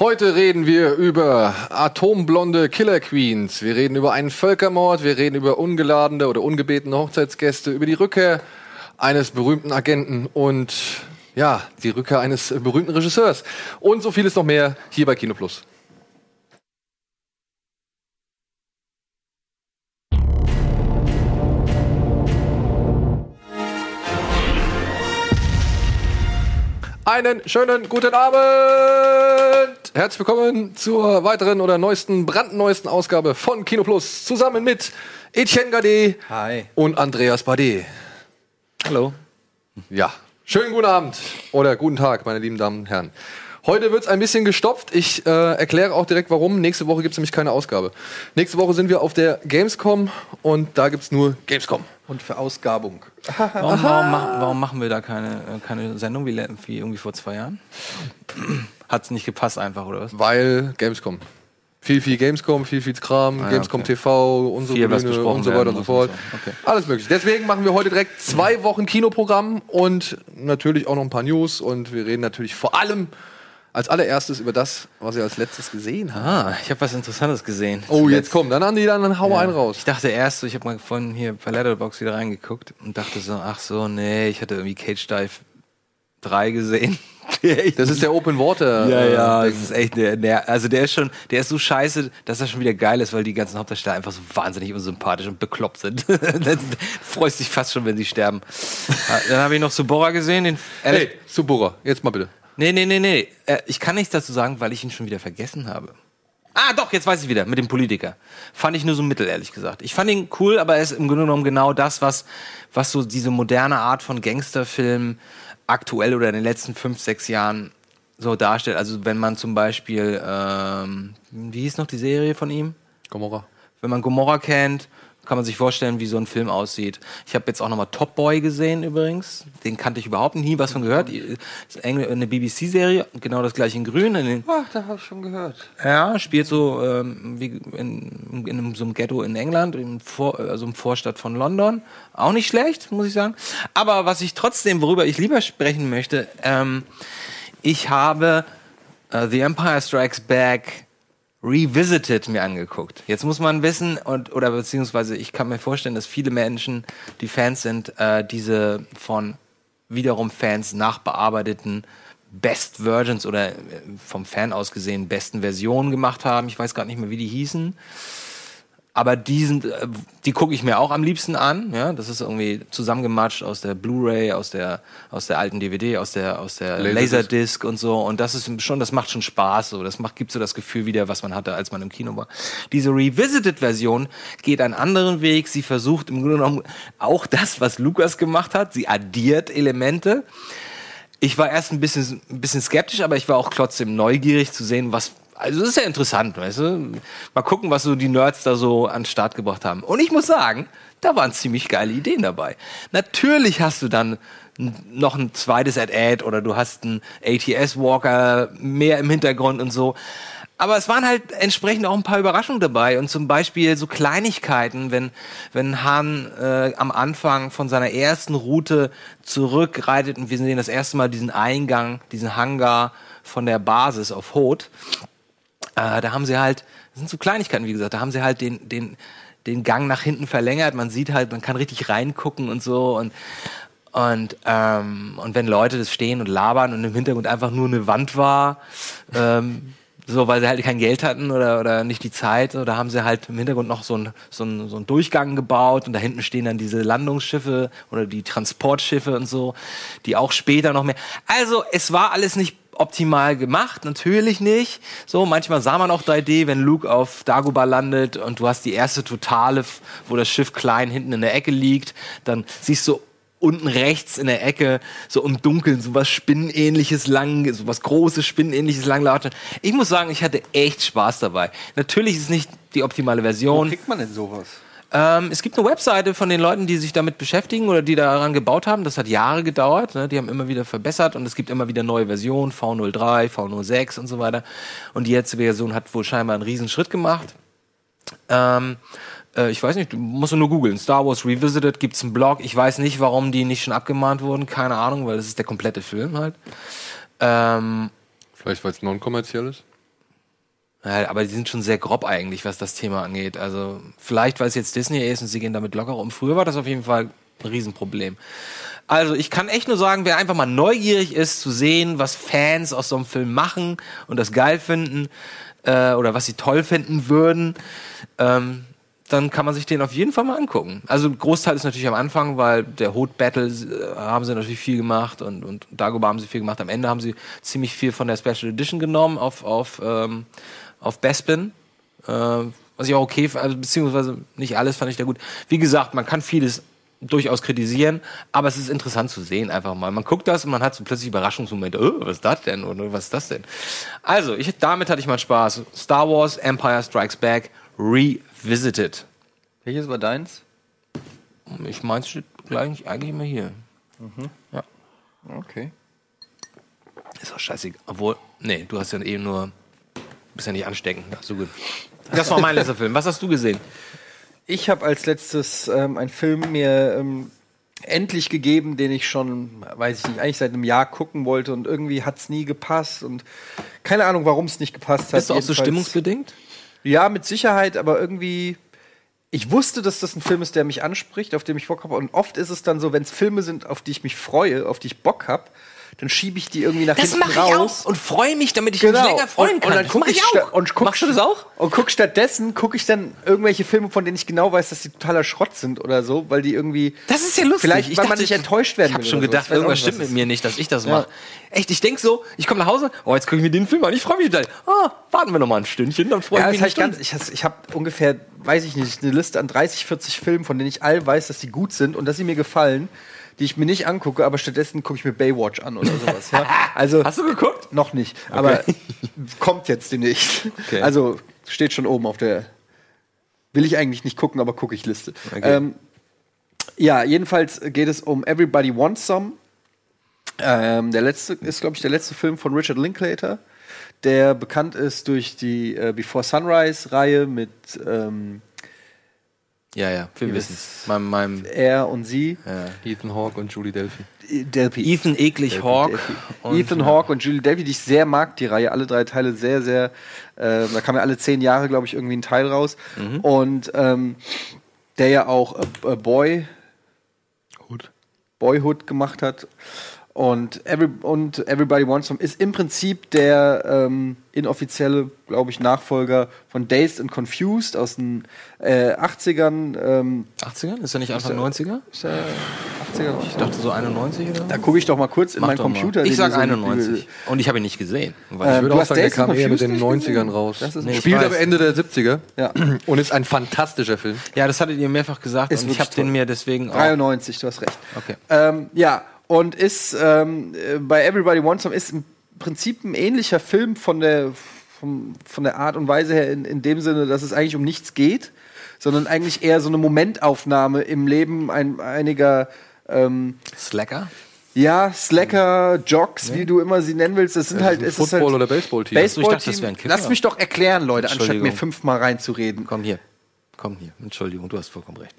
Heute reden wir über atomblonde Killer Queens. Wir reden über einen Völkermord. Wir reden über ungeladene oder ungebetene Hochzeitsgäste, über die Rückkehr eines berühmten Agenten und ja, die Rückkehr eines berühmten Regisseurs. Und so vieles noch mehr hier bei Kino Plus. Einen schönen guten Abend! Herzlich willkommen zur weiteren oder neuesten, brandneuesten Ausgabe von Kino Plus. Zusammen mit Etienne Gade Hi. und Andreas Bade. Hallo. Ja, schönen guten Abend oder guten Tag, meine lieben Damen und Herren. Heute wird's ein bisschen gestopft. Ich äh, erkläre auch direkt warum. Nächste Woche gibt's nämlich keine Ausgabe. Nächste Woche sind wir auf der Gamescom und da gibt's nur Gamescom. Und Verausgabung. Warum, warum, warum machen wir da keine, keine Sendung wie, wie irgendwie vor zwei Jahren? Hat's nicht gepasst einfach, oder was? Weil Gamescom. Viel, viel Gamescom, viel, viel Kram, ja, Gamescom okay. TV, unsere Viel, Bühne und so weiter und so fort. und so. Okay. Alles möglich. Deswegen machen wir heute direkt zwei Wochen Kinoprogramm und natürlich auch noch ein paar News und wir reden natürlich vor allem als allererstes über das, was ihr als letztes gesehen habt. Ah, ich habe was Interessantes gesehen. Oh, Zuletzt. jetzt komm, dann Andi, dann hau Ja. einen raus. Ich dachte erst, so, ich habe mal vorhin hier bei Letterboxd wieder reingeguckt und dachte so, ach so, nee, ich hatte irgendwie Cage Dive 3 gesehen. Das ist der Open Water. Ja, äh, ja, Ding. das ist echt der, der, also der ist schon, der ist so scheiße, dass er schon wieder geil ist, weil die ganzen Hauptdarsteller einfach so wahnsinnig unsympathisch und bekloppt sind. Dann freust dich fast schon, wenn sie sterben. Ja, Dann habe ich noch Subora gesehen, den Hey, Subura, jetzt mal bitte. Nee, nee, nee, nee. Äh, ich kann nichts dazu sagen, weil ich ihn schon wieder vergessen habe. Ah, doch, jetzt weiß ich wieder, mit dem Politiker. Fand ich nur so mittel, ehrlich gesagt. Ich fand ihn cool, aber er ist im Grunde genommen genau das, was, was so diese moderne Art von Gangsterfilm aktuell oder in den letzten fünf, sechs Jahren so darstellt. Also wenn man zum Beispiel, ähm, wie hieß noch die Serie von ihm? Gomorra. Wenn man Gomorra kennt, kann man sich vorstellen, wie so ein Film aussieht. Ich habe jetzt auch nochmal Top Boy gesehen übrigens. Den kannte ich überhaupt nie was von gehört. Ist eine BBC-Serie, genau das gleiche in Grün. In Ach, da habe ich schon gehört. ja, spielt so ähm, wie in, in so einem Ghetto in England, im Vor, also im Vorstadt von London. Auch nicht schlecht, muss ich sagen. Aber was ich trotzdem, worüber ich lieber sprechen möchte, ähm, ich habe äh, The Empire Strikes Back Revisited mir angeguckt. Jetzt muss man wissen, und, oder beziehungsweise ich kann mir vorstellen, dass viele Menschen, die Fans sind, äh, diese von wiederum Fans nachbearbeiteten Best Versions oder äh, vom Fan aus gesehen besten Versionen gemacht haben. Ich weiß gar nicht mehr, wie die hießen. Aber die sind, äh, die gucke ich mir auch am liebsten an. Ja, das ist irgendwie zusammengematscht aus der Blu-ray, aus der aus der alten DVD, aus der aus der Laserdisc. Laserdisc und so. Und das ist schon, das macht schon Spaß. So, das macht gibt so das Gefühl wieder, was man hatte, als man im Kino war. Diese Revisited-Version geht einen anderen Weg. Sie versucht im Grunde genommen auch das, was Lukas gemacht hat. Sie addiert Elemente. Ich war erst ein bisschen, ein bisschen skeptisch, aber ich war auch trotzdem neugierig zu sehen, was. Also, das ist ja interessant, weißt du? Mal gucken, was so die Nerds da so an den Start gebracht haben. Und ich muss sagen, da waren ziemlich geile Ideen dabei. Natürlich hast du dann noch ein zweites Ad-Ad oder du hast einen ATS-Walker mehr im Hintergrund und so. Aber es waren halt entsprechend auch ein paar Überraschungen dabei und zum Beispiel so Kleinigkeiten, wenn, wenn Han äh, am Anfang von seiner ersten Route zurückreitet und wir sehen das erste Mal diesen Eingang, diesen Hangar von der Basis auf Hoth. Äh, da haben sie halt, das sind so Kleinigkeiten, wie gesagt, da haben sie halt den, den, den Gang nach hinten verlängert. Man sieht halt, man kann richtig reingucken und so und und, ähm, und wenn Leute das stehen und labern und im Hintergrund einfach nur eine Wand war, ähm, so weil sie halt kein Geld hatten oder, oder nicht die Zeit, da haben sie halt im Hintergrund noch so einen so einen- so einen Durchgang gebaut und da hinten stehen dann diese Landungsschiffe oder die Transportschiffe und so, die auch später noch mehr. Also es war alles nicht optimal gemacht, natürlich nicht. So, manchmal sah man auch 3D, wenn Luke auf Dagobah landet und du hast die erste Totale, wo das Schiff klein hinten in der Ecke liegt, dann siehst du unten rechts in der Ecke so im Dunkeln so was Spinnenähnliches lang, so was großes Spinnenähnliches langlaufen. Ich muss sagen, ich hatte echt Spaß dabei. Natürlich ist es nicht die optimale Wo Version. kriegt man denn sowas? Ähm, es gibt eine Webseite von den Leuten, die sich damit beschäftigen oder die daran gebaut haben. Das hat Jahre gedauert. Ne? Die haben immer wieder verbessert und es gibt immer wieder neue Versionen, V03, V06 und so weiter. Und die jetzige Version hat wohl scheinbar einen riesen Schritt gemacht. Ähm, äh, ich weiß nicht, du musst nur googeln. Star Wars Revisited gibt's einen Blog. Ich weiß nicht, warum die nicht schon abgemahnt wurden. Keine Ahnung, weil das ist der komplette Film halt. Ähm, Vielleicht, weil es non-kommerziell ist. Ja, aber die sind schon sehr grob eigentlich, was das Thema angeht. Also vielleicht, weil es jetzt Disney ist und sie gehen damit locker um. Früher war das auf jeden Fall ein Riesenproblem. Also ich kann echt nur sagen, wer einfach mal neugierig ist zu sehen, was Fans aus so einem Film machen und das geil finden äh, oder was sie toll finden würden, ähm, dann kann man sich den auf jeden Fall mal angucken. Also Großteil ist natürlich am Anfang, weil der Hood Battle äh, haben sie natürlich viel gemacht und, und Dagobah haben sie viel gemacht. Am Ende haben sie ziemlich viel von der Special Edition genommen auf, auf, ähm, auf Bespin. Äh, was ich auch okay, also, beziehungsweise nicht alles fand ich da gut. Wie gesagt, man kann vieles durchaus kritisieren, aber es ist interessant zu sehen einfach mal. Man guckt das und man hat so plötzlich Überraschungsmomente. Oh, was ist das denn? Oder was ist das denn? Also, ich, damit hatte ich mal Spaß. Star Wars Empire Strikes Back Revisited. Welches war deins? Ich meins steht gleich eigentlich immer hier. Ja. Okay. Ist auch scheißegal. Obwohl, nee, du hast ja eben nur. Bist ja nicht ansteckend. Ach, so gut. Das war mein letzter Film. Was hast du gesehen? Ich habe als letztes ähm, einen Film mir ähm, endlich gegeben, den ich schon, weiß ich nicht, eigentlich seit einem Jahr gucken wollte und irgendwie hat es nie gepasst und keine Ahnung, warum es nicht gepasst hat. Bist du auch so stimmungsbedingt? Ja, mit Sicherheit, aber irgendwie. Ich wusste, dass das ein Film ist, der mich anspricht, auf den ich Bock habe. Und oft ist es dann so, wenn es Filme sind, auf die ich mich freue, auf die ich Bock habe, dann schiebe ich die irgendwie nach Das hinten mache ich raus. auch und freue mich, damit ich Genau. mich länger freuen und, kann. Und dann gucke ich, ich und guck, Machst du das auch? Und guck stattdessen gucke ich dann irgendwelche Filme, von denen ich genau weiß, dass die totaler Schrott sind oder so, weil die irgendwie. Das ist ja lustig. Vielleicht, weil man nicht enttäuscht werden Ich habe schon so. gedacht, Ich auch irgendwas stimmt mit mir nicht, dass ich das Ja. mache. Echt, ich denk so, ich komme nach Hause, oh, jetzt gucke ich mir den Film an, ich freue mich total. Ah, warten wir noch mal ein Stündchen, dann freue Ja, ich mich eine ganz, ich, ich habe ungefähr, weiß ich nicht, eine Liste an 30, 40 Filmen, von denen ich all weiß, dass die gut sind und dass sie mir gefallen, die ich mir nicht angucke, aber stattdessen gucke ich mir Baywatch an oder sowas. Ja? Also Hast du geguckt? noch nicht, aber kommt jetzt demnächst. Okay. Also steht schon oben auf der will ich eigentlich nicht gucken, aber gucke ich Liste. Okay. Ähm, ja, jedenfalls geht es um Everybody Wants Some. Ähm, der letzte ist, glaube ich, der letzte Film von Richard Linklater, der bekannt ist durch die äh, Before Sunrise-Reihe mit ähm, Ja, ja, wir wissen es. Mein, mein er und sie. Ethan Hawke und Julie Delphi. Delphi. Ethan Eklig Hawk. Delphi. und- Ethan Hawke und Julie Delpy, die ich sehr mag, die Reihe, alle drei Teile sehr, sehr, äh, da kam ja alle zehn Jahre, glaube ich, irgendwie ein Teil raus. Mhm. Und ähm, der ja auch äh, äh, Boy, Gut. Boyhood gemacht hat. Und, every, und Everybody Wants Some ist im Prinzip der ähm, inoffizielle, glaube ich, Nachfolger von Dazed and Confused aus den äh, 80ern. Ähm, 80er? Ist er nicht Anfang er- 90er? ist der 80er? Ich dachte so 91 oder? Da gucke ich doch mal kurz in Mach meinen doch mal. Computer. Ich sag wir so- 91. Und ich habe ihn nicht gesehen. Weil Ähm, ich würde auch sagen, der Days and kam eher mit den Confused nicht 90ern gesehen? raus. Das ist Nee, Spielt am Ende der 70er Ja. und ist ein fantastischer Film. ja, das hattet ihr mehrfach gesagt Ist und ich habe den mir deswegen auch. 93, du hast recht. Okay. Ähm, ja, und ist ähm, äh, bei Everybody Wants Some ist im Prinzip ein ähnlicher Film von der, vom, von der Art und Weise her, in, in dem Sinne, dass es eigentlich um nichts geht, sondern eigentlich eher so eine Momentaufnahme im Leben ein, einiger ähm, Slacker? ja, Slacker, Jocks, wie du immer sie nennen willst. Das sind halt, ist Football- halt oder Baseballteam. Ich dachte, das ein Kiffer. Lass mich doch erklären, Leute, anstatt mir fünfmal reinzureden. Komm hier. Komm hier. Entschuldigung, du hast vollkommen recht.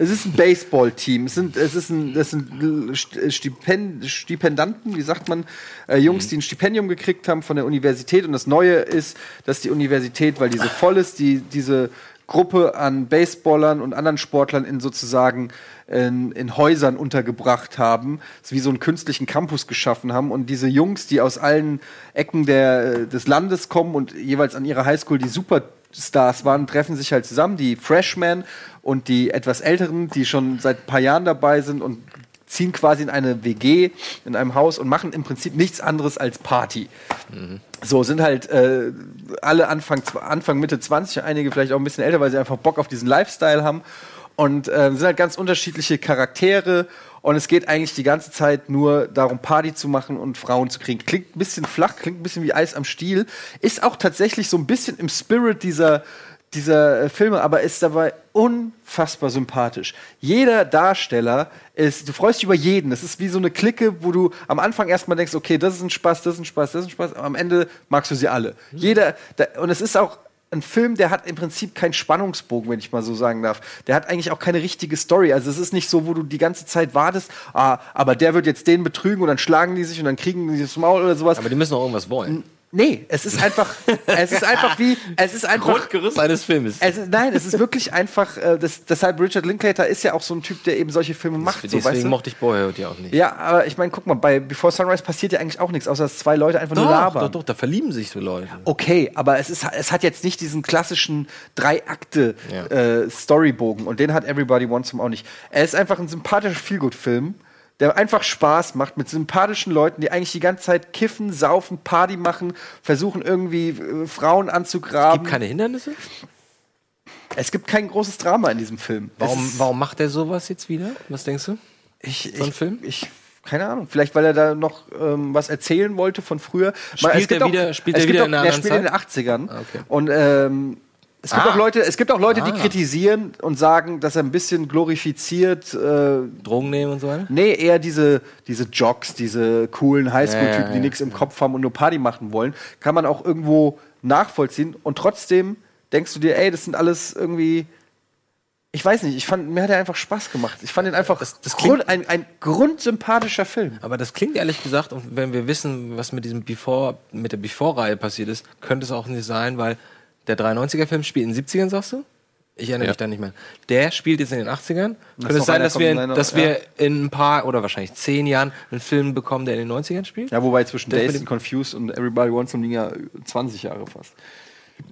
Es ist ein Baseballteam. Es sind, es ist ein, das sind St- Stipend, Stipendanten, wie sagt man, äh, Jungs, die ein Stipendium gekriegt haben von der Universität. Und das Neue ist, dass die Universität, weil diese voll ist, die diese Gruppe an Baseballern und anderen Sportlern in sozusagen in, in Häusern untergebracht haben, wie so einen künstlichen Campus geschaffen haben. Und diese Jungs, die aus allen Ecken der, des Landes kommen und jeweils an ihrer Highschool die Superstars waren, treffen sich halt zusammen, die Freshmen und die etwas Älteren, die schon seit ein paar Jahren dabei sind und ziehen quasi in eine WG, in einem Haus und machen im Prinzip nichts anderes als Party. So sind halt äh, alle Anfang, Anfang, Mitte 20, einige vielleicht auch ein bisschen älter, weil sie einfach Bock auf diesen Lifestyle haben. Und äh, sind halt ganz unterschiedliche Charaktere. Und es geht eigentlich die ganze Zeit nur darum, Party zu machen und Frauen zu kriegen. Klingt ein bisschen flach, klingt ein bisschen wie Eis am Stiel. Ist auch tatsächlich so ein bisschen im Spirit dieser, dieser äh, Filme, aber ist dabei unfassbar sympathisch. Jeder Darsteller ist, du freust dich über jeden. Es ist wie so eine Clique, wo du am Anfang erstmal denkst, okay, das ist ein Spaß, das ist ein Spaß, das ist ein Spaß, aber am Ende magst du sie alle. Jeder, da, und es ist auch ein Film, der hat im Prinzip keinen Spannungsbogen, wenn ich mal so sagen darf. Der hat eigentlich auch keine richtige Story. Also es ist nicht so, wo du die ganze Zeit wartest, ah, aber der wird jetzt den betrügen und dann schlagen die sich und dann kriegen die das Maul oder sowas. Aber die müssen auch irgendwas wollen. Nee, es ist einfach, es ist einfach wie, es ist einfach. Grundgerüst eines Filmes. Es ist, nein, es ist wirklich einfach, äh, das, deshalb Richard Linklater ist ja auch so ein Typ, der eben solche Filme macht. So, Deswegen weißt du? mochte ich Boyhood ja auch nicht. Ja, aber ich meine, guck mal, bei Before Sunrise passiert ja eigentlich auch nichts, außer dass zwei Leute einfach nur labern. doch, doch, da verlieben sich so Leute. Okay, aber es, ist, es hat jetzt nicht diesen klassischen Drei-Akte Ja. äh, und den hat Everybody Wants Him auch nicht. Er ist einfach ein sympathischer Feelgood-Film, der einfach Spaß macht mit sympathischen Leuten, die eigentlich die ganze Zeit kiffen, saufen, Party machen, versuchen irgendwie äh, Frauen anzugraben. Gibt keine Hindernisse? es gibt kein großes Drama in diesem Film. Es Warum, warum macht er sowas jetzt wieder? Was denkst du? Ich, So ein ich, Film? Ich, keine Ahnung. Vielleicht, weil er da noch ähm, was erzählen wollte von früher. Spielt es er wieder- spielt es er wieder auch, in der anderen spielt in den 80ern. Ah, okay. Und ähm, es gibt Ah. auch Leute, es gibt auch Leute, die Ah. kritisieren und sagen, dass er ein bisschen glorifiziert. Äh, Drogen nehmen und so weiter? nee, eher diese, diese Jocks, diese coolen Highschool-Typen, Ja, ja, die ja. nichts im Kopf haben und nur Party machen wollen, kann man auch irgendwo nachvollziehen. Und trotzdem denkst du dir, ey, das sind alles irgendwie. Ich weiß nicht, ich fand, mir hat er einfach Spaß gemacht. Ich fand ihn einfach Das- das Grund, ein, ein grundsympathischer Film. Aber das klingt ehrlich gesagt, und wenn wir wissen, was mit diesem Before, mit der Before-Reihe passiert ist, könnte es auch nicht sein, weil der 93er-Film spielt in den 70ern, sagst du? Ich erinnere Ja. mich da nicht mehr. Der spielt jetzt in den 80ern. Könnte es sein, dass wir, in, kommen, dass einer- wir in ein paar oder wahrscheinlich zehn Jahren einen Film bekommen, der in den 90ern spielt? Ja, wobei zwischen Der Days Confused und Everybody Wants liegen ja 20 Jahre fast.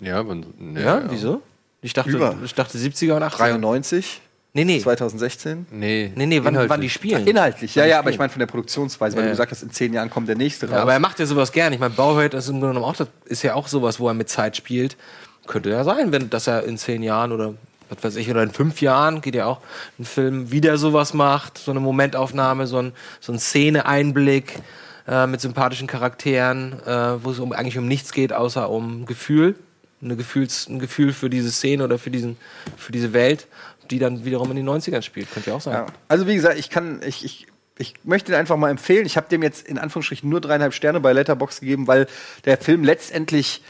Ja, man, Ja, wieso? Ich dachte, Über. ich dachte 70er und 80er. 93, Nee, nee. 2016. Nee, Nee, nee, wann, wann die spielen. Inhaltlich, ja, ja, aber ich meine von der Produktionsweise, weil du gesagt hast, in 10 Jahren kommt der nächste raus. Ja, aber er macht ja sowas gern. Ich meine, Bauhört ist im Grunde genommen auch, das ist ja auch sowas, wo er mit Zeit spielt. Könnte ja sein, wenn, dass er in zehn Jahren oder was weiß ich, oder in fünf Jahren geht ja auch ein Film wieder sowas macht, so eine Momentaufnahme, so ein, so ein Szene-Einblick äh, mit sympathischen Charakteren, äh, wo es um, eigentlich um nichts geht, außer um Gefühl. Eine Gefühls, ein Gefühl für diese Szene oder für, diesen, für diese Welt, die dann wiederum in den 90ern spielt. Könnte ja auch sein. Ja. Also wie gesagt, ich kann, ich, ich, ich möchte den einfach mal empfehlen. Ich habe dem jetzt in Anführungsstrichen nur dreieinhalb Sterne bei Letterbox gegeben, weil der Film letztendlich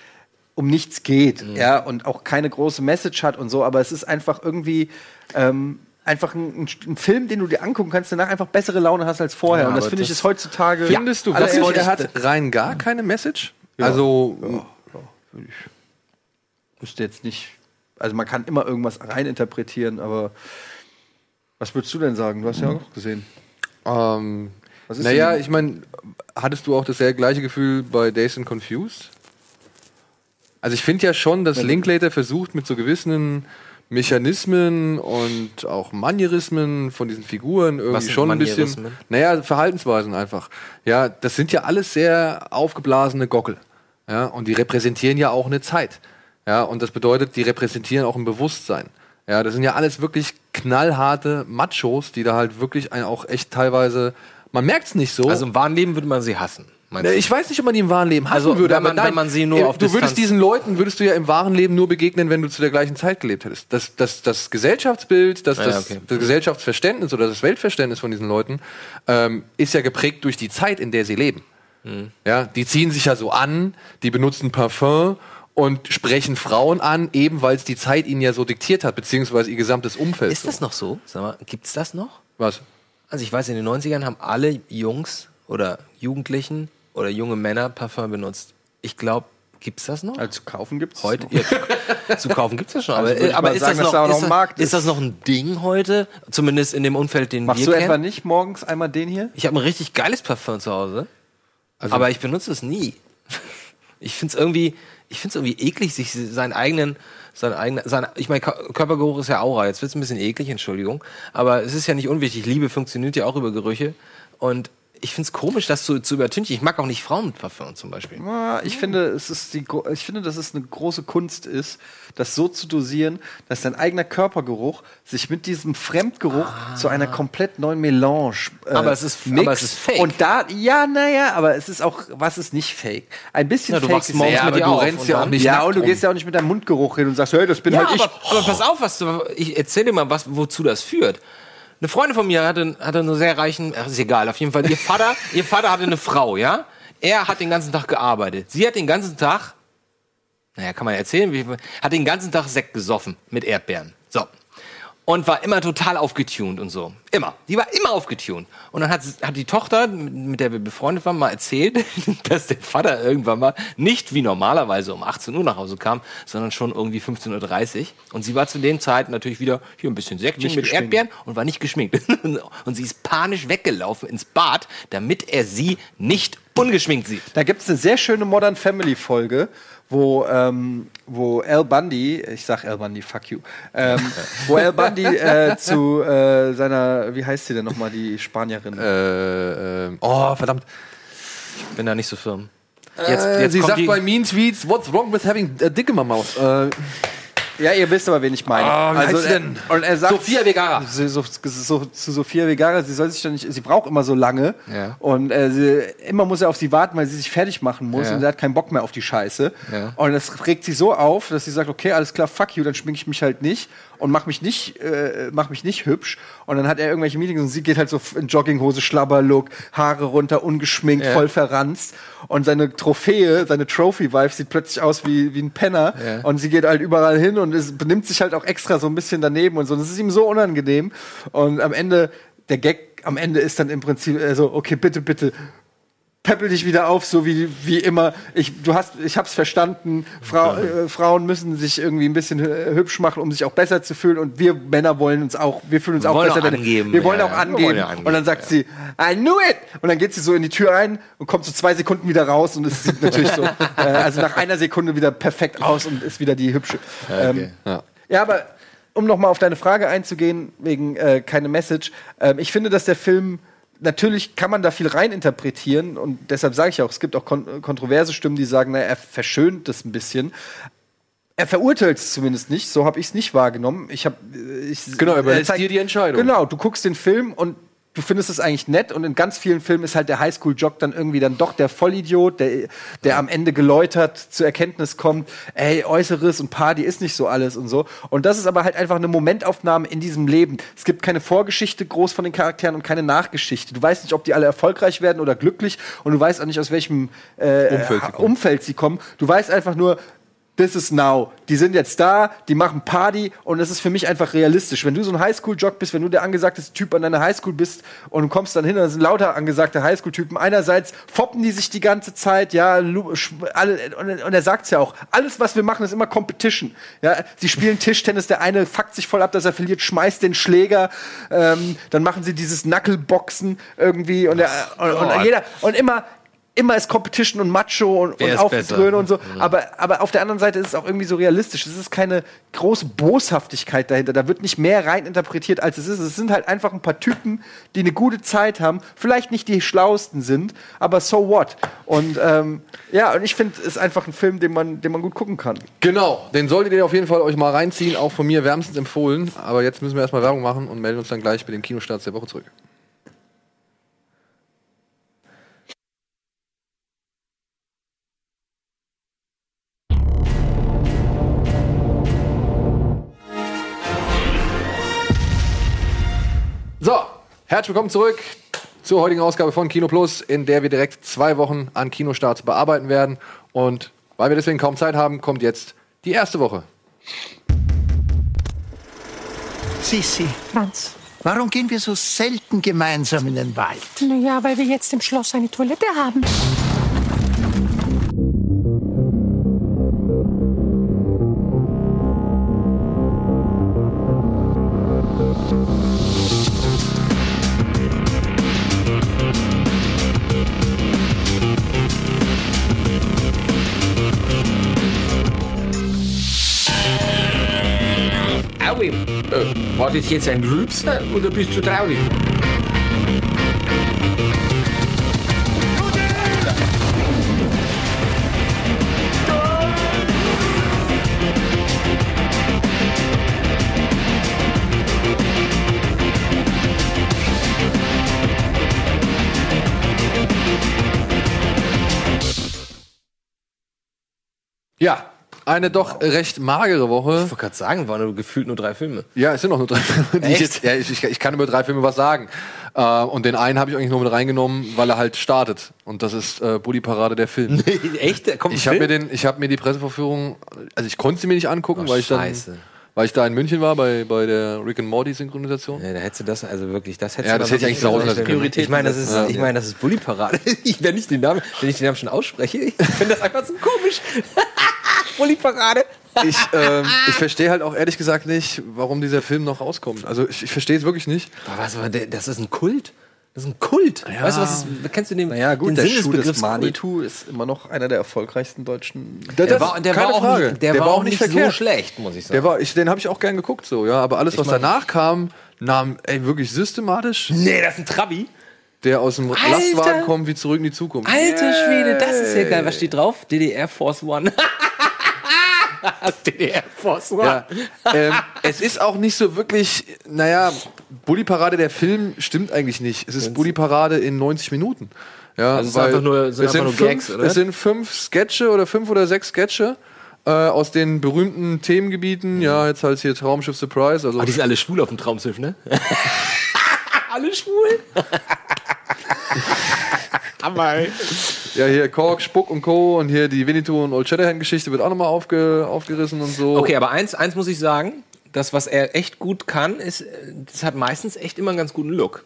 um nichts geht, Mhm. ja, und auch keine große Message hat und so, aber es ist einfach irgendwie ähm, einfach ein, ein, Film, den du dir angucken kannst, danach einfach bessere Laune hast als vorher. Ja, und das finde ich ist heutzutage. Findest du Alle wirklich, ehrlich, er hat rein gar keine Message? Also, Müsste jetzt nicht. Also man kann immer irgendwas reininterpretieren, aber was würdest du denn sagen? Du hast ja auch gesehen. ähm, Was ist naja, denn- ich meine, hattest du auch das sehr gleiche Gefühl bei Days and Confused? Also ich finde ja schon, dass Linklater versucht mit so gewissen Mechanismen und auch Manierismen von diesen Figuren irgendwie schon ein bisschen. Naja, Verhaltensweisen einfach. Ja, das sind ja alles sehr aufgeblasene Gockel. Ja, und die repräsentieren ja auch eine Zeit. Ja, und das bedeutet, die repräsentieren auch ein Bewusstsein. Ja, das sind ja alles wirklich knallharte Machos, die da halt wirklich ein, auch echt teilweise, man merkt es nicht so. Also im wahren Leben würde man sie hassen. meinst Ne, du? Ich weiß nicht, ob man die im wahren Leben hassen Also, würde, wenn aber man- nein, wenn man sie nur äh, auf du würdest Distanz- diesen Leuten würdest du ja im wahren Leben nur begegnen, wenn du zu der gleichen Zeit gelebt hättest. Das, das, das Gesellschaftsbild, das, Ja, das, okay. das Gesellschaftsverständnis oder das Weltverständnis von diesen Leuten ähm, ist ja geprägt durch die Zeit, in der sie leben. Mhm. Ja, die ziehen sich ja so an, die benutzen Parfum und sprechen Frauen an, eben weil es die Zeit ihnen ja so diktiert hat, beziehungsweise ihr gesamtes Umfeld. Ist das noch so? Sag mal, gibt's das noch? was? Also ich weiß, in den 90ern haben alle Jungs oder Jugendlichen oder junge Männer Parfum benutzt. Ich glaube, gibt's das noch? Also zu kaufen gibt's Heute? Ja, zu, zu kaufen gibt's das schon. Also Aber, ich aber ist, sagen, das noch, da auch noch ist, ein Markt das, ist ist. das noch ein Ding heute? Zumindest in dem Umfeld, den Machst wir du kennen? etwa nicht morgens einmal den hier? Ich habe ein richtig geiles Parfum zu Hause. Also- aber ich benutze es nie. Ich finde es irgendwie, ich find's irgendwie eklig, sich seinen eigenen, seinen eigenen, sein, ich meine, Körpergeruch ist ja Aura. Jetzt wird es ein bisschen eklig, Entschuldigung. Aber es ist ja nicht unwichtig. Liebe funktioniert ja auch über Gerüche. Und ich finde es komisch, das zu, zu übertünchen. Ich mag auch nicht Frauen mit Parfum zum Beispiel. Ah, Ich finde, es ist die, ich finde, dass es eine große Kunst ist, das so zu dosieren, dass dein eigener Körpergeruch sich mit diesem Fremdgeruch zu einer komplett neuen Melange äh, Aber es ist- aber es ist fake. Und da, ja, naja, aber es ist auch, was ist nicht fake? Ein bisschen Ja, du fake ist morgens ja, mit aber du auf rennst ja auch nicht. Ja, und du gehst ja auch nicht mit deinem Mundgeruch hin und sagst, hey, das bin Ja, halt ich. aber, aber pass auf, was du, ich erzähl dir mal, was, wozu das führt. Eine Freundin von mir hatte, hatte einen sehr reichen, ach, ist egal, auf jeden Fall, ihr Vater, ihr Vater hatte eine Frau, ja? Er hat den ganzen Tag gearbeitet. Sie hat den ganzen Tag, naja, kann man erzählen, wie, hat den ganzen Tag Sekt gesoffen mit Erdbeeren. So. Und war immer total aufgetunt und so. Immer. Die war immer aufgetunt. Und dann hat, hat die Tochter, mit der wir befreundet waren, mal erzählt, dass der Vater irgendwann mal nicht wie normalerweise um 18 Uhr nach Hause kam, sondern schon irgendwie 15.30 Uhr. Und sie war zu den Zeiten natürlich wieder hier ein bisschen Säckchen mit geschminkt. Erdbeeren und war nicht geschminkt. und sie ist panisch weggelaufen ins Bad, damit er sie nicht ungeschminkt sieht. Da gibt es eine sehr schöne Modern Family Folge, wo, ähm, wo Al Bundy, ich sag Al Bundy, fuck you, ähm, wo Al Bundy äh, zu äh, seiner, wie heißt sie denn nochmal, die Spanierin? Äh, ähm, oh, verdammt. Bin da nicht so firm. Äh, sie kommt sagt die- bei Mean Tweets, what's wrong with having a dick in my mouth? Ja, ihr wisst aber, wen ich meine. Ah, wie heißt sie er- denn? Und er sagt, Sophia Vergara. So, so, so, zu Sophia Vergara, sie soll sich doch nicht, sie braucht immer so lange. Ja. Und äh, sie, immer muss er auf sie warten, weil sie sich fertig machen muss Ja. und sie hat keinen Bock mehr auf die Scheiße. Ja. Und das regt sie so auf, dass sie sagt, okay, alles klar, fuck you, dann schminke ich mich halt nicht und mach mich nicht, äh, mach mich nicht hübsch. Und dann hat er irgendwelche Meetings und sie geht halt so in Jogginghose, Schlabberlook, Haare runter, ungeschminkt, Ja. voll verranzt. Und seine Trophäe, seine Trophy-Wife sieht plötzlich aus wie, wie ein Penner. Ja. Und sie geht halt überall hin und es benimmt sich halt auch extra so ein bisschen daneben und so. Und das ist ihm so unangenehm. Und am Ende, der Gag am Ende ist dann im Prinzip so, okay, bitte, bitte, peppel dich wieder auf, so wie, wie immer. Ich, du hast, ich hab's verstanden. Frau, äh, Frauen müssen sich irgendwie ein bisschen hü- hübsch machen, um sich auch besser zu fühlen. Und wir Männer wollen uns auch, wir fühlen uns Wir auch besser. auch angeben, wir wollen ja, auch wir angeben. wollen ja angeben, Und dann sagt sie, I knew it! Und dann geht sie so in die Tür ein und kommt so zwei Sekunden wieder raus und es sieht natürlich so, äh, also nach einer Sekunde wieder perfekt aus und ist wieder die hübsche. Ähm, Ja. ja, aber um nochmal auf deine Frage einzugehen, wegen äh, keine Message, ähm, ich finde, dass der Film, natürlich kann man da viel reininterpretieren und deshalb sage ich auch, es gibt auch kon kontroverse Stimmen, die sagen, naja, er verschönt das ein bisschen. Er verurteilt es zumindest nicht, so habe ich es nicht wahrgenommen. Ich habe, ich, Genau, er überlässt dir die Entscheidung. Genau, du guckst den Film und du findest es eigentlich nett und in ganz vielen Filmen ist halt der Highschool-Jock dann irgendwie dann doch der Vollidiot, der, der am Ende geläutert zur Erkenntnis kommt, ey, Äußeres und Party ist nicht so alles und so. Und das ist aber halt einfach eine Momentaufnahme in diesem Leben. Es gibt keine Vorgeschichte groß von den Charakteren und keine Nachgeschichte. Du weißt nicht, ob die alle erfolgreich werden oder glücklich und du weißt auch nicht, aus welchem äh, Umfeld sie. Umfeld sie kommen. Du weißt einfach nur, this is now. Die sind jetzt da, die machen Party und es ist für mich einfach realistisch. Wenn du so ein Highschool-Jock bist, wenn du der angesagteste Typ an deiner Highschool bist und du kommst dann hin, da sind lauter angesagte Highschool-Typen. Einerseits foppen die sich die ganze Zeit, ja, alle, und, und er sagt's ja auch, alles, was wir machen, ist immer Competition. Ja, sie spielen Tischtennis, der eine fuckt sich voll ab, dass er verliert, schmeißt den Schläger, ähm, dann machen sie dieses Knuckleboxen irgendwie und, der, und, und jeder, und immer, immer ist Competition und Macho und, Wer und auf und so. Aber, aber auf der anderen Seite ist es auch irgendwie so realistisch. Es ist keine große Boshaftigkeit dahinter. Da wird nicht mehr rein interpretiert, als es ist. Es sind halt einfach ein paar Typen, die eine gute Zeit haben. Vielleicht nicht die schlauesten sind, aber so what? Und ähm, ja, und ich finde, es ist einfach ein Film, den man, den man gut gucken kann. Genau, den solltet ihr auf jeden Fall euch mal reinziehen, auch von mir wärmstens empfohlen. Aber jetzt müssen wir erstmal Werbung machen und melden uns dann gleich mit den Kinostarts der Woche zurück. Herzlich willkommen zurück zur heutigen Ausgabe von Kino Plus, in der wir direkt zwei Wochen an Kinostarts bearbeiten werden. Und weil wir deswegen kaum Zeit haben, kommt jetzt die erste Woche. Sissi, Franz. warum gehen wir so selten gemeinsam in den Wald? Naja, weil wir jetzt im Schloss eine Toilette haben. War das jetzt ein Rülpser oder bist du traurig? Ja, eine doch recht magere Woche. Ich wollte gerade sagen, waren nur gefühlt nur drei Filme. Ja, es sind noch nur drei Filme. Die ich, Echt? jetzt, ja, ich, ich, kann über drei Filme was sagen. Äh, und den einen habe ich eigentlich nur mit reingenommen, weil er halt startet. Und das ist äh, Bully Parade der Film. Echt? Da kommt Ich habe mir Film? den, ich habe mir die Pressevorführung, also ich konnte sie mir nicht angucken, Oh, weil ich dann, weil ich da in München war bei, bei der Rick and Morty Synchronisation. Ja, da hättest du das, also wirklich, das hättest Ja, du das hätte ich eigentlich sausen lassen können. Priorität. Ich meine, das ist, ich meine, das ist Bulli-Parade. Ich, wenn ich den Namen, wenn ich den Namen schon ausspreche, ich finde das einfach so komisch. Bulli-Parade. Ich, ähm, ich verstehe halt auch ehrlich gesagt nicht, warum dieser Film noch rauskommt. Also ich, ich verstehe es wirklich nicht. Aber was, aber der- das ist ein Kult. Das ist ein Kult. Weißt du, was ist, kennst du den, Naja, gut, den der Sinn Schuh des des Begriffs Kult? Manitou ist immer noch einer der erfolgreichsten deutschen. Der, war, der, keine war auch Frage. nicht, der, war auch nicht so verkehrt. schlecht, muss ich sagen. Der war, ich, den habe ich auch gern geguckt, so, ja. Aber alles, was mein- danach kam, nahm ey, wirklich systematisch, nee, das ist ein Trabi. der aus dem Alter! Lastwagen kommt, wie zurück in die Zukunft. Alter Schwede, das ist ja geil. Was steht drauf? DDR Force One. DDR Force One. Ja, ähm, es ist auch nicht so wirklich, naja, Bully Parade, der Film stimmt eigentlich nicht. Es ist Bully Parade in 90 Minuten. Ja, Also es ist einfach nur- sind es einfach nur fünf, Gags, oder? Es sind fünf Sketche oder fünf oder sechs Sketche äh, aus den berühmten Themengebieten. Ja, jetzt halt hier Traumschiff Surprise. Also Aber die sind alle schwul auf dem Traumschiff, ne? alle schwul? Aber ja, hier Kork, Spuck und Co. Und hier die Winnetou und Old Shatterhand-Geschichte wird auch nochmal aufge, aufgerissen und so. Okay, aber eins, eins muss ich sagen, das, was er echt gut kann, ist, das hat meistens echt immer einen ganz guten Look.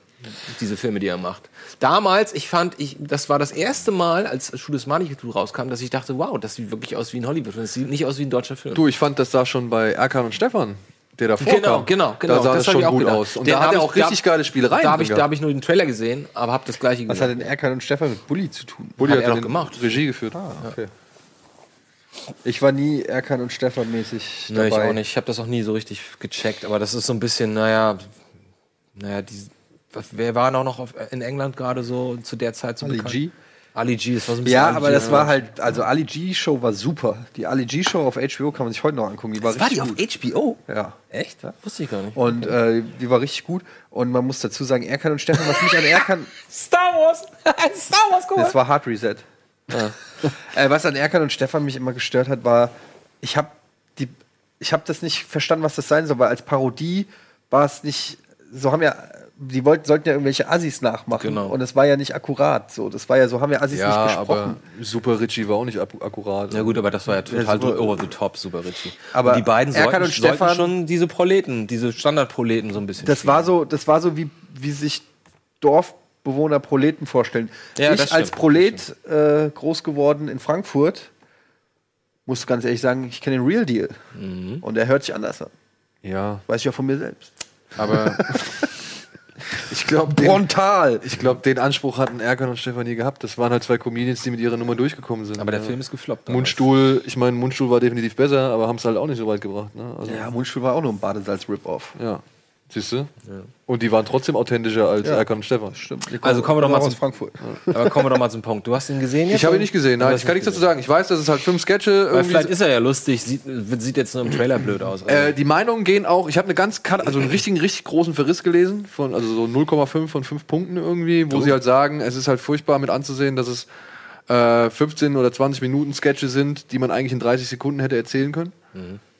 Diese Filme, die er macht. Damals, ich fand, ich, das war das erste Mal, als Schuh des Manitou rauskam, dass ich dachte, wow, das sieht wirklich aus wie ein Hollywood-Film. Das sieht nicht aus wie ein deutscher Film. Du, ich fand das da schon bei Erkan und Stefan, der davor Genau, kam. genau, genau. Da sah das, hab schon ich auch gut aus. Und Den da hat er ich- auch richtig da- geile Spielereien. Da habe ich, da hab ich nur den Trailer gesehen, aber habe das gleiche Was gesehen. hat denn Erkan und Stefan mit Bulli zu tun? Bulli Hat hat, er ja doch gemacht. Regie geführt. Okay. Ich war nie Erkan und Stefan mäßig Nee, dabei. ich auch nicht. Ich habe das auch nie so richtig gecheckt, aber das ist so ein bisschen, naja, naja, die, was- wer war noch auf, in England gerade so zu der Zeit so Ali bekannt? G. Ali G, das war so ein bisschen Ja, Ali aber G, das war halt, also Ali G Show war super. Die Ali G Show auf HBO kann man sich heute noch angucken. Die war, War die richtig auf gut. HBO? Ja. Echt? Wusste ich gar nicht. Und äh, die war richtig gut. Und man muss dazu sagen, Erkan und Stefan, was mich an Erkan, Star Wars! Star Wars, guck das war Hard Reset. äh, was an Erkan und Stefan mich immer gestört hat, war, ich habe die, ich habe das nicht verstanden, was das sein soll, weil als Parodie war es nicht, so haben ja, die wollten, sollten ja irgendwelche Assis nachmachen. Genau. Und es war ja nicht akkurat. So, das war ja so, haben ja Assis nicht Ja, gesprochen. aber Super Richie war auch nicht ak akkurat. Ja gut, aber das war ja total super- over the top, super Richie. Aber und die beiden Erkan sollten, und sollten Stefan- schon diese Proleten, diese Standardproleten so ein bisschen Das war so, das war so wie, wie sich Dorfbewohner Proleten vorstellen. Ja, ich das als Prolet äh, groß geworden in Frankfurt, muss ganz ehrlich sagen, ich kenne den Real Deal. Mhm. Und er hört sich anders an. Ja, Weiß ich ja von mir selbst. aber ich glaube, den, Frontal! ich glaub, den Anspruch hatten Erkan und Stefan nie gehabt. Das waren halt zwei Comedians, die mit ihrer Nummer durchgekommen sind. Aber der ja. Film ist gefloppt. damals. Mundstuhl, ich meine, Mundstuhl war definitiv besser, aber haben es halt auch nicht so weit gebracht. Ne? Also, Ja, Mundstuhl war auch nur ein Badesalz-Rip-Off. ja. Siehst du? Und die waren trotzdem authentischer als Ja. Erkan und Stefan. Stimmt. Also kommen wir doch mal aus zum- Frankfurt. Aber kommen wir doch mal zum Punkt. Du hast ihn gesehen jetzt? Ich habe ihn nicht gesehen, Du nein, ich kann nicht nichts dazu sagen. Ich weiß, dass es halt fünf Sketche Weil vielleicht ist er ja lustig, sieht, sieht jetzt nur im Trailer blöd aus. Also, Äh, die Meinungen gehen auch, ich habe eine ganz, also einen richtigen, richtig großen Verriss gelesen, von, also so 0,5 von 5 Punkten irgendwie, wo sie halt sagen, es ist halt furchtbar mit anzusehen, dass es äh, 15 oder 20 Minuten Sketche sind, die man eigentlich in 30 Sekunden hätte erzählen können.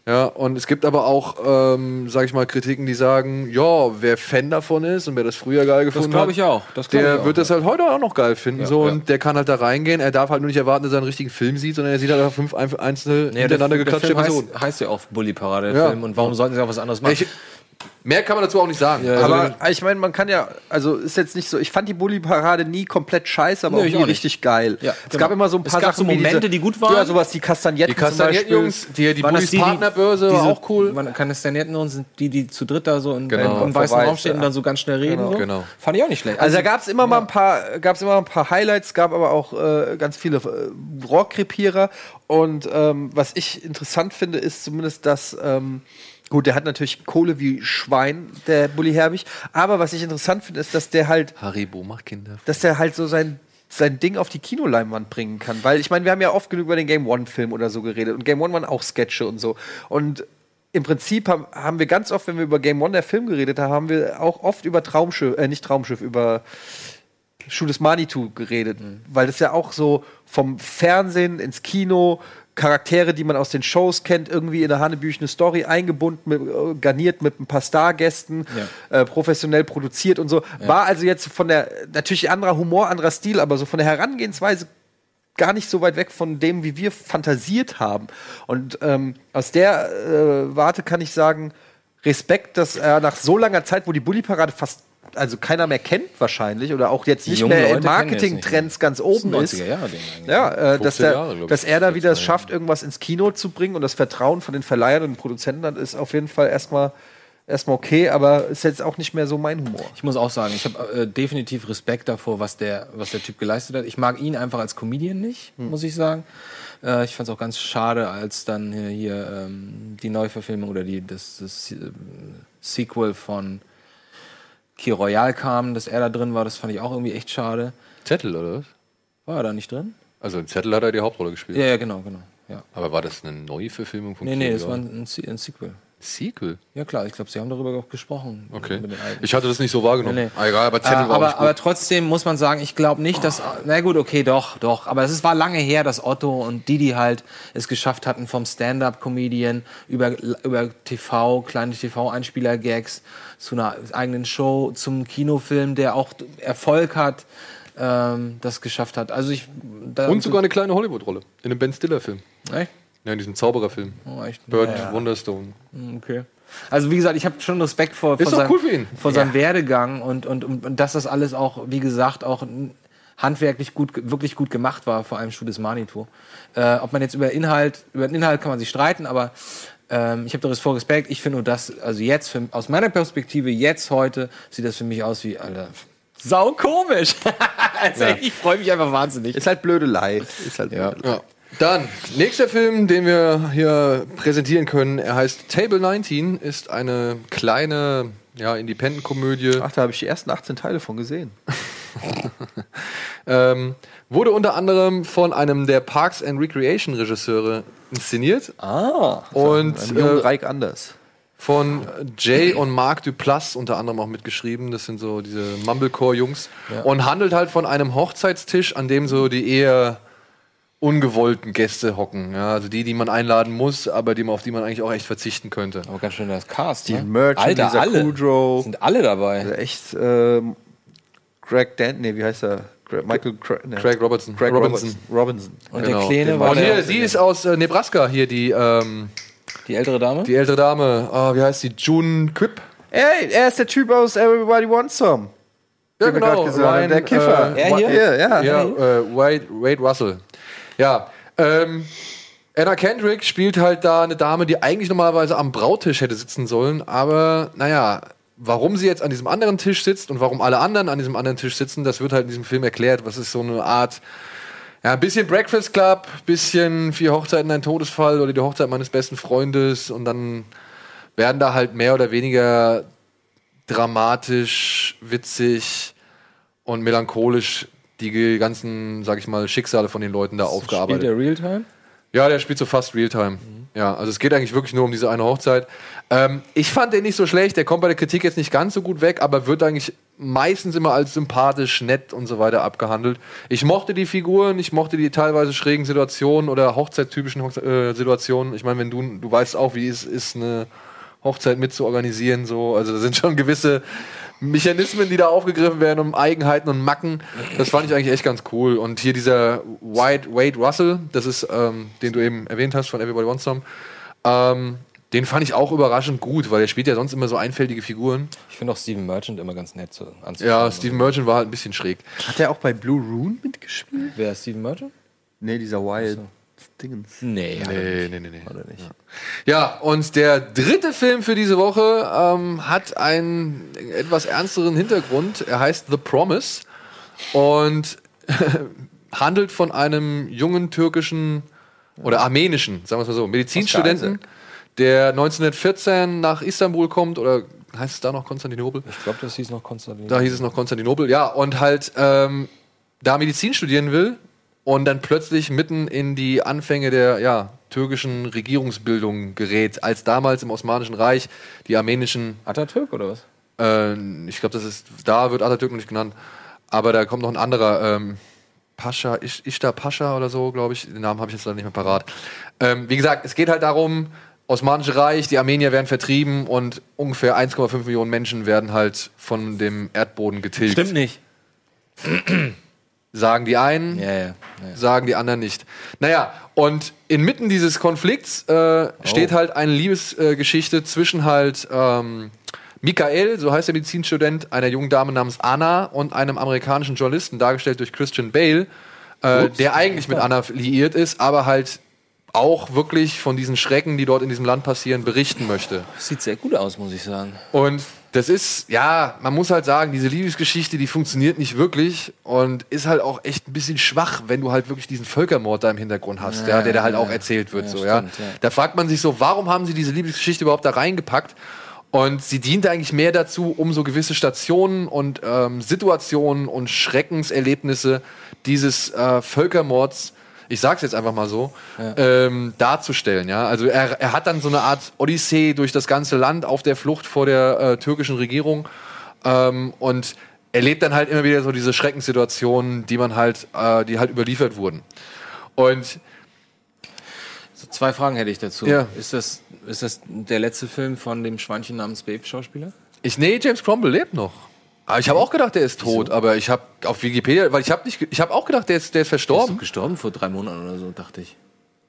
Ja, und es gibt aber auch, ähm, sag ich mal, Kritiken, die sagen, ja, wer Fan davon ist und wer das früher geil gefunden glaub hat, ich auch. Das der ich auch, wird das halt heute auch noch geil finden. so, ja. und der kann halt da reingehen. Er darf halt nur nicht erwarten, dass er einen richtigen Film sieht, sondern er sieht halt einfach fünf ein- einzelne Nee, hintereinander der, der geklatschte Personen. heißt, heißt ja auch Bully Parade, der Ja. Film. Und warum sollten sie auch was anderes machen? Ich, mehr kann man dazu auch nicht sagen. Ja, also, Aber ich meine, man kann ja, also ist jetzt nicht so, ich fand die Bulli-Parade nie komplett scheiße, aber Nö, auch nie auch richtig geil. Ja, es genau. gab immer so ein Es paar gab so Sachen wie Momente, diese, die gut waren. Ja, sowas, die Kastagnetten die Kastagnetten-Jungs, die, die die, die- Partnerbörse war diese- auch cool. Man kann es dann nicht nur sind die, die zu dritt da so in, Genau. im weißen Raum stehen und ja. dann so ganz schnell reden. So. Genau. Fand ich auch nicht schlecht. Also da gab es immer mal ein paar, gab's immer ein paar Highlights, gab aber auch äh, ganz viele äh, Rohrkrepierer. Und ähm, was ich interessant finde, ist zumindest, dass ähm, gut, der hat natürlich Kohle wie Schwein, der Bully Herbig. Aber was ich interessant finde, ist, dass der halt Haribo macht Kinder. dass der halt so sein, sein Ding auf die Kinoleinwand bringen kann. Weil ich meine, wir haben ja oft genug über den Game One-Film oder so geredet. Und Game One waren auch Sketche und so. Und im Prinzip haben, haben wir ganz oft, wenn wir über Game One, der Film, geredet haben, haben wir auch oft über Traumschiff, äh, nicht Traumschiff, über Schuh des Manitou geredet. Weil das ja auch so vom Fernsehen ins Kino. Charaktere, die man aus den Shows kennt, irgendwie in der Hanebüchene Story eingebunden, mit, äh, garniert mit ein paar Stargästen, äh, professionell produziert und so. War also jetzt von der, natürlich anderer Humor, anderer Stil, aber so von der Herangehensweise gar nicht so weit weg von dem, wie wir fantasiert haben. Und ähm, aus der äh, Warte kann ich sagen, Respekt, dass er nach so langer Zeit, wo die Bully-Parade fast also keiner mehr kennt wahrscheinlich oder auch jetzt nicht mehr in Leute Marketing-Trends ganz oben ist. 90er Jahre Ding eigentlich. Ja, äh, dass, 15 der, Jahre, ich. dass er da wieder es 14 schafft, irgendwas ins Kino zu bringen und das Vertrauen von den Verleihern und Produzenten ist auf jeden Fall erstmal erstmal okay, aber ist jetzt auch nicht mehr so mein Humor. Ich muss auch sagen, ich habe äh, definitiv Respekt davor, was der, was der Typ geleistet hat. Ich mag ihn einfach als Comedian nicht, muss ich sagen. Äh, ich fand es auch ganz schade, als dann hier, hier ähm, die Neuverfilmung oder die, das, das äh, Sequel von Key Royale kam, dass er da drin war. Das fand ich auch irgendwie echt schade. Zettel, oder was? War er da nicht drin? Also in Zettel hat er die Hauptrolle gespielt. Ja, ja, genau, genau. Ja. Aber war das eine neue Verfilmung von Nee, nee, Key das war ein, ein Sequel. Sequel. Ja klar, ich glaube, sie haben darüber auch gesprochen. Okay. Ich hatte das nicht so wahrgenommen. Nee, nee. Ah, egal, aber Äh, war aber, aber trotzdem muss man sagen, ich glaube nicht, dass. Na gut, okay, doch, doch. Aber es war lange her, dass Otto und Didi halt es geschafft hatten, vom Stand-up-Comedian über, über TV, kleine TV-Einspieler-Gags zu einer eigenen Show, zum Kinofilm, der auch Erfolg hat, ähm, das geschafft hat. Also ich. Und sogar eine kleine Hollywood-Rolle. In einem Ben Stiller-Film. Echt? Ja, in diesem Zaubererfilm. Oh, echt? Bird Ja, Wonderstone. ja. Okay. Also wie gesagt, ich habe schon Respekt vor, vor, doch seinem, cool vor seinem Werdegang und, und, und, und dass das alles auch, wie gesagt, auch handwerklich gut, wirklich gut gemacht war, vor allem Studios Manitou. Äh, ob man jetzt über Inhalt, über den Inhalt kann man sich streiten, aber ähm, ich habe da vor Respekt. Ich finde nur das, also jetzt, für, aus meiner Perspektive, jetzt heute, sieht das für mich aus wie, Alter, sau komisch. also, Ich freue mich einfach wahnsinnig. Ist halt Blödelei. Ist halt Ja. Blödelei. Ja. Dann, nächster Film, den wir hier präsentieren können, er heißt Table 19, ist eine kleine ja, Independent-Komödie. Ach, da habe ich die ersten 18 Teile von gesehen. Ähm, wurde unter anderem von einem der Parks and Recreation Regisseure inszeniert Ah. und äh, Reik anders. von Jay und Mark Duplass unter anderem auch mitgeschrieben. Das sind so diese Mumblecore-Jungs. Und handelt halt von einem Hochzeitstisch, an dem so die eher ungewollten Gäste hocken. Ja, also die, die man einladen muss, aber die, man- auf die man eigentlich auch echt verzichten könnte. Aber ganz schön das Cast. Steve ne? Merchant, Alter, Lisa alle. Kudrow. Sind alle dabei. Also echt, ähm, Greg Dan, nee, wie heißt er? Greg, Michael Cra nee. Craig Robertson. Craig Robinson. Robinson. Robinson. Und Genau. der Kleine war Und der, hier, sie ist aus äh, Nebraska, hier die, ähm, die ältere Dame. die ältere Dame. Ah, wie heißt die? June Quip? Ey, er ist der Typ aus Everybody Wants Some. Ja, gesagt haben, der Kiffer. Äh, Er hier? Ja, ja. Ja, äh, Wade, Wade Russell. Ja, ähm, Anna Kendrick spielt halt da eine Dame, die eigentlich normalerweise am Brautisch hätte sitzen sollen, aber naja, warum sie jetzt an diesem anderen Tisch sitzt und warum alle anderen an diesem anderen Tisch sitzen, das wird halt in diesem Film erklärt. Was ist so eine Art, ja, ein bisschen Breakfast Club, bisschen vier Hochzeiten, ein Todesfall oder die Hochzeit meines besten Freundes und dann werden da halt mehr oder weniger dramatisch, witzig und melancholisch die ganzen, sag ich mal, Schicksale von den Leuten da Spielt aufgearbeitet. der Realtime? Ja, der spielt so fast Realtime. Ja, also es geht eigentlich wirklich nur um diese eine Hochzeit. Ähm, ich fand den nicht so schlecht, der kommt bei der Kritik jetzt nicht ganz so gut weg, aber wird eigentlich meistens immer als sympathisch, nett und so weiter abgehandelt. Ich mochte die Figuren, ich mochte die teilweise schrägen Situationen oder hochzeitstypischen Hochze äh, Situationen. Ich meine, wenn du, du weißt auch, wie es ist, eine Hochzeit mit zu organisieren, so. Also da sind schon gewisse Mechanismen, die da aufgegriffen werden, um Eigenheiten und Macken. Das fand ich eigentlich echt ganz cool. Und hier dieser Wade, Wade Russell, das ist, ähm, den du eben erwähnt hast von Everybody Wants Some, ähm, den fand ich auch überraschend gut, weil er spielt ja sonst immer so einfältige Figuren. Ich finde auch Steven Merchant immer ganz nett zu anzuschauen. Ja, Stephen Merchant war halt ein bisschen schräg. Hat er auch bei Blue Rune mitgespielt? Wer ist Steven Merchant? Nee, dieser Wild Dingens. Nee, Nee, nee, nee, nee. Oder nicht. Ja, und der dritte Film für diese Woche ähm, hat einen etwas ernsteren Hintergrund. Er heißt The Promise und handelt von einem jungen türkischen oder armenischen, sagen wir es mal so, Medizinstudenten, der 1914 nach Istanbul kommt oder heißt es da noch Konstantinopel? Ich glaube, das hieß noch Konstantin. Da hieß es noch Konstantinopel, ja, und halt ähm, da Medizin studieren will und dann plötzlich mitten in die Anfänge der ja, türkischen Regierungsbildung gerät, als damals im Osmanischen Reich die armenischen, Atatürk oder was? äh, ich glaube, das ist, da wird Atatürk noch nicht genannt, aber da kommt noch ein anderer, ähm, Pascha, Ish- Ishtar Pascha oder so, glaube ich, den Namen habe ich jetzt leider nicht mehr parat. Ähm, wie gesagt, es geht halt darum, Osmanische Reich, die Armenier werden vertrieben und ungefähr 1,5 Millionen Menschen werden halt von dem Erdboden getilgt. Stimmt nicht. Sagen die einen, Ja, ja. ja. sagen die anderen nicht. Naja, und inmitten dieses Konflikts äh, steht halt eine Liebesgeschichte zwischen halt ähm, Michael, so heißt der Medizinstudent, einer jungen Dame namens Anna und einem amerikanischen Journalisten, dargestellt durch Christian Bale, äh, der eigentlich mit Anna liiert ist, aber halt auch wirklich von diesen Schrecken, die dort in diesem Land passieren, berichten möchte. Sieht sehr gut aus, muss ich sagen. Und das ist, ja, man muss halt sagen, diese Liebesgeschichte, die funktioniert nicht wirklich und ist halt auch echt ein bisschen schwach, wenn du halt wirklich diesen Völkermord da im Hintergrund hast, ja, der da halt auch erzählt wird. Ja, so, ja. stimmt, ja. Da fragt man sich so, warum haben sie diese Liebesgeschichte überhaupt da reingepackt? Und sie diente eigentlich mehr dazu, um so gewisse Stationen und ähm, Situationen und Schreckenserlebnisse dieses äh, Völkermords, ich sag's jetzt einfach mal so, ähm, darzustellen. Ja? Also er, er hat dann so eine Art Odyssee durch das ganze Land auf der Flucht vor der äh, türkischen Regierung ähm, und erlebt dann halt immer wieder so diese Schreckenssituationen, die man halt, äh, die halt überliefert wurden. Und So, zwei Fragen hätte ich dazu. Ja. Ist, das, ist das der letzte Film von dem Schweinchen namens Babe-Schauspieler? Ich, nee, James Cromwell lebt noch. Aber ich habe auch gedacht, der ist tot, aber ich habe auf Wikipedia, weil ich habe nicht, ich habe auch gedacht, der ist, der ist Der ist verstorben. doch gestorben vor drei Monaten oder so, dachte ich.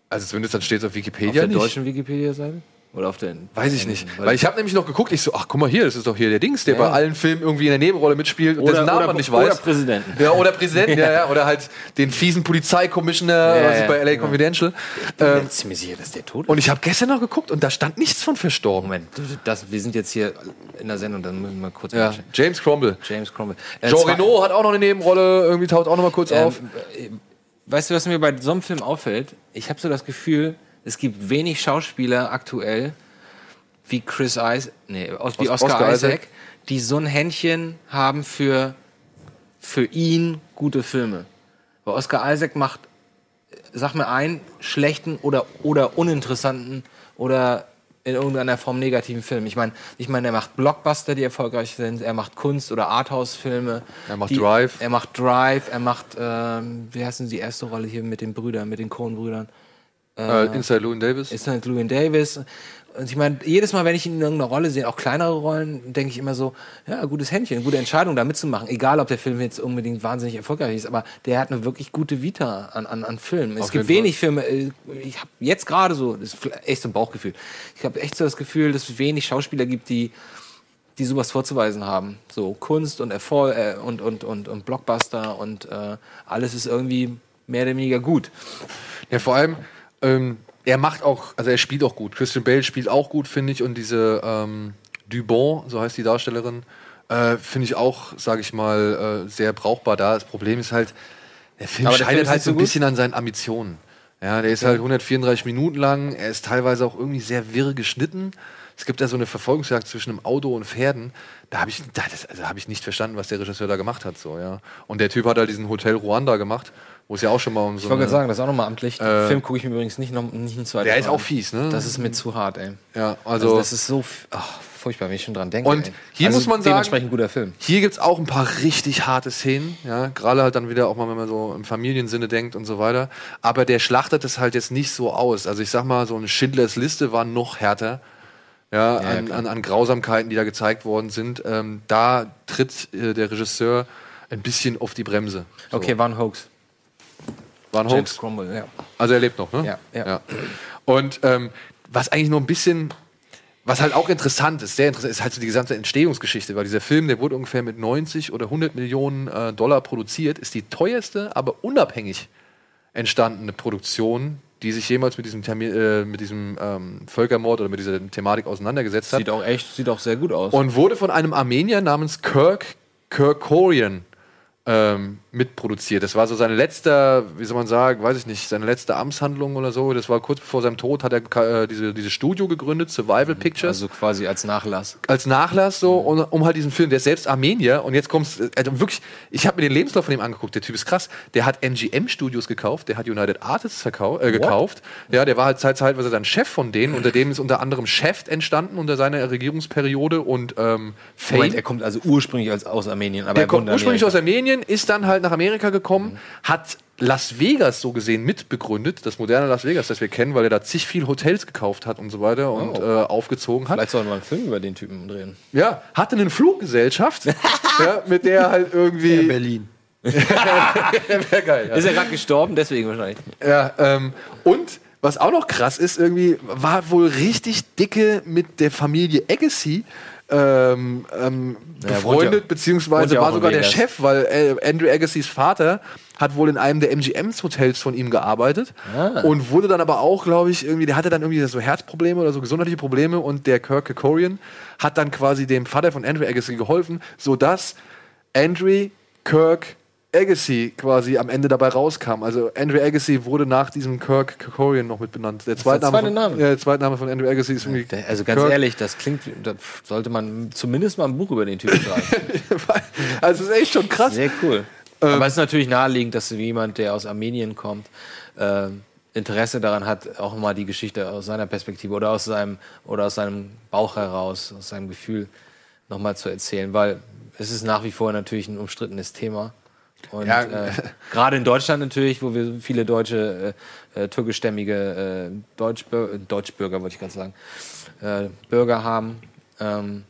Also zumindest dann steht es auf Auf Wikipedia der nicht. deutschen Wikipedia-Seite? Oder auf der. Weiß ich nicht. Weil- Weil ich habe nämlich noch geguckt, ich so, ach guck mal hier, das ist doch hier der Dings, der Ja. bei allen Filmen irgendwie in der Nebenrolle mitspielt und Oder- dessen Namen oder- man nicht oder weiß. Präsidenten. Ja, oder Präsidenten, ja, ja. Oder halt den fiesen Polizeikommissioner, Ja, was ist bei LA ja. Confidential. Ich Ähm, bin ziemlich sicher, dass der tot ist. und ich habe gestern noch geguckt und da stand nichts von verstorben. Moment, das, wir sind jetzt hier in der Sendung, dann müssen wir mal kurz Ja, James Cromwell. James Cromwell. Äh, Jean Reno hat auch noch eine Nebenrolle, irgendwie taucht auch noch mal kurz Ähm, auf. äh, Weißt du, was mir bei so einem Film auffällt? Ich habe so das Gefühl, es gibt wenig Schauspieler aktuell wie Chris Isaac, nee, wie Os- Oscar, Oscar Isaac, Isaac. die so ein Händchen haben für, für ihn gute Filme. Weil Oscar Isaac macht, sag mir einen, schlechten oder, oder uninteressanten oder in irgendeiner Form negativen Film. Ich meine, ich meine, er macht Blockbuster, die erfolgreich sind, er macht Kunst- oder Arthouse-Filme. Er macht die, Drive. Er macht Drive, er macht, ähm, wie heißt denn die erste Rolle hier mit den Brüdern, mit den Coen-Brüdern? Äh, Inside Llewyn Davis. Halt Llewyn Davis. Und ich meine, jedes Mal, wenn ich ihn in irgendeiner Rolle sehe, auch kleinere Rollen, denke ich immer so, ja, gutes Händchen, gute Entscheidung, da mitzumachen. Egal, ob der Film jetzt unbedingt wahnsinnig erfolgreich ist, aber der hat eine wirklich gute Vita an, an, an Filmen. Es gibt wenig Filme, äh, ich habe jetzt gerade so, das ist echt so ein Bauchgefühl, ich habe echt so das Gefühl, dass es wenig Schauspieler gibt, die die sowas vorzuweisen haben. So Kunst und Erfolg äh, und, und, und, und Blockbuster und äh, alles ist irgendwie mehr oder weniger gut. Ja, vor allem, ähm, er macht auch, also er spielt auch gut. Christian Bale spielt auch gut, finde ich. Und diese ähm, Dubon, so heißt die Darstellerin, äh, finde ich auch, sage ich mal, äh, sehr brauchbar da. Das Problem ist halt, der Film Aber ist halt so ein gut? bisschen an seinen Ambitionen. Ja, der ist halt 134 Minuten lang. Er ist teilweise auch irgendwie sehr wirr geschnitten. Es gibt da so eine Verfolgungsjagd zwischen einem Auto und Pferden. Da habe ich, da, das, also hab ich nicht verstanden, was der Regisseur da gemacht hat. So, ja. Und der Typ hat halt diesen Hotel Ruanda gemacht, wo es ja auch schon mal um so Ich wollte gerade sagen, das ist auch nochmal amtlich. Den Äh, Film gucke ich mir übrigens nicht noch nicht ein zweites Der ist auch fies, ne? Das ist mir zu hart, ey. Ja, Also, also, das ist so ach, furchtbar, wenn ich schon dran denke. Und ey. hier also muss man sagen- dementsprechend guter Film. hier gibt's auch ein paar richtig harte Szenen, ja, gerade halt dann wieder auch mal, wenn man so im Familiensinne denkt und so weiter. Aber der schlachtet es halt jetzt nicht so aus. Also ich sag mal, so eine Schindlers Liste war noch härter. Ja, ja, an, an, an Grausamkeiten, die da gezeigt worden sind. Ähm, da tritt äh, der Regisseur ein bisschen auf die Bremse. So. Okay, war ein Hoax. War ein James Hoax. Cromwell, ja. Also er lebt noch, ne? Ja, ja. Und ähm, was eigentlich nur ein bisschen, was halt auch interessant ist, sehr interessant, ist halt so die gesamte Entstehungsgeschichte, weil dieser Film, der wurde ungefähr mit 90 oder 100 Millionen äh, Dollar produziert, ist die teuerste, aber unabhängig entstandene Produktion, die sich jemals mit diesem, Termi äh, mit diesem ähm, Völkermord oder mit dieser Thematik auseinandergesetzt hat. Sieht auch echt, sieht auch sehr gut aus. Und wurde von einem Armenier namens Kirk Kerkorian ähm, mitproduziert. Das war so sein letzter, wie soll man sagen, weiß ich nicht, seine letzte Amtshandlung oder so. Das war kurz bevor seinem Tod, hat er äh, diese, dieses Studio gegründet, Survival Pictures also quasi als Nachlass. als Nachlass so, um, um halt diesen Film, der ist selbst Armenier und jetzt kommt's, also wirklich, ich habe mir den Lebenslauf von ihm angeguckt, der Typ ist krass, der hat MGM Studios gekauft, der hat United Artists äh, gekauft, ja, der war halt zeit- zeitweise dann Chef von denen, unter dem ist unter anderem Chef entstanden unter seiner Regierungsperiode und ähm, Fame. Moment, er kommt also ursprünglich als, aus Armenien. Aber Der er kommt ursprünglich aus Amerika. Armenien, ist dann halt nach Amerika gekommen, hat Las Vegas so gesehen mitbegründet, das moderne Las Vegas, das wir kennen, weil er da zig viel Hotels gekauft hat und so weiter und äh, aufgezogen hat. Vielleicht sollten wir einen Film über den Typen drehen. Ja, hatte eine Fluggesellschaft, ja, mit der er halt irgendwie. Berlin. Wäre geil. Ja. Ist er gerade gestorben, deswegen wahrscheinlich. Ja, ähm, und was auch noch krass ist, irgendwie war wohl richtig dicke mit der Familie Agassi ähm, ähm, befreundet, ja- beziehungsweise war sogar der Vegas. Chef, weil äh, Andrew Agassiz Vater hat wohl in einem der MGMs-Hotels von ihm gearbeitet Ah. und wurde dann aber auch, glaube ich, irgendwie, der hatte dann irgendwie so Herzprobleme oder so gesundheitliche Probleme und der Kirk Kerkorian hat dann quasi dem Vater von Andrew Agassi geholfen, sodass Andrew Kirk Agassi quasi am Ende dabei rauskam. Also Andrew Agassi wurde nach diesem Kirk Kerkorian noch mit benannt. Der der zweite, zweite von, Name? Ja, der zweite Name von Andrew Agassi ist irgendwie Der- Also ganz Kirk. ehrlich, das klingt, da sollte man zumindest mal ein Buch über den Typen schreiben. also es ist echt schon krass. Sehr cool. Aber es ist natürlich naheliegend, dass jemand, der aus Armenien kommt, ähm, Interesse daran hat, auch mal die Geschichte aus seiner Perspektive oder aus seinem oder aus seinem Bauch heraus, aus seinem Gefühl nochmal zu erzählen, weil es ist nach wie vor natürlich ein umstrittenes Thema. Und Ja. äh, gerade in Deutschland natürlich, wo wir viele deutsche, äh, äh, türkischstämmige äh, Deutschbür Deutschbürger, wollte ich gerade sagen, äh, Bürger haben. Ähm,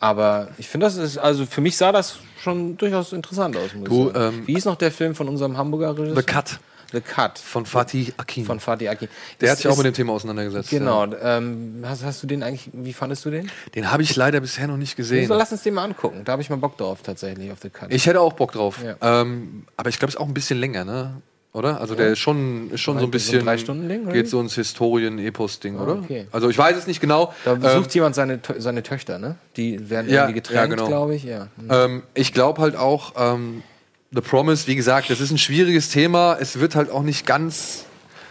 aber ich finde, das ist, also für mich sah das schon durchaus interessant aus. Muss Du, ich sagen. ähm, Wie ist noch der Film von unserem Hamburger Regisseur? The Cut The Cut von Fatih Akin. von Fatih Akin. der Ist- hat sich auch mit dem Thema auseinandergesetzt. Genau. Ähm, hast, hast du den eigentlich, wie fandest du den? Ja. Den habe ich leider bisher noch nicht gesehen. So, lass uns den mal angucken. Da habe ich mal Bock drauf, tatsächlich, auf The Cut. Ich hätte auch Bock drauf. Ja. Ähm, aber ich glaube, es ist auch ein bisschen länger, ne? Oder? Also der ist schon, ist schon so ein So ein bisschen. Drei-Stunden-Ding, oder Geht so ins Historien-Epos-Ding, oder? okay. Also ich weiß es nicht genau. da besucht Ähm, jemand seine, seine Töchter, ne? Die werden Ja, irgendwie ja, getrennt, genau. glaube ich. Ja. Hm. Ähm, ich glaube halt auch, ähm, The Promise, wie gesagt, das ist ein schwieriges Thema. Es wird halt auch nicht ganz,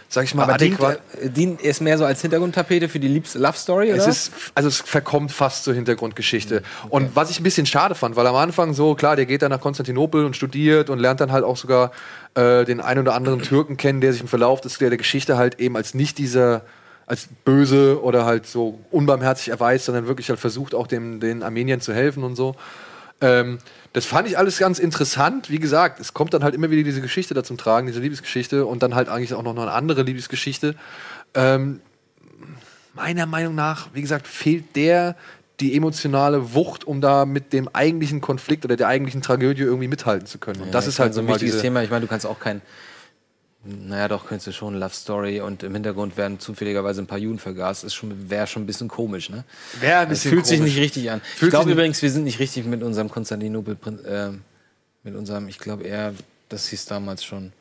sag ich mal, Aber adäquat. dient ist mehr so als Hintergrundtapete für die Liebs Love Story, oder? Es ist, also es verkommt fast zur Hintergrundgeschichte. Und was ich ein bisschen schade fand, weil am Anfang so, klar, der geht dann nach Konstantinopel und studiert und lernt dann halt auch sogar äh, den einen oder anderen Türken kennen, der sich im Verlauf des, der, der Geschichte halt eben als nicht dieser, als böse oder halt so unbarmherzig erweist, sondern wirklich halt versucht, auch dem, den Armeniern zu helfen und so. Ähm, das fand ich alles ganz interessant. Wie gesagt, es kommt dann halt immer wieder diese Geschichte da zum Tragen, diese Liebesgeschichte und dann halt eigentlich auch noch eine andere Liebesgeschichte. Ähm, meiner Meinung nach, wie gesagt, fehlt der die emotionale Wucht, um da mit dem eigentlichen Konflikt oder der eigentlichen Tragödie irgendwie mithalten zu können. Und das Ja, ist halt so ein wichtiges diese, Thema. Ich meine, du kannst auch kein. Naja, doch, könntest du schon Love Story und im Hintergrund werden zufälligerweise ein paar Juden vergast. Ist schon, wäre schon ein bisschen komisch, ne? Wäre ein Das bisschen fühlt sich komisch. nicht richtig an. Fühlt ich glaube sich übrigens, wir sind nicht richtig mit unserem Konstantinopel, äh, mit unserem, ich glaube eher, das hieß damals schon,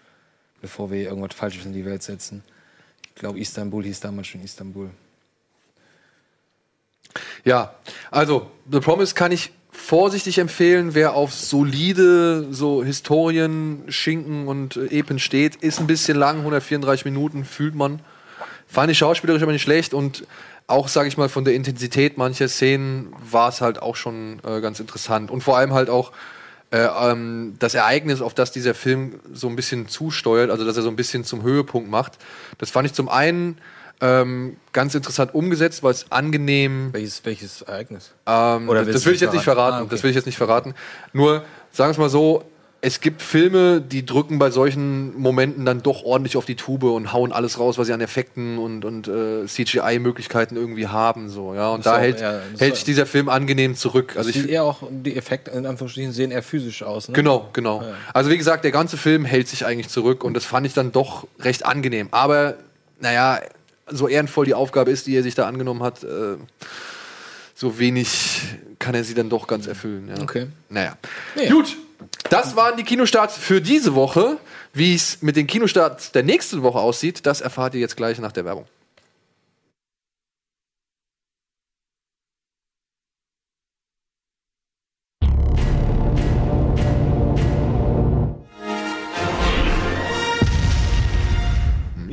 bevor wir irgendwas Falsches in die Welt setzen. Ich glaube, Istanbul hieß damals schon Istanbul. Ja, also The Promise kann ich vorsichtig empfehlen, wer auf solide so Historien, Schinken und äh, Epen steht, ist ein bisschen lang, 134 Minuten fühlt man. Fand ich schauspielerisch aber nicht schlecht und auch, sage ich mal, von der Intensität mancher Szenen war es halt auch schon äh, ganz interessant und vor allem halt auch äh, ähm, das Ereignis, auf das dieser Film so ein bisschen zusteuert, also dass er so ein bisschen zum Höhepunkt macht. Das fand ich zum einen ähm, ganz interessant umgesetzt, weil es angenehm Welches, welches Ereignis? ähm, Oder das, das will ich jetzt nicht verraten? Ah, okay. Das will ich jetzt nicht verraten. Nur, sagen wir es mal so, es gibt Filme, die drücken bei solchen Momenten dann doch ordentlich auf die Tube und hauen alles raus, was sie an Effekten und, und äh, CGI-Möglichkeiten irgendwie haben. So, ja. Und Das da hält, ja, hält sich dieser Film angenehm zurück. Also Sieht ich, eher auch, die Effekte in Anführungsstrichen sehen eher physisch aus, ne? Genau, genau. Also wie gesagt, der ganze Film hält sich eigentlich zurück und das fand ich dann doch recht angenehm. Aber naja, so ehrenvoll die Aufgabe ist, die er sich da angenommen hat, äh, so wenig kann er sie dann doch ganz erfüllen. Ja. Okay. Naja. Ja. Gut, das waren die Kinostarts für diese Woche. Wie es mit den Kinostarts der nächsten Woche aussieht, das erfahrt ihr jetzt gleich nach der Werbung.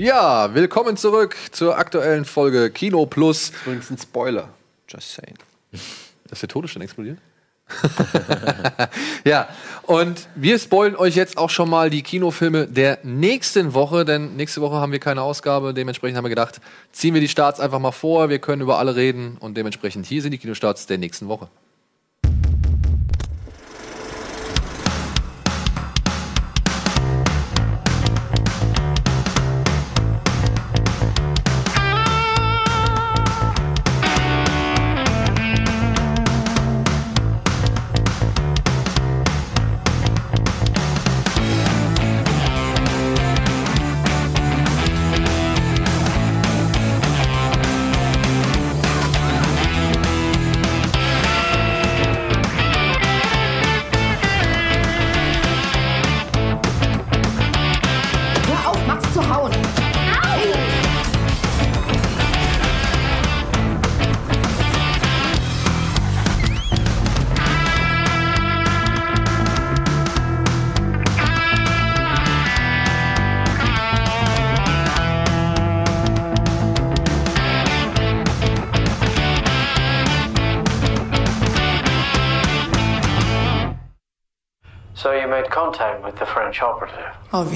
Ja, willkommen zurück zur aktuellen Folge Kino Plus. Übrigens ein Spoiler. Just saying. Dass der Todesstern explodiert? ja, und wir spoilen euch jetzt auch schon mal die Kinofilme der nächsten Woche, denn nächste Woche haben wir keine Ausgabe. Dementsprechend haben wir gedacht, ziehen wir die Starts einfach mal vor. Wir können über alle reden und dementsprechend hier sind die Kinostarts der nächsten Woche.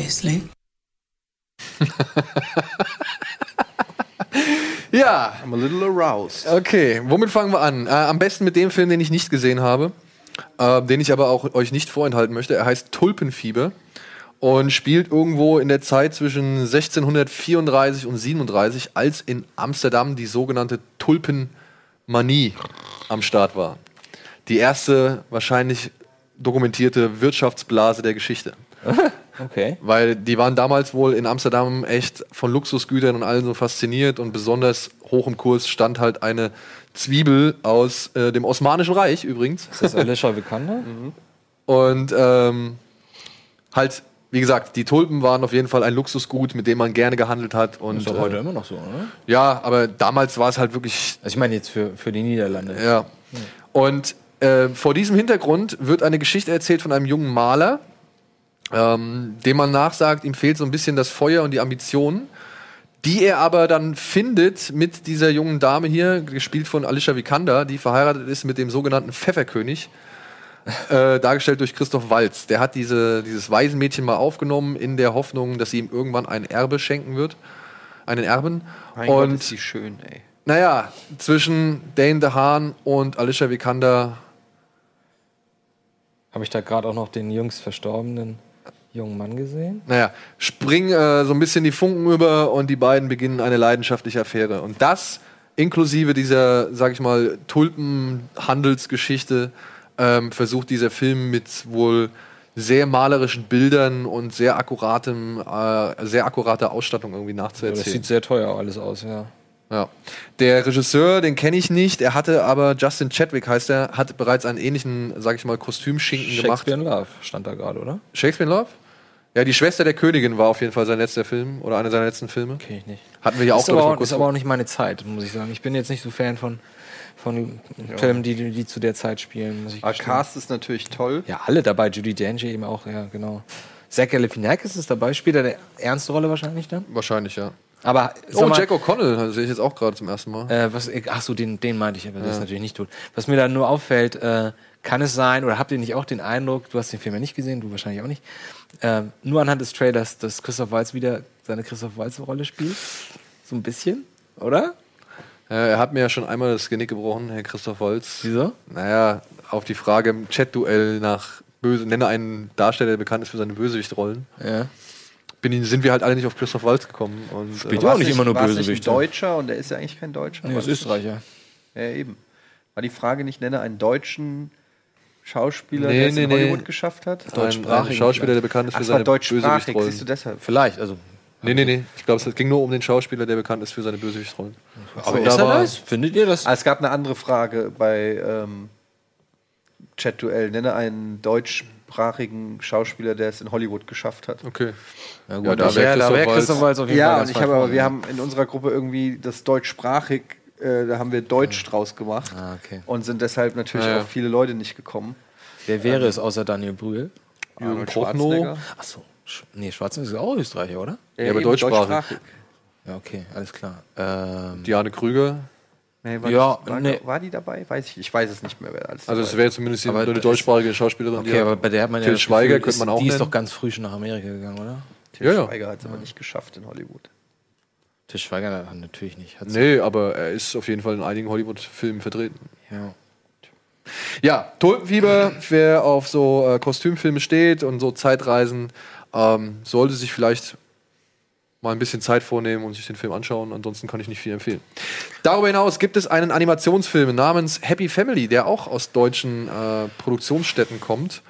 Obviously. Ja, I'm a little aroused. okay. Womit fangen wir an? Äh, am besten mit dem Film, den ich nicht gesehen habe, äh, den ich aber auch euch nicht vorenthalten möchte. Er heißt Tulpenfieber und spielt irgendwo in der Zeit zwischen 1634 und 37, als in Amsterdam die sogenannte Tulpenmanie am Start war. Die erste wahrscheinlich dokumentierte Wirtschaftsblase der Geschichte. Okay. Weil die waren damals wohl in Amsterdam echt von Luxusgütern und allem so fasziniert und besonders hoch im Kurs stand halt eine Zwiebel aus äh, dem Osmanischen Reich übrigens. Ist das Alicia Vikander? Und ähm, halt, wie gesagt, die Tulpen waren auf jeden Fall ein Luxusgut, mit dem man gerne gehandelt hat. Und, Ist doch heute äh, immer noch so, oder? ja, aber damals war es halt wirklich Also ich meine jetzt für, für die Niederlande. Ja. Und äh, vor diesem Hintergrund wird eine Geschichte erzählt von einem jungen Maler, ähm, dem man nachsagt, ihm fehlt so ein bisschen das Feuer und die Ambitionen, die er aber dann findet mit dieser jungen Dame hier, gespielt von Alicia Vikander, die verheiratet ist mit dem sogenannten Pfefferkönig. Äh, dargestellt durch Christoph Walz. Der hat diese, dieses Waisenmädchen mal aufgenommen, in der Hoffnung, dass sie ihm irgendwann ein Erbe schenken wird. Einen Erben. Mein Gott, und ist die schön, ey. naja, zwischen Dane DeHaan und Alicia Vikander, Habe ich da gerade auch noch den jüngst verstorbenen jungen Mann gesehen? naja, springen äh, so ein bisschen die Funken über und die beiden beginnen eine leidenschaftliche Affäre. Und das inklusive dieser, sag ich mal, Tulpenhandelsgeschichte ähm, versucht dieser Film mit wohl sehr malerischen Bildern und sehr akkuratem, äh, sehr akkurater Ausstattung irgendwie Das nachzuerzählen. sieht sehr teuer alles aus, ja. Ja. Der Regisseur, den kenne ich nicht. Er hatte aber, Justin Chadwick heißt er, hat bereits einen ähnlichen, sag ich mal, Kostümschinken gemacht. Shakespeare in Love stand da gerade, oder? Shakespeare in Love? Ja, die Schwester der Königin war auf jeden Fall sein letzter Film oder einer seiner letzten Filme. Kenn ich nicht. Hatten wir ja auch, ist, ich, aber mal auch, kurz ist aber auch nicht meine Zeit, muss ich sagen. Ich bin jetzt nicht so Fan von, von Filmen, die, die zu der Zeit spielen, muss ich Aber gestehen. Cast ist natürlich toll. Ja, alle dabei. Judy Dench eben auch, ja, genau. Zach Galifianakis ist dabei, spielt er eine ernste Rolle wahrscheinlich dann. Wahrscheinlich, ja. Aber Oh, Jack O'Connell das sehe ich jetzt auch gerade zum ersten Mal. Äh, was, ach so, den, den meinte ich, aber das ist natürlich nicht tot. Was mir da nur auffällt, äh, kann es sein, oder habt ihr nicht auch den Eindruck, du hast den Film ja nicht gesehen, du wahrscheinlich auch nicht, äh, nur anhand des Trailers, dass Christoph Waltz wieder seine Christoph Waltz-Rolle spielt? So ein bisschen, oder? Äh, er hat mir ja schon einmal das Genick gebrochen, Herr Christoph Holz. Wieso? Naja, auf die Frage im Chat-Duell nach böse, nenne einen Darsteller, der bekannt ist für seine Bösewichtrollen. Ja. Bin, sind wir halt alle nicht auf Christoph Waltz gekommen. Und, Spielt äh, ja auch nicht immer nur nicht Bösewichte. ein Deutscher und der ist ja eigentlich kein Deutscher. Nee, ist Österreicher. Ja, eben. War die Frage nicht, nenne einen deutschen Schauspieler, Nee, der es nee, in nee. Hollywood geschafft hat? deutschsprachigen Schauspieler, der bekannt ist Ach, für seine deutschsprachig, Bösewichtrollen. siehst du deshalb. Vielleicht, also. Nee, nee, nee. Ich glaube, es ging nur um den Schauspieler, der bekannt ist für seine Bösewichtrollen. Aber da ist er war- das? Findet ihr das? Ah, es gab eine andere Frage bei ähm, Chat-Duell. Nenne einen deutschsprachigen Schauspieler, der es in Hollywood geschafft hat. Okay. Ja, gut, Ja, da da wär wäre Christoph wär Waltz- Christoph Waltz auf jeden Fall Ja, ganz und ich habe aber, wir haben in unserer Gruppe irgendwie das deutschsprachig, äh, da haben wir Deutsch draus gemacht Ah, okay. und sind deshalb natürlich Ja, ja. auch viele Leute nicht gekommen. Wer wäre es außer Daniel Brühl? Jürgen Prochnow. Schwarzenegger. Achso. Nee, Schwarzenegger ist auch Österreicher, oder? Ja, aber eben, deutschsprachig. Ja, okay, alles klar. Ähm, Diane Krüger. Nee, war, Ja, die, war, nee. war die dabei? Weiß ich, ich weiß es nicht mehr, wer alles Also es wäre zumindest Aber eine das- deutschsprachige Schauspielerin. okay, die aber bei der hat man ja Til das Schweiger Gefühl, könnte man ist- auch Die ist nennen. doch ganz früh schon nach Amerika gegangen, oder? Til Ja, ja. Schweiger hat es aber nicht geschafft in Hollywood. Tisch Schweiger natürlich nicht. Hat sie- Nee, aber er ist auf jeden Fall in einigen Hollywood-Filmen vertreten. Ja. Ja, Tulpenfieber, wer auf so äh, Kostümfilme steht und so Zeitreisen, ähm, sollte sich vielleicht mal ein bisschen Zeit vornehmen und sich den Film anschauen. Ansonsten kann ich nicht viel empfehlen. Darüber hinaus gibt es einen Animationsfilm namens Happy Family, der auch aus deutschen äh, Produktionsstätten kommt.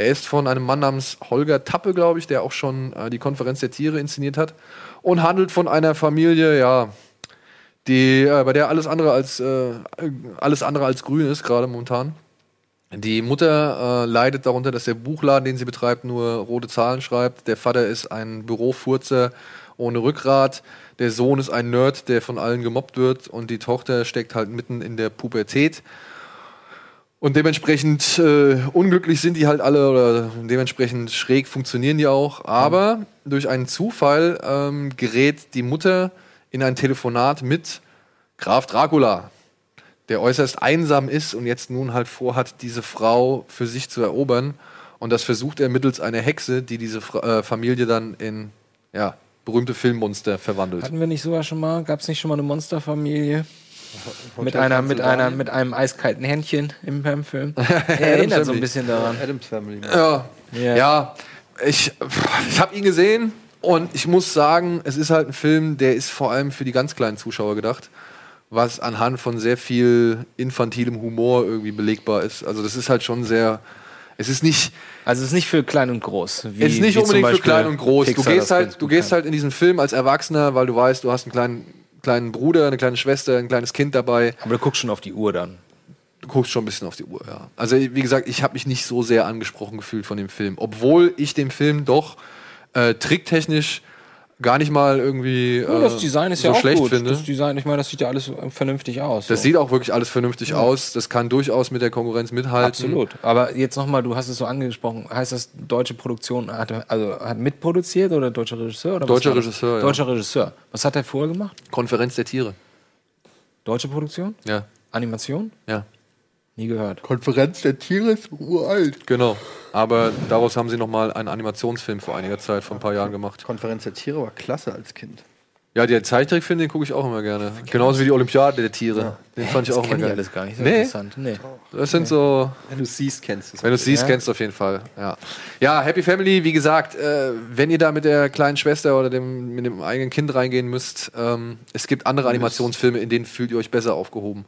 Er ist von einem Mann namens Holger Tappe, glaube ich, der auch schon äh, die Konferenz der Tiere inszeniert hat und handelt von einer Familie, ja, die, äh, bei der alles andere als äh, alles andere als grün ist, gerade momentan. Die Mutter äh, leidet darunter, dass der Buchladen, den sie betreibt, nur rote Zahlen schreibt. Der Vater ist ein Bürofurzer ohne Rückgrat. Der Sohn ist ein Nerd, der von allen gemobbt wird. Und die Tochter steckt halt mitten in der Pubertät. Und dementsprechend äh, unglücklich sind die halt alle oder dementsprechend schräg funktionieren die auch. Aber durch einen Zufall ähm, gerät die Mutter in ein Telefonat mit Graf Dracula, der äußerst einsam ist und jetzt nun halt vorhat, diese Frau für sich zu erobern. Und das versucht er mittels einer Hexe, die diese Fra äh, Familie dann in ja, berühmte Filmmonster verwandelt. Hatten wir nicht sogar schon mal? Gab es nicht schon mal eine Monsterfamilie? Mit einer, mit einer, mit einem eiskalten Händchen im, im Film. Er erinnert so ein bisschen daran. Adams Family. Ja, Ja. ja. ich, ich habe ihn gesehen und ich muss sagen, es ist halt ein Film, der ist vor allem für die ganz kleinen Zuschauer gedacht, was anhand von sehr viel infantilem Humor irgendwie belegbar ist. Also das ist halt schon sehr, es ist nicht, Also es ist nicht für klein und groß. Wie, es ist nicht unbedingt für klein und groß. Du Pixar das gehst halt, du gehst halt in diesen Film als Erwachsener, weil du weißt, du hast einen kleinen, kleinen Bruder, eine kleine Schwester, ein kleines Kind dabei. Aber du guckst schon auf die Uhr dann. Du guckst schon ein bisschen auf die Uhr, ja. Also, wie gesagt, ich habe mich nicht so sehr angesprochen gefühlt von dem Film. Obwohl ich den Film doch äh, tricktechnisch gar nicht mal irgendwie äh, Ja, das Design ist so ja auch schlecht gut. finde. Das Design, ich meine, das sieht ja alles äh, vernünftig aus. Das so. sieht auch wirklich alles vernünftig aus. Das kann durchaus mit der Konkurrenz mithalten. Absolut. Aber jetzt nochmal, du hast es so angesprochen, heißt das, deutsche Produktion hat, also hat mitproduziert oder deutscher Regisseur? Oder Deutscher? Regisseur, ja. Deutscher Regisseur. Was hat er vorher gemacht? Konferenz der Tiere. Deutsche Produktion? Ja, Animation? ja. Nie gehört. Konferenz der Tiere ist uralt. Genau. Aber daraus haben sie noch mal einen Animationsfilm vor einiger Zeit, vor ein paar Jahren gemacht. Konferenz der Tiere war klasse als Kind. Ja, der Zeichentrickfilm, den gucke ich auch immer gerne. Genauso wie die Olympiade der Tiere. Den fand ich Das auch immer geil. alles gar nicht. So Nee. interessant. Nee. Das sind so, Wenn du siehst, kennst du es. wenn du es siehst, Ja. kennst du auf jeden Fall. Ja. ja, Happy Family, wie gesagt, äh, wenn ihr da mit der kleinen Schwester oder dem, mit dem eigenen Kind reingehen müsst, ähm, es gibt andere Animationsfilme, in denen fühlt ihr euch besser aufgehoben.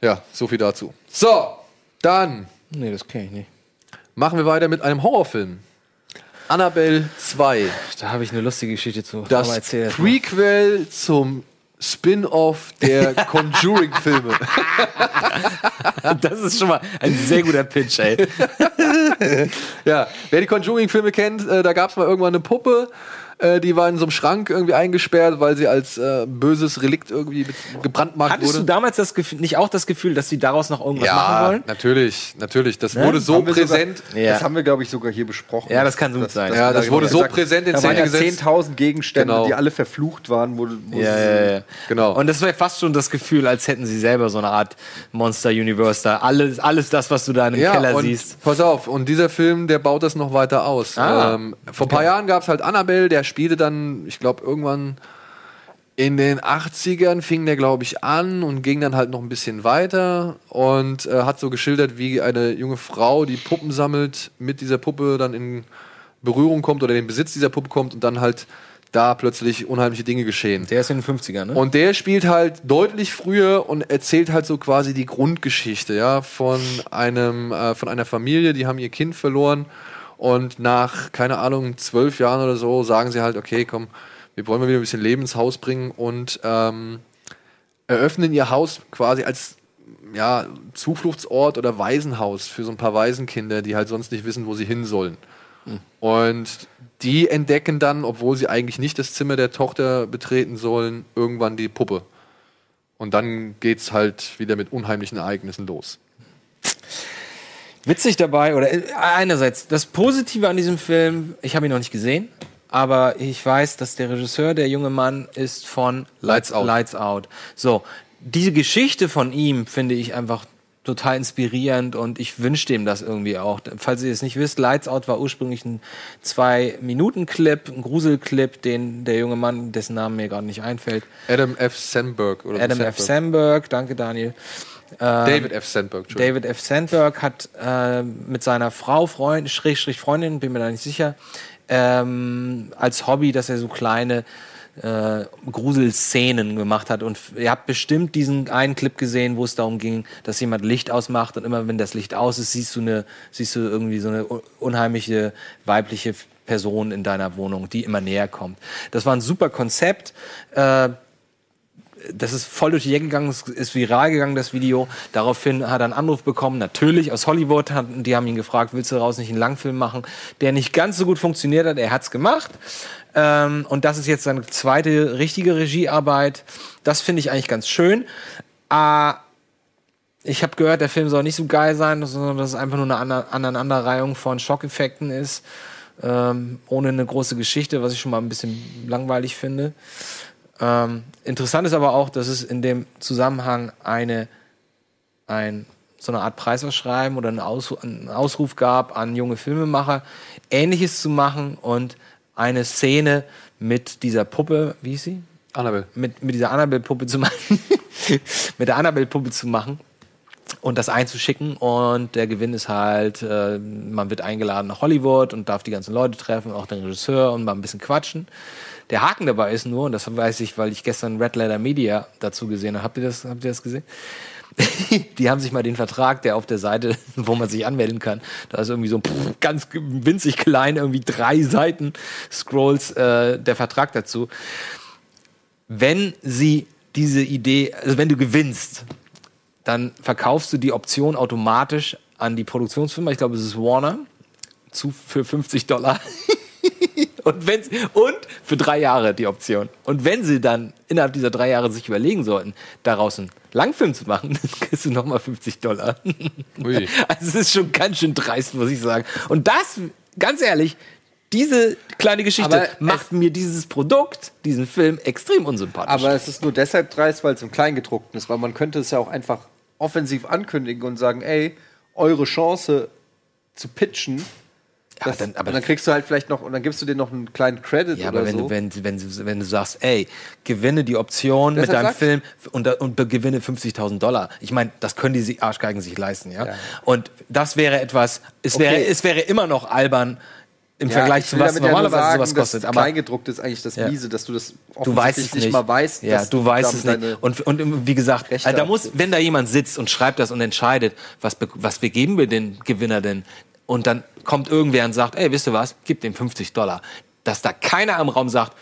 Ja, so viel dazu. So, dann Nee, das kenne ich nicht. machen wir weiter mit einem Horrorfilm. Annabelle 2. Da habe ich eine lustige Geschichte zu. Das erzähl mal. Prequel zum Spin-off der Conjuring-Filme. Das ist schon mal ein sehr guter Pitch, ey. Ja, wer die Conjuring-Filme kennt, äh, da gab es mal irgendwann eine Puppe, äh, die war in so einem Schrank irgendwie eingesperrt, weil sie als äh, böses Relikt irgendwie gebrandmarkt Hattest wurde. du damals das Gefühl, nicht auch das Gefühl, dass sie daraus noch irgendwas machen ja, wollen? natürlich, natürlich. Das wurde so präsent. Sogar, Ja. Das haben wir, glaube ich, sogar hier besprochen. Ja, das kann gut sein. Ja, das wurde so präsent in Szene ja gesetzt. 10.000 Gegenstände, Genau. die alle verflucht waren. Wo, wo Ja, sie- ja, ja. Genau. Und das wäre fast schon das Gefühl, als hätten sie selber so eine Art Monster Universe da. Alles, alles das, was du da in dem Ja, Keller und siehst. pass auf, und dieser Film, der baut das noch weiter aus. Ah. Ähm, vor ein paar Jahren gab es halt Annabelle, der spielte dann, ich glaube, irgendwann in den 80ern fing der, glaube ich, an und ging dann halt noch ein bisschen weiter und äh, hat so geschildert, wie eine junge Frau, die Puppen sammelt, mit dieser Puppe dann in Berührung kommt oder in den Besitz dieser Puppe kommt und dann halt da plötzlich unheimliche Dinge geschehen. Der ist in den 50ern, ne? Und der spielt halt deutlich früher und erzählt halt so quasi die Grundgeschichte, ja, von einem, äh, von einer Familie, die haben ihr Kind verloren und nach, keine Ahnung, zwölf Jahren oder so sagen sie halt, okay, komm, wir wollen mal wieder ein bisschen Leben ins Haus bringen und ähm, eröffnen ihr Haus quasi als ja, Zufluchtsort oder Waisenhaus für so ein paar Waisenkinder, die halt sonst nicht wissen, wo sie hin sollen. Und die entdecken dann, obwohl sie eigentlich nicht das Zimmer der Tochter betreten sollen, irgendwann die Puppe. Und dann geht's halt wieder mit unheimlichen Ereignissen los. Witzig dabei, oder äh, einerseits, das Positive an diesem Film, ich habe ihn noch nicht gesehen, aber ich weiß, dass der Regisseur, der junge Mann, ist von Lights Out. Lights Out. So, diese Geschichte von ihm finde ich einfach total inspirierend und ich wünsche dem das irgendwie auch. Falls ihr es nicht wisst, Lights Out war ursprünglich ein Zwei-Minuten-Clip, ein Gruselclip, den der junge Mann, dessen Name mir gerade nicht einfällt, Adam F. Sandberg. Oder Adam F. Sandberg. Sandberg, danke Daniel, David F. Sandberg. David F. Sandberg hat äh, mit seiner Frau, Freund, Schrägstrich Freundin, bin mir da nicht sicher, ähm, als Hobby, dass er so kleine äh, Gruselszenen gemacht hat. Und ihr habt bestimmt diesen einen Clip gesehen, wo es darum ging, dass jemand Licht ausmacht und immer wenn das Licht aus ist, siehst du eine, siehst du irgendwie so eine un- unheimliche weibliche Person in deiner Wohnung, die immer näher kommt. Das war ein super Konzept. Äh, das ist voll durch die Decke gegangen, es ist viral gegangen, das Video. Daraufhin hat er einen Anruf bekommen, natürlich aus Hollywood. Hat, die haben ihn gefragt, willst du daraus nicht einen Langfilm machen, der nicht ganz so gut funktioniert hat. Er hat's gemacht. Ähm, und das ist jetzt seine zweite richtige Regiearbeit. Das finde ich eigentlich ganz schön. Äh, ich habe gehört, der Film soll nicht so geil sein, sondern dass es einfach nur eine Aneinanderreihung von Schockeffekten ist. Ähm, ohne eine große Geschichte, was ich schon mal ein bisschen langweilig finde. Ähm, interessant ist aber auch, dass es in dem Zusammenhang eine, ein so eine Art Preisausschreiben oder einen, Aus, einen Ausruf gab an junge Filmemacher, Ähnliches zu machen und eine Szene mit dieser Puppe, wie hieß sie? Annabelle. Mit, mit dieser Annabelle-Puppe zu machen. mit der Annabelle-Puppe zu machen und das einzuschicken. Und der Gewinn ist halt, äh, man wird eingeladen nach Hollywood und darf die ganzen Leute treffen, auch den Regisseur und mal ein bisschen quatschen. Der Haken dabei ist nur, und das weiß ich, weil ich gestern Red Letter Media dazu gesehen habe. Habt ihr das, habt ihr das gesehen? die haben sich mal den Vertrag, der auf der Seite, wo man sich anmelden kann, da ist irgendwie so pff, ganz winzig klein, irgendwie drei Seiten Scrolls, äh, der Vertrag dazu. Wenn sie diese Idee, also wenn du gewinnst, dann verkaufst du die Option automatisch an die Produktionsfirma, ich glaube, es ist Warner, zu, für 50 Dollar. und, wenn, und für drei Jahre die Option. Und wenn sie dann innerhalb dieser drei Jahre sich überlegen sollten, daraus einen Langfilm zu machen, dann kriegst du nochmal 50 Dollar. Ui. Also es ist schon ganz schön dreist, muss ich sagen. Und das, ganz ehrlich, diese kleine Geschichte Aber macht mir dieses Produkt, diesen Film extrem unsympathisch. Aber es ist nur deshalb dreist, weil es im Kleingedruckten ist, weil man könnte es ja auch einfach offensiv ankündigen und sagen, ey, eure Chance zu pitchen, aber das, dann- aber- und dann kriegst du halt vielleicht noch, und dann gibst du dir noch einen kleinen Credit Ja, oder aber wenn, so. du, wenn, wenn, du- wenn du sagst, ey, gewinne die Option mit Deshalb deinem sag ich- Film und, und gewinne 50.000 Dollar. Ich meine, das können die Arschgeigen sich leisten, ja? Und das wäre etwas, es, Okay. wäre, es wäre immer noch albern im Ja, Vergleich ich zu was damit ja normalerweise sagen, sowas kostet. Aber Kleingedruckt ist eigentlich das Ja. Miese, dass du das du weißt es offensichtlich nicht. mal weißt. Ja, du weißt es nicht. Und, und wie gesagt, also da muss, wenn da jemand sitzt und schreibt das und entscheidet, was, was wir geben wir den Gewinner denn? Und dann kommt irgendwer und sagt, ey, wisst ihr was, gib dem 50 Dollar. Dass da keiner im Raum sagt,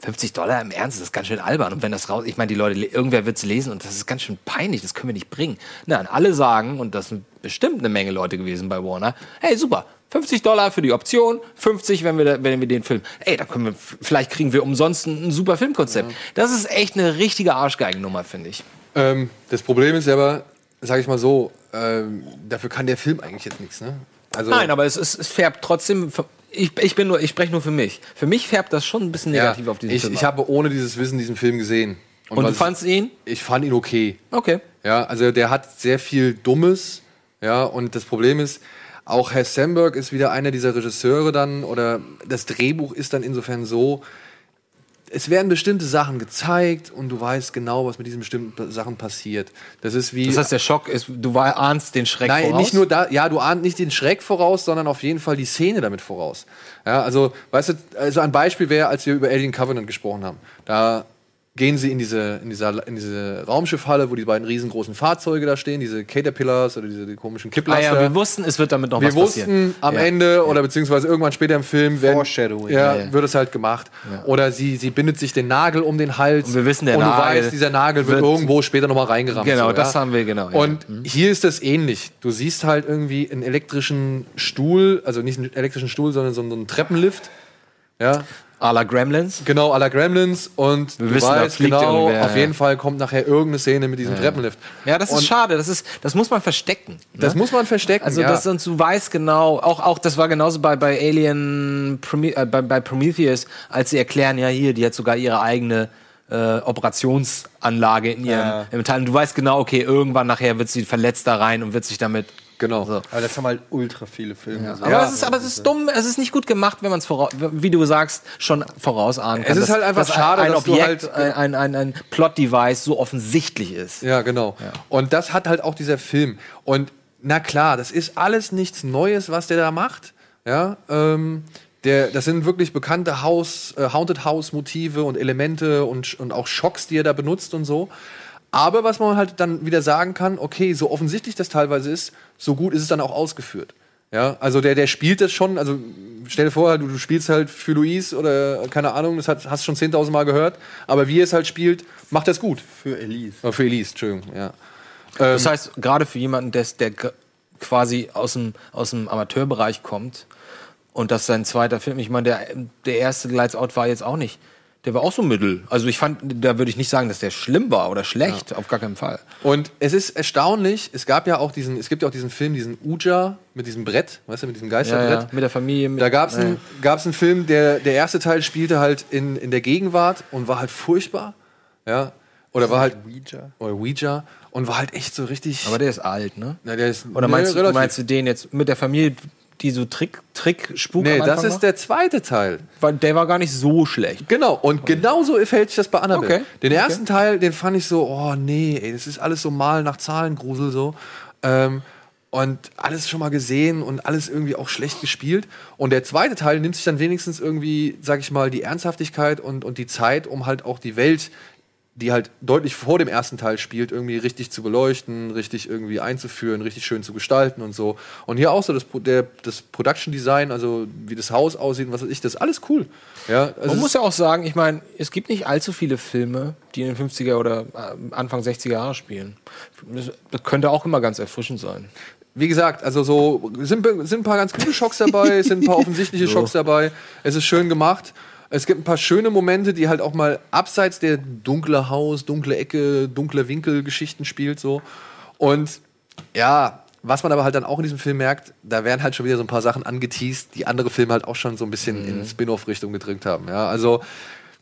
50 Dollar im Ernst, das ist ganz schön albern. Und wenn das raus, ich meine, die Leute, irgendwer wird es lesen und das ist ganz schön peinlich, das können wir nicht bringen. Nein, alle sagen, und das sind bestimmt eine Menge Leute gewesen bei Warner, hey, super, 50 Dollar für die Option, 50, wenn wir, da- wenn wir den Film, ey, da können wir, vielleicht kriegen wir umsonst ein, ein super Filmkonzept. Das ist echt eine richtige Arschgeigennummer, finde ich. Ähm, das Problem ist aber, sage ich mal so, ähm, dafür kann der Film eigentlich jetzt nichts, ne? Also, Nein, aber es, es, es färbt trotzdem, ich, ich bin nur, ich spreche nur für mich. Für mich färbt das schon ein bisschen ja, negativ auf diesen ich, Film. ich ab. habe ohne dieses Wissen diesen Film gesehen. und du was- fandst ihn? Ich fand ihn okay. Okay. Ja, also der hat sehr viel Dummes. Ja, und das Problem ist, auch Herr Samberg ist wieder einer dieser Regisseure dann, oder das Drehbuch ist dann insofern so, es werden bestimmte Sachen gezeigt und du weißt genau, was mit diesen bestimmten Sachen passiert. Das ist wie. Das heißt, der Schock ist, du ahnst den Schreck Nein, voraus? nicht nur da, ja, du ahnt nicht den Schreck voraus, sondern auf jeden Fall die Szene damit voraus. Ja, also, weißt du, also ein Beispiel wäre, als wir über Alien Covenant gesprochen haben. Da gehen sie in diese, in dieser, in diese Raumschiffhalle, wo die beiden riesengroßen Fahrzeuge da stehen, diese Caterpillars oder diese die komischen Ah Kipplaster. ja, wir wussten, es wird damit noch Wir was passieren. wussten am Ja. Ende oder beziehungsweise irgendwann später im Film werden, Foreshadowing. ja, wird es halt gemacht. Oder sie, sie bindet sich den Nagel um den Hals. Und wir wissen, der und du Nagel weißt, dieser Nagel wird, wird- irgendwo später nochmal reingerammt. Genau, so, das haben wir, genau, ja. Und hier ist das ähnlich. Du siehst halt irgendwie einen elektrischen Stuhl, also nicht einen elektrischen Stuhl, sondern so einen Treppenlift. Ja, A la Gremlins. genau, à la Gremlins. Und Wir du wissen, da weißt fliegt genau, irgendwer, auf ja. jeden Fall kommt nachher irgendeine Szene mit diesem Treppenlift. Ja, das ist Und schade. Das, ist, das muss man verstecken. Das ne? muss man verstecken. Also, ja. das, und du weißt genau, auch, auch das war genauso bei, bei Alien, Prome äh, bei, bei Prometheus, als sie erklären, ja, hier, die hat sogar ihre eigene äh, Operationsanlage in ihrem Ja. im Metall. Und du weißt genau, okay, irgendwann nachher wird sie verletzt da rein und wird sich damit. Genau. So. Aber das haben halt ultra viele Filme. so. Aber, es ist, aber es ist dumm, es ist nicht gut gemacht, wenn man es wie du sagst, schon vorausahnen kann. Es ist dass- halt einfach dass schade, ein dass du Objekt, halt- ein, ein, ein, ein Plot-Device so offensichtlich ist. Ja, genau. Und das hat halt auch dieser Film. Und na klar, das ist alles nichts Neues, was der da macht. Ja, ähm, der, das sind wirklich bekannte Haus, äh, Haunted House Motive und Elemente und, und auch Schocks, die er da benutzt und so. Aber was man halt dann wieder sagen kann, okay, so offensichtlich das teilweise ist, so gut ist es dann auch ausgeführt. Ja, also der, der spielt das schon, also stell dir vor, du, du spielst halt für Luis oder keine Ahnung, das hat, hast du schon 10.000 Mal gehört, aber wie er es halt spielt, macht er es gut. Für Elise. Äh, Für Elise, Entschuldigung, ja. Das heißt, gerade für jemanden, der, der quasi aus dem, aus dem Amateurbereich kommt und das ist sein zweiter Film, ich meine, der, der erste Lights Out war jetzt auch nicht. Der war auch so mittel. Also ich fand, da würde ich nicht sagen, dass der schlimm war oder schlecht, auf gar keinen Fall. Und es ist erstaunlich, es gab ja auch diesen, es gibt ja auch diesen Film, diesen Uja mit diesem Brett, weißt du, mit diesem Ja, Geisterbrett. ja, mit der Familie. Mit, Da gab es ja. einen, gab's einen Film, der, der erste Teil spielte halt in, in der Gegenwart und war halt furchtbar. Ja. Oder war halt Ouija. oder Ouija und war halt echt so richtig. Aber der ist alt, ne? na, der ist, Oder nee, meinst, du, relativ- meinst du den jetzt mit der Familie, die so Trick, Trick, Spuk Nee, das ist der zweite Teil. Weil Der war gar nicht so schlecht. Genau, und genauso verhält sich das bei Annabelle. Okay. Den ersten Teil, den fand ich so, oh nee, ey, das ist alles so mal nach Zahlengrusel so. Ähm, und alles schon mal gesehen und alles irgendwie auch schlecht gespielt. Und der zweite Teil nimmt sich dann wenigstens irgendwie, sag ich mal, die Ernsthaftigkeit und, und die Zeit, um halt auch die Welt, die halt deutlich vor dem ersten Teil spielt, irgendwie richtig zu beleuchten, richtig irgendwie einzuführen, richtig schön zu gestalten und so. Und hier auch so das, der, das Production Design, also wie das Haus aussieht und was weiß ich, das ist alles cool. Ja, also Man muss ja auch sagen, ich meine, es gibt nicht allzu viele Filme, die in den 50er oder äh, Anfang 60er Jahre spielen. Das, könnte auch immer ganz erfrischend sein. wie gesagt, also so sind, sind ein paar ganz gute Schocks dabei, es sind ein paar offensichtliche Schocks dabei. Es ist schön gemacht. Es gibt ein paar schöne Momente, die halt auch mal abseits der dunkle Haus, dunkle Ecke, dunkle Winkel-Geschichten spielt so. Und ja, was man aber halt dann auch in diesem Film merkt, da werden halt schon wieder so ein paar Sachen angeteased, die andere Filme halt auch schon so ein bisschen in Spin-off-Richtung gedrückt haben. Ja, also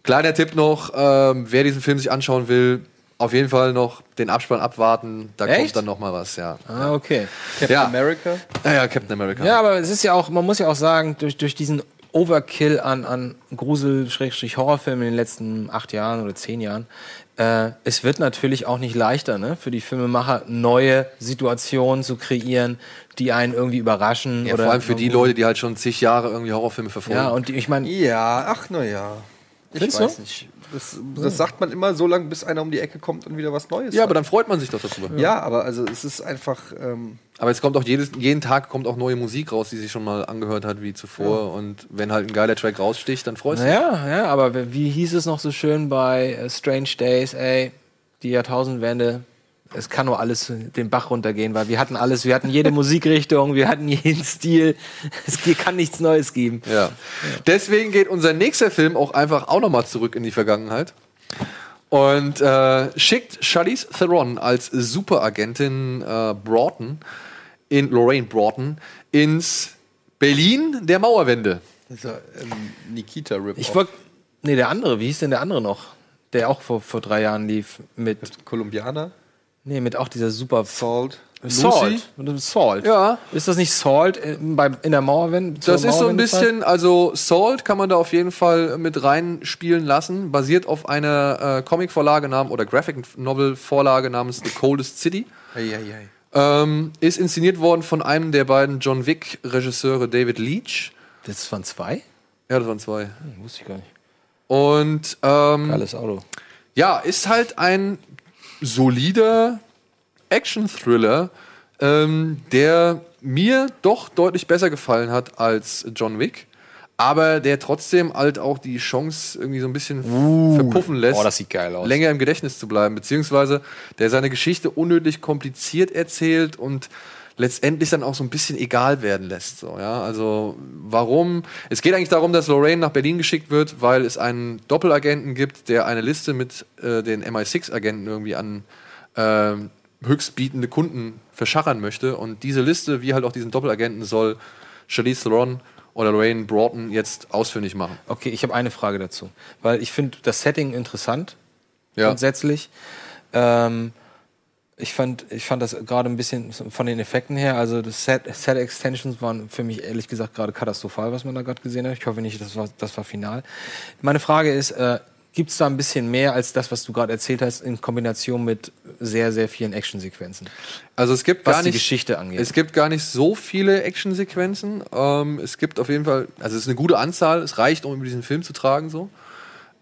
kleiner Tipp noch, ähm, wer diesen Film sich anschauen will, auf jeden Fall noch den Abspann abwarten. Da kommt Echt? dann noch mal was. Ja, Ah, okay. Captain Ja. America. ja, ja Captain America. Ja, aber es ist ja auch, man muss ja auch sagen, durch, durch diesen Overkill an, an Grusel-Horrorfilmen in den letzten acht Jahren oder zehn Jahren, äh, es wird natürlich auch nicht leichter, ne, für die Filmemacher neue Situationen zu kreieren, die einen irgendwie überraschen. Ja, oder vor allem für die Leute, die halt schon zig Jahre irgendwie Horrorfilme verfolgen. Ja, und die, ich meine, Ja, ach na ja. Ich weiß du? nicht. Das, das sagt man immer so lange, bis einer um die Ecke kommt und wieder was Neues ja, aber hat. dann freut man sich doch darüber. Ja, aber also es ist einfach. Ähm, Aber es kommt auch jedes, jeden Tag kommt auch neue Musik raus, die sich schon mal angehört hat wie zuvor. Und wenn halt ein geiler Track raussticht, dann freust du dich. naja, ja, aber wie hieß es noch so schön bei äh, Strange Days, ey, die Jahrtausendwende, es kann nur alles den Bach runtergehen, weil wir hatten alles, wir hatten jede Musikrichtung, wir hatten jeden Stil, es kann nichts Neues geben. Ja. Deswegen geht unser nächster Film auch einfach auch nochmal zurück in die Vergangenheit. Und äh, schickt Charlize Theron als Superagentin äh, Broughton, in Lorraine Broughton, ins Berlin der Mauerwende. dieser ähm, Nikita Rip. Ich wollte, nee, der andere, wie hieß denn der andere noch? Der auch vor, vor drei Jahren lief mit, Kolumbianer. Nee, mit auch dieser super Salt. Salt. Mit Salt. Ja. Ist das nicht Salt in, bei, in der Mauerwende? zur Das ist so ein bisschen, also Salt kann man da auf jeden Fall mit reinspielen lassen, basiert auf einer äh, Comic-Vorlage namens oder Graphic Novel-Vorlage namens The Coldest City. Eieiei. Ähm, ist inszeniert worden von einem der beiden John Wick-Regisseure David Leach. Das waren zwei? Ja, das waren zwei. Hm, wusste ich gar nicht. Und ähm, Geiles Auto. ja, ist halt ein solider Action-Thriller, ähm, der mir doch deutlich besser gefallen hat als John Wick. Aber der trotzdem halt auch die Chance irgendwie so ein bisschen verpuffen lässt, Oh, das sieht geil aus. länger im Gedächtnis zu bleiben. Beziehungsweise der seine Geschichte unnötig kompliziert erzählt und letztendlich dann auch so ein bisschen egal werden lässt. So, ja? Also warum? Es geht eigentlich darum, dass Lorraine nach Berlin geschickt wird, weil es einen Doppelagenten gibt, der eine Liste mit äh, den MI6-Agenten irgendwie an ähm, höchstbietende Kunden verschachern möchte. Und diese Liste, wie halt auch diesen Doppelagenten, soll Charlize Theron oder Lorraine Broughton jetzt ausfindig machen. Okay, ich habe eine Frage dazu. Weil ich finde das Setting interessant, Ja. grundsätzlich. Ähm, ich fand, ich fand das gerade ein bisschen von den Effekten her, also das Set, Set Extensions waren für mich ehrlich gesagt gerade katastrophal, was man da gerade gesehen hat. Ich hoffe nicht, das war, das war final. Meine Frage ist, äh, gibt es da ein bisschen mehr als das, was du gerade erzählt hast, in Kombination mit sehr, sehr vielen Actionsequenzen? Also es gibt Was gar die nicht, Geschichte angeht. Es gibt gar nicht so viele Actionsequenzen. Ähm, es gibt auf jeden Fall, also es ist eine gute Anzahl. Es reicht, um über diesen Film zu tragen so.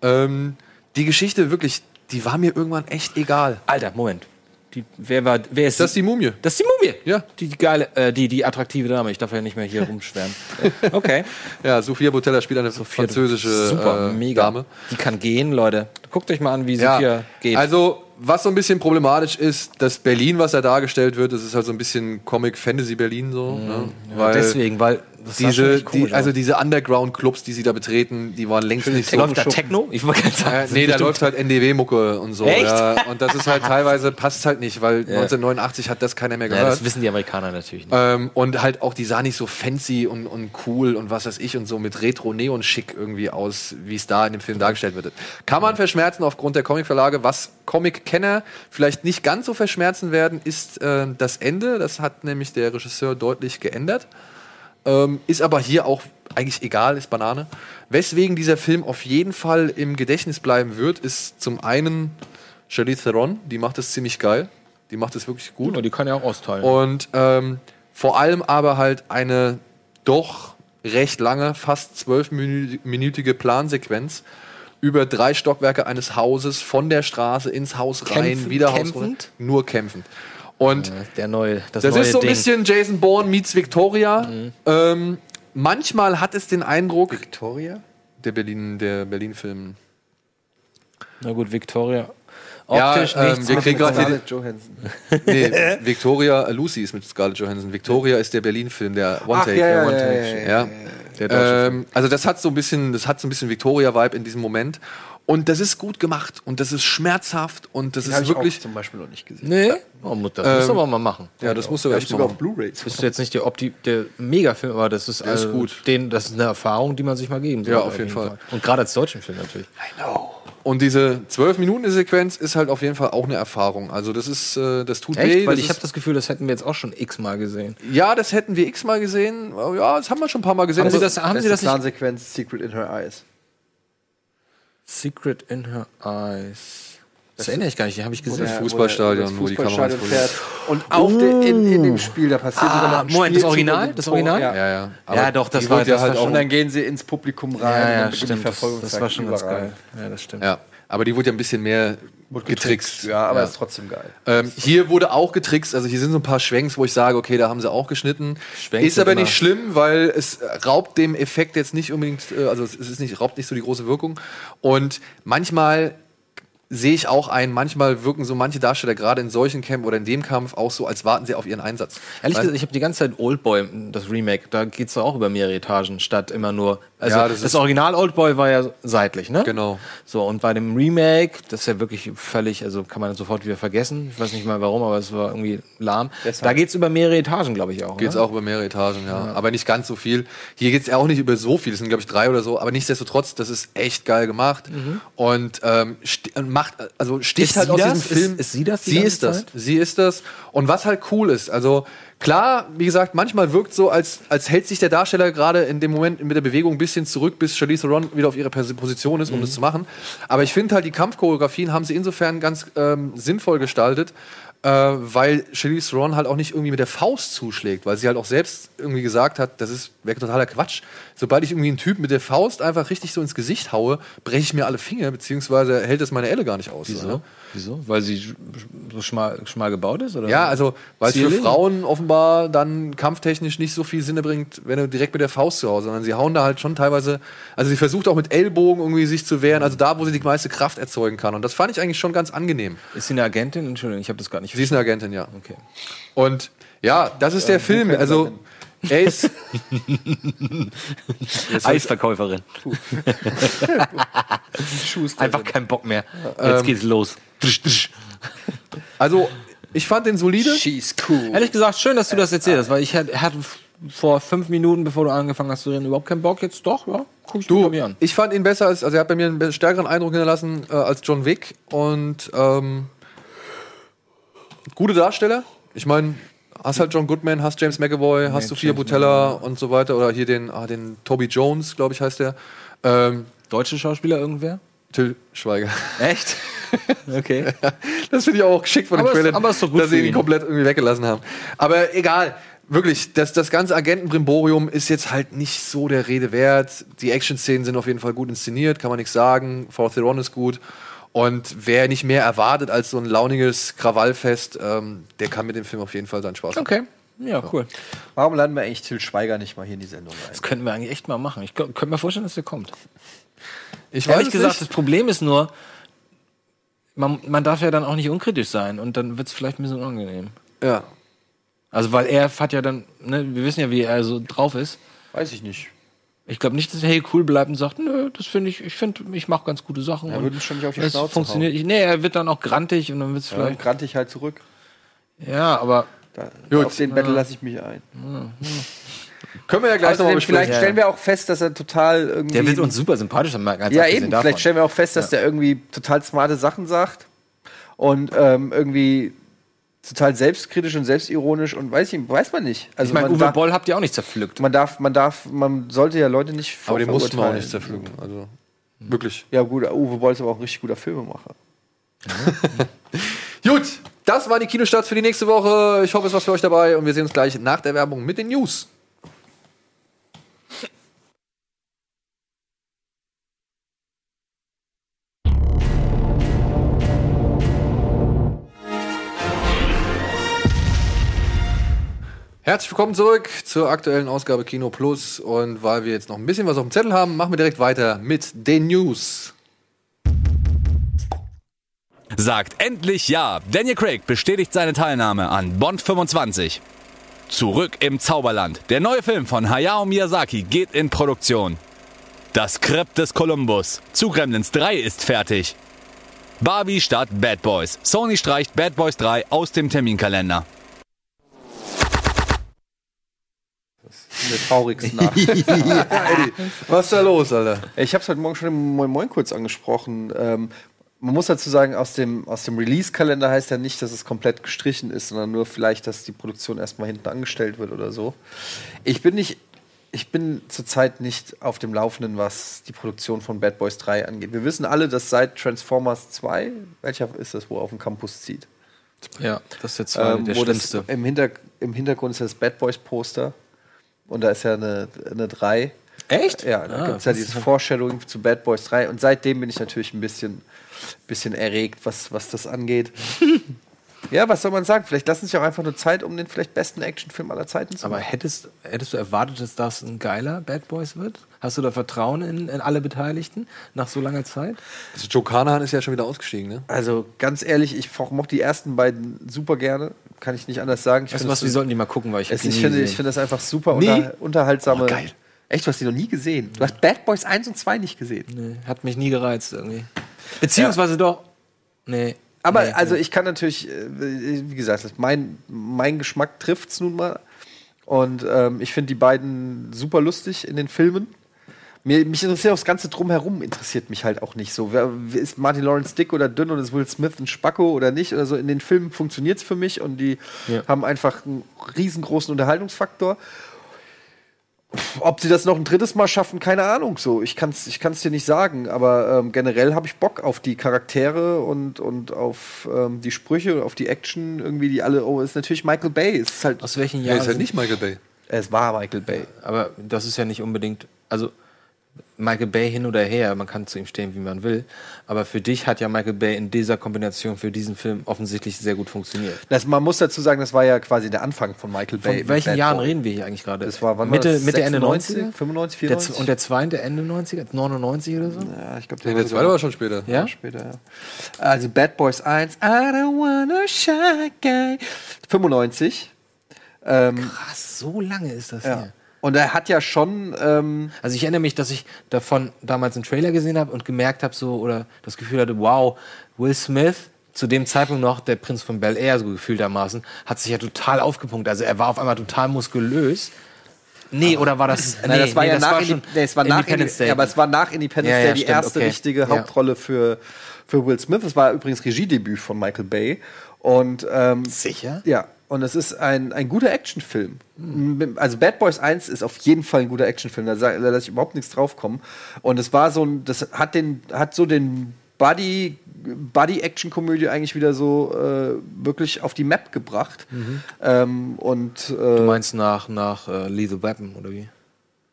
Ähm, die Geschichte wirklich, die war mir irgendwann echt egal. Alter, Moment. Die, wer war, wer ist Das ist die Mumie. Das ist die Mumie. Ja. Die, die geile, äh, die, die attraktive Dame. Ich darf ja nicht mehr hier rumschwärmen. Okay. Ja, Sophia Botella spielt eine französische Super, äh, mega. Dame. Die kann gehen, Leute. Guckt euch mal an, wie Ja, Sophia geht. also was so ein bisschen problematisch ist, das Berlin, was da dargestellt wird, das ist halt so ein bisschen Comic-Fantasy-Berlin so. ne? Ja, deswegen, weil Das diese, die, also diese Underground-Clubs, die sie da betreten, die waren längst nicht so. Läuft da Techno? Ich wollte gerade sagen. Das nee, da läuft halt NDW-Mucke und so. Echt? Ja, und das ist halt teilweise, passt halt nicht, weil 1989 hat das keiner mehr Ja, gehört. das wissen die Amerikaner natürlich nicht. ähm, und halt auch, die sah nicht so fancy und, und cool und was weiß ich und so mit Retro-Neon-Schick irgendwie aus, wie es da in dem Film dargestellt wird. Kann man verschmerzen aufgrund der Comicverlage. Was Comic-Kenner vielleicht nicht ganz so verschmerzen werden, ist äh, das Ende. Das hat nämlich der Regisseur deutlich geändert. Ähm, ist aber hier auch eigentlich egal, ist Banane. Weswegen dieser Film auf jeden Fall im Gedächtnis bleiben wird, ist zum einen Charlize Theron, die macht das ziemlich geil. Die macht das wirklich gut. Gut, die kann ja auch austeilen. Und ähm, vor allem aber halt eine doch recht lange, fast zwölfminütige Plansequenz über drei Stockwerke eines Hauses, von der Straße ins Haus rein, Kämpfend? wieder Haus Kämpfend? rein, nur kämpfend. Und der neue, das, das neue ist so ein Ding. bisschen Jason Bourne meets Victoria. Ähm, manchmal hat es den Eindruck, Victoria? der Berlin, der Berlin-Film. Na gut, Victoria. Ja, Optisch ähm, nichts. wir mit- kriegen gerade Scarlett Johansson. Nee, Victoria, äh, Lucy ist mit Scarlett Johansson. Victoria ist der Berlin-Film, der One Ach, Take. ja, ja, One ja, Take. ja, ja, ja. Ähm, also das hat so ein bisschen, das hat so ein bisschen Victoria-Vibe in diesem Moment. Und das ist gut gemacht und das ist schmerzhaft und das Den ist ich wirklich. auch zum Beispiel noch nicht gesehen. Nee, oh, mu- das musst du aber mal machen. Ja, das musst du echt ich sogar machen. auf Blu-ray. Das ist jetzt nicht der, Opti der Megafilm, aber das ist, Der ist also gut. Den, das ist eine Erfahrung, die man sich mal geben sollte. Ja, auf jeden Fall. Und gerade als deutschen Film natürlich. Und diese zwölf Minuten Sequenz ist halt auf jeden Fall auch eine Erfahrung. Also das ist, äh, das tut weh. Echt? Weil das ich habe das Gefühl, das hätten wir jetzt auch schon x-mal gesehen. ja, das hätten wir x-mal gesehen. Ja, das haben wir schon ein paar Mal gesehen. Haben Sie Also- das, haben Sie das nicht? Plansequenz Secret in Her Eyes. Secret in her eyes. Das erinnere ich gar nicht, die habe ich gesehen. das Fußballstadion, wo, wo die das Kamera Fußballstadion fährt. Und auf de, in, in dem Spiel, da passiert sogar noch ein Ah, Moment, das Original? Das Original? Ja. ja, ja. Ja, doch, das war- ja das halt war auch Und dann gehen sie ins Publikum rein. Ja, und ja, dann beginnt die stimmt. Das, das war schon ganz überall. geil. Ja, das stimmt. Ja, aber die wurde ja ein bisschen mehr getrickst. Ja, aber ist trotzdem geil. Ähm, hier wurde auch getrickst, also hier sind so ein paar Schwenks, wo ich sage, okay, da haben sie auch geschnitten. Schwenks ist aber sind nicht immer- schlimm, weil es raubt dem Effekt jetzt nicht unbedingt, äh, also es ist nicht, raubt nicht so die große Wirkung. Und manchmal sehe ich auch ein, manchmal wirken so manche Darsteller gerade in solchen Kämpfen oder in dem Kampf auch so, als warten sie auf ihren Einsatz. Ehrlich Weil- gesagt, ich habe die ganze Zeit Oldboy, das Remake, da geht es auch über mehrere Etagen, statt immer nur. Also Ja, das, das Original Oldboy war ja seitlich, ne? Genau. So, und bei dem Remake, das ist ja wirklich völlig, also kann man sofort wieder vergessen. Ich weiß nicht mal warum, aber es war irgendwie lahm. Da geht es über mehrere Etagen, glaube ich auch. Geht's ne? auch über mehrere Etagen, ja. Aber nicht ganz so viel. Hier geht's ja auch nicht über so viel. Es sind, glaube ich, drei oder so. Aber nichtsdestotrotz, das ist echt geil gemacht. Und ähm, macht, also sticht Mhm. Ist halt aus das? diesem Film. Ist- ist sie das Sie ist das. Zeit? Sie ist das. Und was halt cool ist, also klar, wie gesagt, manchmal wirkt so, als, als hält sich der Darsteller gerade in dem Moment mit der Bewegung ein bisschen zurück, bis Charlize Theron wieder auf ihrer Pers- Position ist, um Mhm. das zu machen. Aber ich finde halt, die Kampfchoreografien haben sie insofern ganz ähm, sinnvoll gestaltet, äh, weil Charlize Theron halt auch nicht irgendwie mit der Faust zuschlägt, weil sie halt auch selbst irgendwie gesagt hat, das ist wäre totaler Quatsch. Sobald ich irgendwie einen Typ mit der Faust einfach richtig so ins Gesicht haue, breche ich mir alle Finger, beziehungsweise hält das meine Elle gar nicht aus. So, ne? Wieso? Weil sie so schmal, schmal gebaut ist? Oder? Ja, also, weil es für? Frauen offenbar dann kampftechnisch nicht so viel Sinne bringt, wenn du direkt mit der Faust zu Hause, sondern sie hauen da halt schon teilweise, also sie versucht auch mit Ellbogen irgendwie sich zu wehren, also da, wo sie die meiste Kraft erzeugen kann. Und das fand ich eigentlich schon ganz angenehm. Ist sie eine Agentin? Entschuldigung, ich habe das gar nicht Sie ist eine Agentin, ja. Okay. Und ja, das ist der Film. Also, er ist. Eisverkäuferin. Einfach kein Bock mehr. Jetzt geht's los. Also, ich fand den solide. She's cool. Ehrlich gesagt, schön, dass du das erzählt hast, weil ich hatte vor fünf Minuten, bevor du angefangen hast zu reden, überhaupt keinen Bock. Jetzt doch, ja, guck ich mir Du, ich an. ich fand ihn besser als, also er hat bei mir einen stärkeren Eindruck hinterlassen äh, als John Wick und ähm, gute Darsteller. Ich meine, hast halt John Goodman, hast James McAvoy, hast Sophia Butella und so weiter oder hier den, ah, den Toby Jones, glaube ich, heißt der. Ähm, Deutsche Schauspieler irgendwer? Till Schweiger. Echt? Okay. Das finde ich auch geschickt von den Trailern, aber ist doch gut dass sie ihn ihn. komplett irgendwie weggelassen haben. Aber egal, wirklich, das, das ganze Agentenbrimborium ist jetzt halt nicht so der Rede wert. Die Action-Szenen sind auf jeden Fall gut inszeniert, kann man nichts sagen. For Theron ist gut. Und wer nicht mehr erwartet als so ein launiges Krawallfest, ähm, der kann mit dem Film auf jeden Fall seinen Spaß haben. Okay. Ja, cool. Warum laden wir eigentlich Till Schweiger nicht mal hier in die Sendung ein? Das könnten wir eigentlich echt mal machen. Ich kö- könnte mir vorstellen, dass der kommt. Ich weiß Ehrlich es gesagt, nicht. das Problem ist nur, man, man darf ja dann auch nicht unkritisch sein und dann wird es vielleicht ein bisschen unangenehm. Ja. Also, weil er hat ja dann, ne, wir wissen ja, wie er so drauf ist. Weiß ich nicht. Ich glaube nicht, dass er hey cool bleibt und sagt, nö, das finde ich, ich finde, ich mache ganz gute Sachen. Er und würde schon nicht auf die es Schnauze funktioniert. Ich, nee, er wird dann auch grantig und dann wird es Dann vielleicht. grante ich halt zurück. Ja, aber Da, Gut. Auf den Battle lasse ich mich ein. Können wir ja gleich nochmal Außerdem, vielleicht besprechen. stellen wir auch fest, dass er total irgendwie. der wird uns super sympathisch sein, ganz ja, eben. davon. Vielleicht stellen wir auch fest, dass der irgendwie total smarte Sachen sagt und ähm, irgendwie total selbstkritisch und selbstironisch und weiß ich, weiß man nicht. Also ich meine, Uwe darf, Boll habt ihr auch nicht zerpflückt. man darf, man darf, man sollte ja Leute nicht Aber den mussten wir auch nicht zerpflücken. Also, wirklich. Ja, gut, Uwe Boll ist aber auch ein richtig guter Filmemacher. Gut, das waren die Kinostarts für die nächste Woche. Ich hoffe, es war für euch dabei und wir sehen uns gleich nach der Werbung mit den News. Herzlich willkommen zurück zur aktuellen Ausgabe Kino Plus. Und weil wir jetzt noch ein bisschen was auf dem Zettel haben, machen wir direkt weiter mit den News. sagt endlich ja. Daniel Craig bestätigt seine Teilnahme an Bond 25. Zurück im Zauberland. Der neue Film von Hayao Miyazaki geht in Produktion. Das Skript des Columbus zu Gremlins 3 ist fertig. Barbie statt Bad Boys. Sony streicht Bad Boys 3 aus dem Terminkalender. Der traurigsten Nachricht. Was ist da los, Alter? Ich habe es heute Morgen schon im Moin Moin kurz angesprochen. Ähm, man muss dazu sagen, aus dem, aus dem Release-Kalender heißt ja nicht, dass es komplett gestrichen ist, sondern nur vielleicht, dass die Produktion erstmal hinten angestellt wird oder so. Ich bin nicht, ich bin zurzeit nicht auf dem Laufenden, was die Produktion von Bad Boys 3 angeht. Wir wissen alle, dass seit Transformers 2, welcher ist das, wo er auf dem Campus zieht? Ja, das ist der zweite, Ähm, der wo das, schlimmste. im, Hinter, Im Hintergrund ist das Bad Boys Poster und da ist ja eine, eine 3. Echt? Ja, da Ah, gibt es ja dieses Foreshadowing zu Bad Boys 3 und seitdem bin ich natürlich ein bisschen, bisschen erregt, was, was das angeht. ja, was soll man sagen? Vielleicht lassen sich auch einfach nur Zeit, um den vielleicht besten Actionfilm aller Zeiten zu Aber machen. hättest, hättest du erwartet, dass das ein geiler Bad Boys wird? Hast du da Vertrauen in, in alle Beteiligten nach so langer Zeit? Also Joe Carnahan ist ja schon wieder ausgestiegen, ne? Also ganz ehrlich, ich mochte die ersten beiden super gerne. Kann ich nicht anders sagen. Ich Weißt du was, wir sollten die mal gucken, weil ich es, ich, finde, ich finde das einfach super unter, unterhaltsame. Oh, geil. Echt, du hast die noch nie gesehen. Du hast Bad Boys 1 und 2 nicht gesehen. Nee, hat mich nie gereizt irgendwie. Beziehungsweise doch. Nee. Aber nee, also nee. ich kann natürlich, äh, wie gesagt, mein, mein Geschmack trifft es nun mal. Und ähm, ich finde die beiden super lustig in den Filmen. Mir, mich interessiert auch das Ganze drumherum, interessiert mich halt auch nicht so. Wer, ist Martin Lawrence dick oder dünn oder ist Will Smith ein Spacko oder nicht? Oder so. In den Filmen funktioniert es für mich und die Ja. haben einfach einen riesengroßen Unterhaltungsfaktor. Ob sie das noch ein drittes Mal schaffen, keine Ahnung. So, ich kann es ich kann's dir nicht sagen, aber ähm, generell habe ich Bock auf die Charaktere und, und auf ähm, die Sprüche und auf die Action irgendwie, die alle. Oh, ist natürlich Michael Bay. Ist halt, Aus welchen Ja, Jahren? ist halt nicht Michael Bay. es war Michael Bay. Aber das ist ja nicht unbedingt. Also, Michael Bay hin oder her, man kann zu ihm stehen, wie man will. Aber für dich hat ja Michael Bay in dieser Kombination für diesen Film offensichtlich sehr gut funktioniert. Das, man muss dazu sagen, das war ja quasi der Anfang von Michael Bay. Von welchen Bad Jahren Boy. reden wir hier eigentlich gerade? Das war, wann Mitte, war das? Mitte Ende 96, 90er? 95, Der, 94? z- und der zweite Ende 90er? 99 oder so? ja, ich glaube, Der zweite war schon später. Ja? später, ja. Also Bad Boys 1, I don't wanna shy guy. 95. Ähm, Krass, so lange ist das ja. her. Und er hat ja schon, ähm, Also ich erinnere mich, dass ich davon damals einen Trailer gesehen habe und gemerkt habe so oder das Gefühl hatte, wow, Will Smith zu dem Zeitpunkt noch der Prinz von Bel Air so gefühltermaßen hat sich ja total aufgepumpt. Also er war auf einmal total muskulös. Nee, oder war das nein, das war nee, ja nach, schon Indi- nee, es war nach Independence Day. Ja, aber es war nach Independence Ja, Day ja, die stimmt, erste okay. richtige. Hauptrolle für, für Will Smith. Es war übrigens Regiedebüt von Michael Bay. Und ähm, Sicher? Ja, und es ist ein, ein guter Actionfilm. Also Bad Boys 1 ist auf jeden Fall ein guter Actionfilm, da, da lasse ich überhaupt nichts draufkommen. Und es war so ein, das hat den, hat so den Buddy, Buddy-Action-Komödie eigentlich wieder so äh, wirklich auf die Map gebracht. Ähm, und Du äh, meinst nach, nach äh, Lethal Weapon oder wie?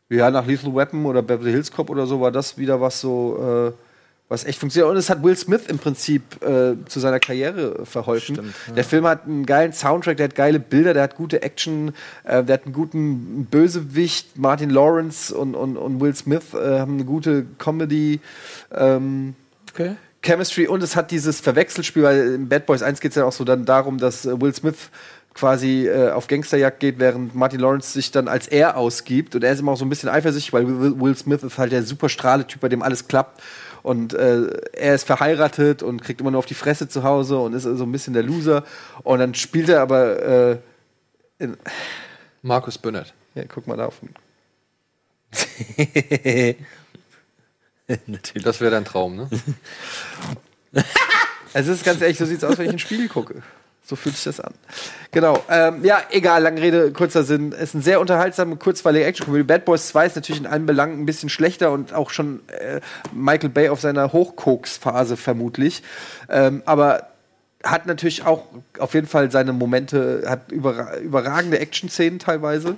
ja, nach Lethal Weapon oder Beverly Hills Cop oder so war das wieder was so, äh, was echt funktioniert. Und es hat Will Smith im Prinzip äh, zu seiner Karriere verholfen. Stimmt, ja. Der Film hat einen geilen Soundtrack, der hat geile Bilder, der hat gute Action, äh, der hat einen guten Bösewicht. Martin Lawrence und, und, und Will Smith äh, haben eine gute Comedy. Ähm, Okay. Chemistry und es hat dieses Verwechselspiel, weil in Bad Boys 1 geht es ja auch so dann darum, dass äh, Will Smith quasi äh, auf Gangsterjagd geht, während Martin Lawrence sich dann als er ausgibt. Und er ist immer auch so ein bisschen eifersüchtig, weil Will, Will Smith ist halt der super Strahle-Typ, bei dem alles klappt. Und äh, er ist verheiratet und kriegt immer nur auf die Fresse zu Hause und ist so ein bisschen der Loser. Und dann spielt er aber, äh, in, Markus Burnett. ja, guck mal da auf. Natürlich. Das wäre dein Traum, ne? Also es ist ganz ehrlich, so sieht es aus, wenn ich ein Spiel gucke. So fühlt sich das an. Genau. Ähm, ja, egal, lange Rede, kurzer Sinn. Es ist ein sehr unterhaltsame, kurzweilige Action-Comedy. Bad Boys 2 ist natürlich in allen Belangen ein bisschen schlechter und auch schon äh, Michael Bay auf seiner Hochkoks-Phase vermutlich. Ähm, aber hat natürlich auch auf jeden Fall seine Momente, hat überra überragende Action-Szenen teilweise.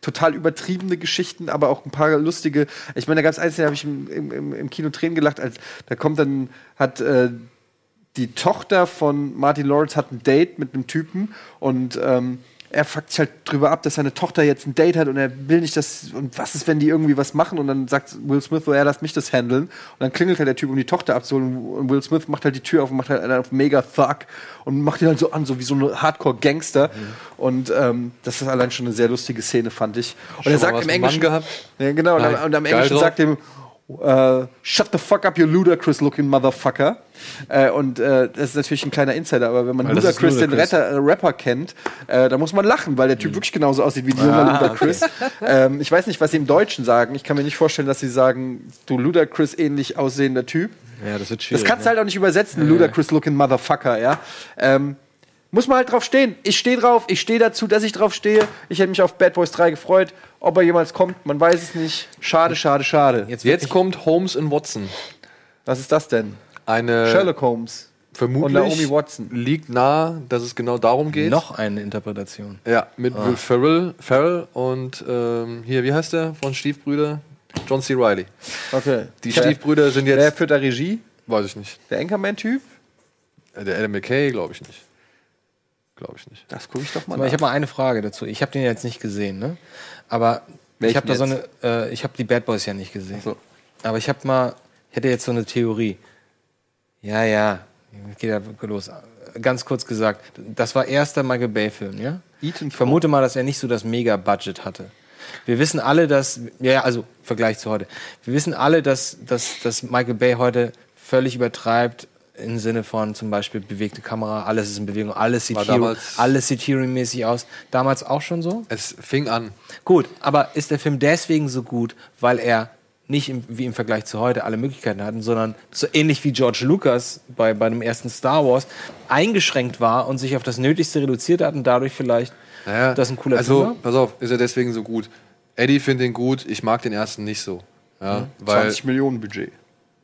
Total übertriebene Geschichten, aber auch ein paar lustige. Ich meine, da gab es eins, da habe ich im, im, im- im Kino Tränen gelacht, als da kommt dann, hat äh, die Tochter von Martin Lawrence hat ein Date mit einem Typen und ähm, er fuckt sich halt drüber ab, dass seine Tochter jetzt ein Date hat und er will nicht, dass. Und was ist, wenn die irgendwie was machen? Und dann sagt Will Smith so, ja, lass mich das handeln. Und dann klingelt halt der Typ, um die Tochter abzuholen. Und Will Smith macht halt die Tür auf und macht halt einen auf mega Thug und macht ihn halt so an, so wie so ein Hardcore-Gangster. Und ähm, das ist allein schon eine sehr lustige Szene, fand ich. Und er mal sagt im Englischen. Gehabt? Ja, genau. Und, Nein. am, und am Englischen drauf. sagt ihm, äh, shut the fuck up, you ludicrous looking motherfucker. Äh, und äh, das ist natürlich ein kleiner Insider, aber wenn man Weil das Ludacris, den. Rapper, äh, Rapper kennt, äh, da muss man lachen, weil der Typ wirklich genauso aussieht wie dieser Ludacris. ähm, ich weiß nicht, was sie im Deutschen sagen. Ich kann mir nicht vorstellen, dass sie sagen, du Ludacris ähnlich aussehender Typ. Ja, das wird Das schwierig. kannst du halt auch nicht übersetzen, Ludacris looking motherfucker, ja. Ähm, muss man halt drauf stehen. Ich stehe drauf, ich stehe dazu, dass ich drauf stehe. Ich hätte mich auf Bad Boys 3 gefreut. Ob er jemals kommt, man weiß es nicht. Schade, schade, schade. Jetzt, Jetzt kommt Holmes in Watson. Was ist das denn? Eine Sherlock Holmes. vermutlich und Naomi Watson. liegt nahe, dass es genau darum geht. noch eine Interpretation. Ja, mit Will Ferrell, Ferrell und ähm, hier, wie heißt der von Stiefbrüder? John C. Reilly. Okay. Die Der- Stiefbrüder sind Wer jetzt, führt da Regie? weiß ich nicht. Der Anchorman-Typ? Äh, Der Adam McKay, glaube ich nicht. Glaube ich nicht. Das gucke ich doch mal Aber ich habe mal eine Frage dazu. Ich habe den jetzt nicht gesehen, ne? Aber Welchen ich habe da so eine, äh, ich habe die Bad Boys ja nicht gesehen. so. Aber ich habe mal, ich hätte jetzt so eine Theorie. Ja, ja, geht ja los. Ganz kurz gesagt, das war erster Michael Bay-Film, ja? Ethan Ich vermute mal, dass er nicht so das Mega-Budget hatte. Wir wissen alle, dass, ja, also Vergleich zu heute, wir wissen alle, dass, dass, dass Michael Bay heute völlig übertreibt im Sinne von zum Beispiel bewegte Kamera, alles ist in Bewegung, alles sieht, Hero, damals- alles sieht Hero-mäßig aus. Damals auch schon so? Es fing an. Gut, aber ist der Film deswegen so gut, weil er nicht im, wie im Vergleich zu heute alle Möglichkeiten hatten, sondern so ähnlich wie George Lucas bei, bei dem ersten Star Wars eingeschränkt war und sich auf das Nötigste reduziert hat und dadurch vielleicht Naja, das ein cooler also, Film war? pass auf, ist er deswegen so gut? Eddie findet ihn gut, ich mag den ersten nicht so. Ja, weil 20 Millionen Budget.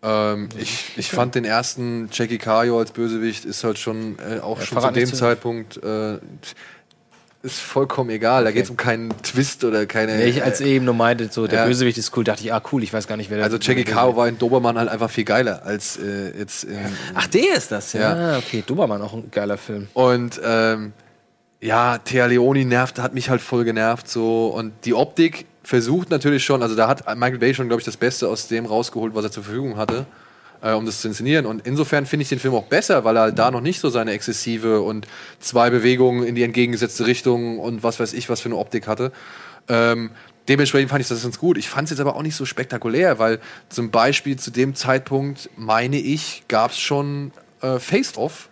Ähm, ich, ich fand den ersten Jackie Cario als Bösewicht ist halt schon äh, auch schon zu dem Zeitpunkt äh, ist vollkommen egal. Da geht es um keinen Twist oder keine. Ja, ich als äh, eben nur meinte, so der ja. Bösewicht ist cool, dachte ich, ah cool, ich weiß gar nicht, wer der also Jackie Cario war in Dobermann halt einfach viel geiler als äh, jetzt in, Ach, der ist das, ja. Ja. Ah, okay, Dobermann, auch ein geiler Film. Und ähm, ja, Thea Leoni nervt, hat mich halt voll genervt so. Und die Optik versucht natürlich schon, also da hat Michael Bay schon, glaube ich, das Beste aus dem rausgeholt, was er zur Verfügung hatte, äh, um das zu inszenieren. Und insofern finde ich den Film auch besser, weil er halt da noch nicht so seine exzessive und zwei Bewegungen in die entgegengesetzte Richtung und was weiß ich, was für eine Optik hatte. Ähm, dementsprechend fand ich das ganz gut. Ich fand es jetzt aber auch nicht so spektakulär, weil zum Beispiel zu dem Zeitpunkt, meine ich, gab es schon äh, Face-Off,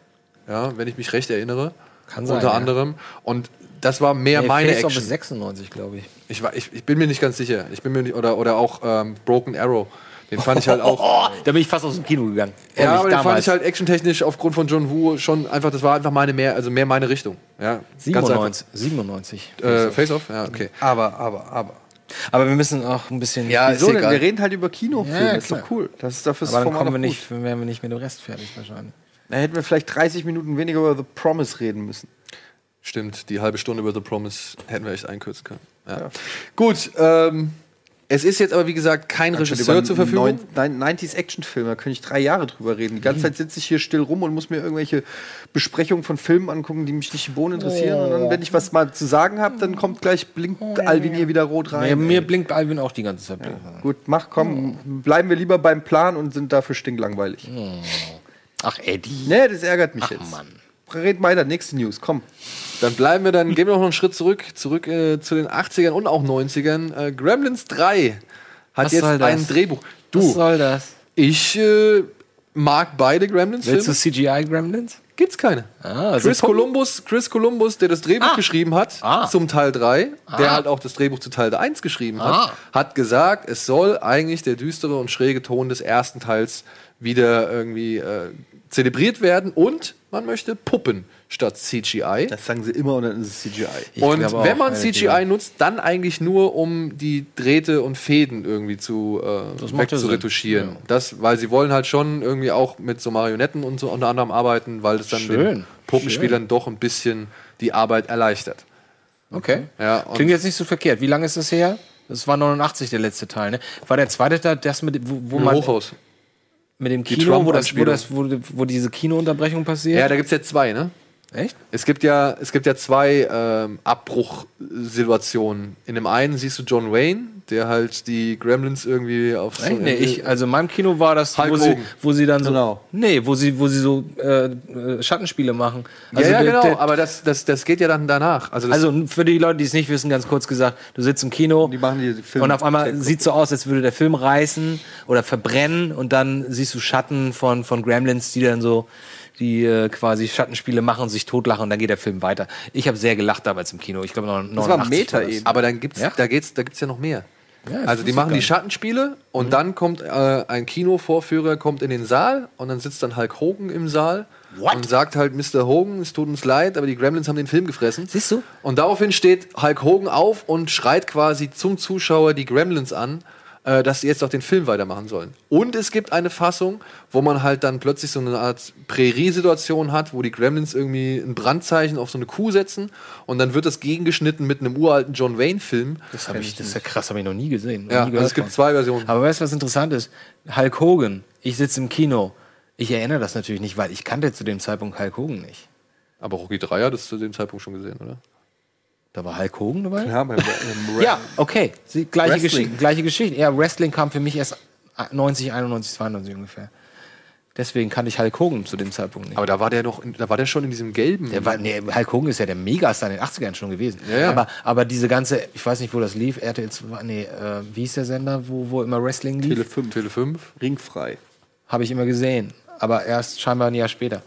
ja, wenn ich mich recht erinnere. Kann sein, Unter ja. anderem. Und das war mehr Nee, meine Face Off Action. ist 96, glaube ich. Ich, war, ich, ich bin mir nicht ganz sicher. Ich bin mir nicht, oder, oder auch ähm, Broken Arrow. Den fand ich halt auch. Da bin ich fast aus dem Kino gegangen. ja, aber den fand damals. ich halt actiontechnisch aufgrund von John Woo schon einfach, das war einfach meine mehr, also mehr meine Richtung. Ja, ganz 97. 97. einfach. Äh, Face Off? Ja, okay. Aber, aber, aber. Aber wir müssen auch ein bisschen. Ja, ist Wieso denn? egal. Wir reden halt über Kinofilme. Ja, ist doch cool. Das ist dafür aber dann kommen wir doch nicht, wären wir nicht mit dem Rest fertig wahrscheinlich. Da hätten wir vielleicht 30 Minuten weniger über The Promise reden müssen. Stimmt, die halbe Stunde über The Promise hätten wir echt einkürzen können. Ja. Gut, ähm, es ist jetzt aber wie gesagt kein Regisseur zur Verfügung. Neun- 90s Actionfilme, da könnte ich drei Jahre drüber reden. Die ganze Zeit sitze ich hier still rum und muss mir irgendwelche Besprechungen von Filmen angucken, die mich nicht die Bohnen interessieren. Und dann, wenn ich was mal zu sagen habe, dann kommt gleich, blinkt Alvin hier wieder rot rein. Mir, mir blinkt Alvin auch die ganze Zeit. Gut, mach, komm, bleiben wir lieber beim Plan und sind dafür stinklangweilig. Ach, Eddie. Nee, das ärgert mich Ach, jetzt. Mann. red weiter, nächste News, komm. Dann bleiben wir dann, gehen wir noch einen Schritt zurück, zurück äh, zu den 80ern und auch 90ern. Äh, Gremlins 3 hat Was jetzt soll das? ein Drehbuch. Was Du, soll das? ich äh, mag beide Gremlins-Filme. Willst du CGI-Gremlins? Gibt's keine. Ah, also Chris Puppen- Columbus, Chris Columbus, der das Drehbuch Ah. geschrieben hat Ah. zum Teil 3, der halt auch das Drehbuch zu Teil 1 geschrieben hat, Ah. hat gesagt, es soll eigentlich der düstere und schräge Ton des ersten Teils wieder irgendwie äh, zelebriert werden und man möchte Puppen statt CGI. Das sagen sie immer und dann ist es CGI. Ich und auch, wenn man ja, CGI die- nutzt, dann eigentlich nur, um die Drähte und Fäden irgendwie zu äh, ja wegzuretuschieren. Ja. Das, weil sie wollen halt schon irgendwie auch mit so Marionetten und so unter anderem arbeiten, weil das dann Schön. den Puppenspielern doch ein bisschen die Arbeit erleichtert. Okay. Ja, und- Klingt jetzt nicht so verkehrt. Wie lange ist das her? Das war 89 der letzte Teil, ne? War der zweite Teil das mit, wo, wo Im man Hochhaus. Mit dem Kino, wo, das, wo, das, wo, wo diese Kinounterbrechung passiert? Ja, da gibt's ja zwei, ne? Echt? Es gibt ja, es gibt ja zwei ähm, Abbruchsituationen. In dem einen siehst du John Wayne, der halt die Gremlins irgendwie auf so? Nee, ich, also in meinem Kino war das, wo sie, wo sie dann so, Genau. nee, wo sie, wo sie so äh, äh, Schattenspiele machen. ja, ja, der- genau, der- aber das, das, das geht ja dann danach. Also, also für die Leute, die es nicht wissen, ganz kurz gesagt, du sitzt im Kino Die machen die Filme. und auf einmal sieht so aus, als würde der Film reißen oder verbrennen und dann siehst du Schatten von, von Gremlins, die dann so die äh, quasi Schattenspiele machen und sich totlachen und dann geht der Film weiter. Ich habe sehr gelacht damals im Kino. Ich glaube, noch Das war Meta eben. aber dann gibt's, Ja? da geht's, da gibt's ja noch mehr. Ja, also die machen die. Schattenspiele und dann kommt äh, ein Kinovorführer kommt in den Saal und dann sitzt dann Hulk Hogan im Saal und sagt halt Mr. Hogan, es tut uns leid, aber die Gremlins haben den Film gefressen. Siehst du? Und daraufhin steht Hulk Hogan auf und schreit quasi zum Zuschauer die Gremlins an, äh, dass sie jetzt auch den Film weitermachen sollen. Und es gibt eine Fassung, wo man halt dann plötzlich so eine Art Prärie-Situation hat, wo die Gremlins irgendwie ein Brandzeichen auf so eine Kuh setzen und dann wird das gegengeschnitten mit einem uralten John Wayne-Film. Das, hab ich, das ist ja krass, habe ich noch nie gesehen. noch Ja, nie also es gibt von. zwei Versionen. Aber weißt du, was interessant ist? Hulk Hogan, ich sitze im Kino. Ich erinnere das natürlich nicht, weil ich kannte zu dem Zeitpunkt Hulk Hogan nicht. Aber Rocky 3 hat es zu dem Zeitpunkt schon gesehen, oder? Da war Hulk Hogan dabei? Ja, beim, beim Ja, okay. Sie, gleiche. Geschichte, gleiche Geschichte. Ja, Wrestling kam für mich erst 90, 91, 92 ungefähr. Deswegen kannte ich Hulk Hogan zu dem Zeitpunkt nicht. Aber da war der noch, in, da war der schon in diesem gelben. Der war, nee, Hulk Hogan ist ja der Megastar in den 80ern schon gewesen. Ja, ja. Aber, aber diese ganze, ich weiß nicht, wo das lief, RTL 2, nee, äh, wie hieß der Sender, wo, wo immer Wrestling lief? Tele 5. Tele 5. Ringfrei. Habe ich immer gesehen. Aber erst scheinbar ein Jahr später.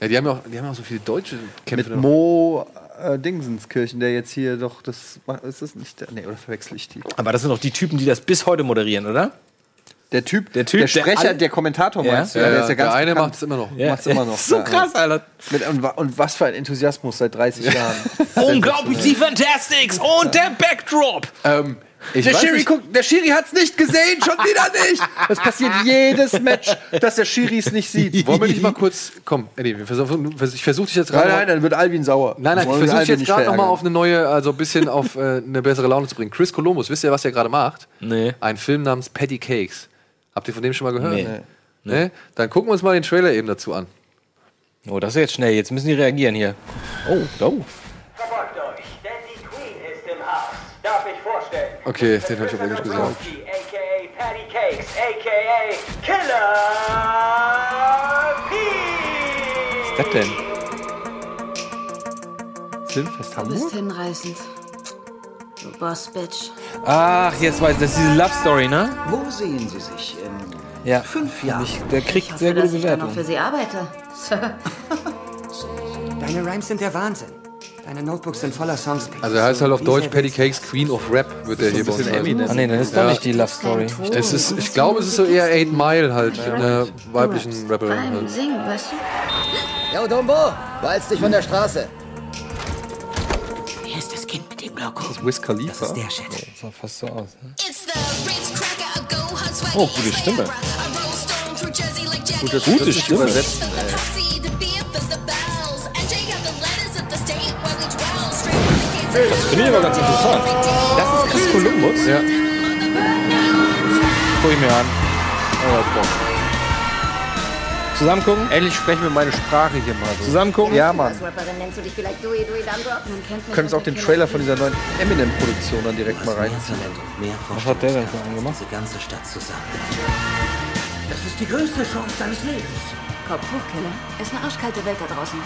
Ja, die haben ja auch, die haben ja auch so viele deutsche Kämpfe. Mit. Mo äh, Dingsenskirchen, der jetzt hier doch das. Ist das nicht der? Nee, oder verwechsel ich die? Aber das sind doch die Typen, die das bis heute moderieren, oder? Der Typ, Der Typ, der der Sprecher, all- der Kommentator Ja. meinst du? Ja, der ist ja der ganz eine bekannt. macht es immer noch. Macht's immer noch. So Ja, krass, Alter. Mit, und, und was für ein Enthusiasmus seit 30 Jahren. Unglaublich, die Fantastics und der Backdrop. Ähm, ich Der Schiri, guckt, der Schiri hat's nicht gesehen, schon wieder nicht. Das passiert jedes Match, dass der Schiri es nicht sieht. wollen wir nicht mal kurz. Komm, Eddie, wir versuchen, ich versuche dich jetzt Nein, gerade. nein, dann wird Alvin sauer. Nein, nein, ich Wollen versuche Alvin jetzt gerade nochmal auf eine neue, also ein bisschen auf äh, eine bessere Laune zu bringen. Chris Columbus, wisst ihr, was der gerade macht? Nee. Ein Film namens Patty Cakes. Habt ihr von dem schon mal gehört? Nee. Nee? Dann gucken wir uns mal den Trailer eben dazu an. Oh, das ist jetzt schnell. Jetzt müssen die reagieren hier. Oh, oh. Okay, den habe ich auf Englisch gesagt. Zabrowski, a.k.a. Patty Cakes, a.k.a. Killer Pete. Was ist das denn? Filmfest Du Hamburg? bist hinreißend. Du Boss Bitch. Ach, jetzt weiß ich, das ist diese Love Story, ne? Wo sehen Sie sich in Ja. fünf Jahren? Ich, der Ich kriegt hoffe, sehr gute dass ich dann noch Bewertungen. für sie arbeite. Deine Rhymes sind der Wahnsinn. Deine Notebooks sind voller Songs. Also er heißt halt auf Deutsch Patty Cakes Queen of Rap, wird er hier bei uns heißen. Ah, nee, das ist doch Ja. nicht die Love Story. Es ist, ich glaube, es ist so eher 8 Mile halt, mit einer weiblichen Rapperin. Halt. Singen, weißt du? Yo, Dumbo, walz dich von der Straße. Wer ist das Kind mit dem Logo? Wiz Khalifa. Das ist der Shit. Das sah fast so aus. Ne? Oh, gute Stimme. Gut, das Gute das ist Stimme. Das finde ich aber ganz interessant. Das ist Chris Columbus? Ja. Guck ich mir an. Zusammen gucken? Endlich sprechen wir meine Sprache hier mal so. Zusammen gucken? Ja, Mann. Können uns auch den Trailer von dieser neuen Eminem-Produktion dann direkt mal rein. Was hat der denn für einen gemacht? Diese ganze Stadt zusammen. Das ist die größte Chance deines Lebens. Kopf hoch, Killer. Ist eine arschkalte Welt da draußen.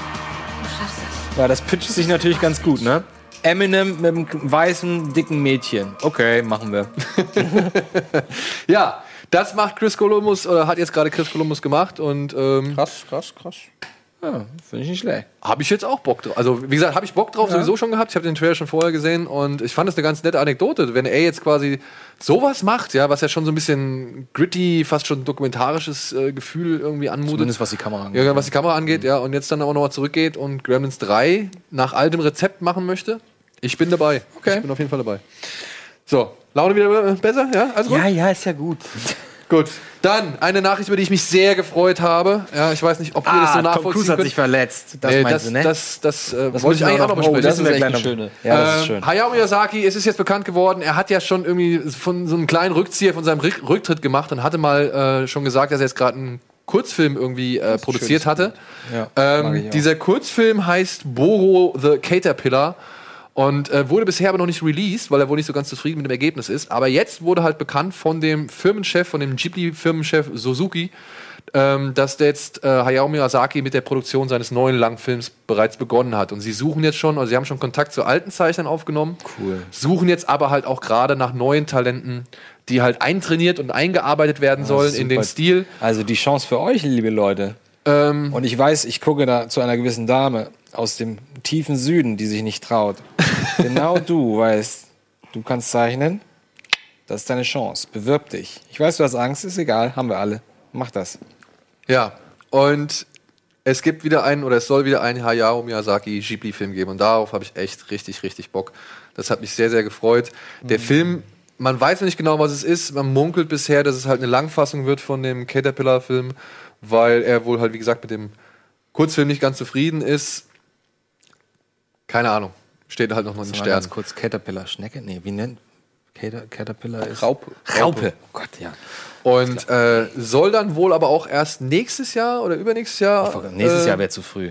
Du schaffst es. Ja, das pitcht sich natürlich ganz gut, ne? Eminem mit einem weißen, dicken Mädchen. Okay, machen wir. Ja, das macht Chris Columbus oder hat jetzt gerade Chris Columbus gemacht und ähm, Krass, krass, krass. Ja, finde ich nicht schlecht. habe ich jetzt auch Bock drauf. Also wie gesagt, habe ich Bock drauf sowieso schon gehabt. Ich habe den Trailer schon vorher gesehen und ich fand das eine ganz nette Anekdote, wenn er jetzt quasi sowas macht, ja, was ja schon so ein bisschen gritty, fast schon dokumentarisches äh, Gefühl irgendwie anmutet. Zumindest was die Kamera angeht. Ja, was die Kamera angeht, ja, und jetzt dann auch nochmal zurückgeht und Gremlins 3 nach altem Rezept machen möchte. Ich bin dabei. Okay. Ich bin auf jeden Fall dabei. So, Laune wieder äh, besser? Ja, alles gut? Ja, ja, ist ja gut. Gut. Dann eine Nachricht, über die ich mich sehr gefreut habe. Ja, ich weiß nicht, ob ihr das so Ah, Tom nachvollziehen Cruise hat sich verletzt. Das Nee, meinst das, du, ne? das, das, äh, Das wollte ich eigentlich auch noch besprechen. oh, das ist eine schöne. Ja, das ist Ähm, schön. Hayao Miyazaki, es ist jetzt bekannt geworden, er hat ja schon irgendwie von so einem kleinen Rückzieher von seinem Rück- Rücktritt gemacht und hatte mal äh, schon gesagt, dass er jetzt gerade einen Kurzfilm irgendwie äh, produziert hatte. Ja, Ähm, dieser Kurzfilm heißt Boro the Caterpillar und äh, wurde bisher aber noch nicht released, weil er wohl nicht so ganz zufrieden mit dem Ergebnis ist. Aber jetzt wurde halt bekannt von dem Firmenchef, von dem Ghibli-Firmenchef Suzuki, ähm, dass jetzt äh, Hayao Miyazaki mit der Produktion seines neuen Langfilms bereits begonnen hat. Und sie suchen jetzt schon, also sie haben schon Kontakt zu alten Zeichnern aufgenommen, Cool. suchen jetzt aber halt auch gerade nach neuen Talenten, die halt eintrainiert und eingearbeitet werden sollen in den. Stil. Also die Chance für euch, liebe Leute. Ähm, Und ich weiß, ich gucke da zu einer gewissen Dame aus dem tiefen Süden, die sich nicht traut. genau du weißt, du kannst zeichnen. Das ist deine Chance. Bewirb dich. Ich weiß, du hast Angst, ist egal, haben wir alle. Mach das. Ja, und es gibt wieder einen, oder es soll wieder einen Hayao Miyazaki Ghibli-Film geben. Und darauf habe ich echt richtig, richtig Bock. Das hat mich sehr, sehr gefreut. Der Film, man weiß noch nicht genau, was es ist. Man munkelt bisher, dass es halt eine Langfassung wird von dem Caterpillar-Film, weil er wohl halt, wie gesagt, mit dem Kurzfilm nicht ganz zufrieden ist. Keine Ahnung. Steht halt noch mal in den Mal ganz Sternen. kurz Caterpillar, Schnecke? Nee, wie nennt Cater, Caterpillar ist. Raupe. Raupe. Oh Gott, ja. Und äh, soll dann wohl aber auch erst nächstes Jahr oder übernächstes Jahr Nächstes äh, Jahr wäre zu früh.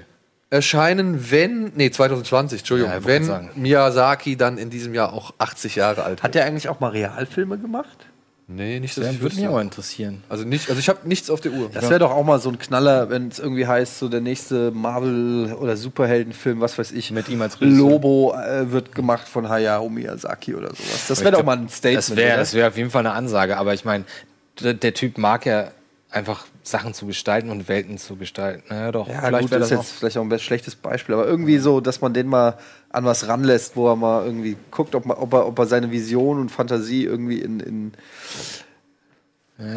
erscheinen, wenn, nee, 2020, Entschuldigung, Ja, wenn. Miyazaki dann in diesem Jahr auch 80 Jahre alt Hat der eigentlich auch mal Realfilme gemacht? Nee, nicht, ich würde mich auch interessieren. Also nicht, also ich habe nichts auf der Uhr. Das wäre doch auch mal so ein Knaller, wenn es irgendwie heißt, so der nächste Marvel- oder Superheldenfilm, was weiß ich. Mit ihm als Regisseur. Lobo äh, wird gemacht von Hayao Miyazaki oder sowas. Das wäre doch mal ein Statement. Das wäre das wär auf jeden Fall eine Ansage, aber ich meine, der, der Typ mag ja einfach Sachen zu gestalten und Welten zu gestalten. Naja, doch, Ja, vielleicht gut, wäre das das ist jetzt vielleicht auch ein schlechtes Beispiel, aber irgendwie so, dass man den mal an was ranlässt, wo er mal irgendwie guckt, ob, man, ob, er, ob er seine Vision und Fantasie irgendwie in, in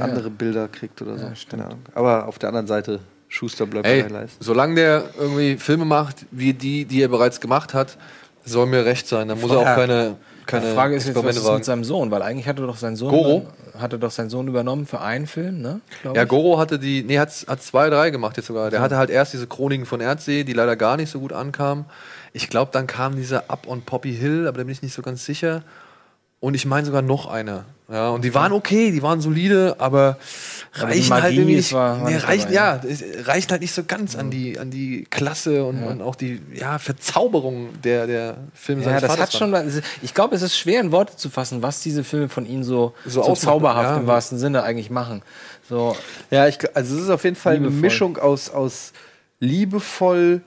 andere Bilder kriegt oder so. Keine Ahnung. Aber auf der anderen Seite, Schuster bleibt Ey, bei Leisten. solange der irgendwie Filme macht, wie die, die er bereits gemacht hat, soll mir recht sein. Da muss er auch Ja. keine, keine Die Frage ist jetzt, was ist mit seinem Sohn? Weil eigentlich hatte doch sein Sohn Goro? hatte doch sein Sohn übernommen für einen Film, ne? Glaub Ja, ich. Goro hatte die, nee, hat, hat zwei, drei gemacht jetzt sogar. Der hatte halt erst diese Chroniken von Erdsee, die leider gar nicht so gut ankamen. Ich glaube, dann kam dieser Up on Poppy Hill, aber da bin ich nicht so ganz sicher. Und ich meine sogar noch eine. Ja, und die waren okay, die waren solide, aber Aber reichen halt nicht. war- war nee, nicht reichen, dabei, ja, es reichen halt nicht so ganz an die, an die Klasse und, und auch die ja, Verzauberung der, der Filme Ja, seines das Vaters hat schon. Ich glaube, es ist schwer in Worte zu fassen, was diese Filme von ihm so, So so, zauberhaft ja. im wahrsten Sinne eigentlich machen. So, Ja, ich, also es ist auf jeden Fall eine Liebevoll. Mischung aus, aus liebevoll,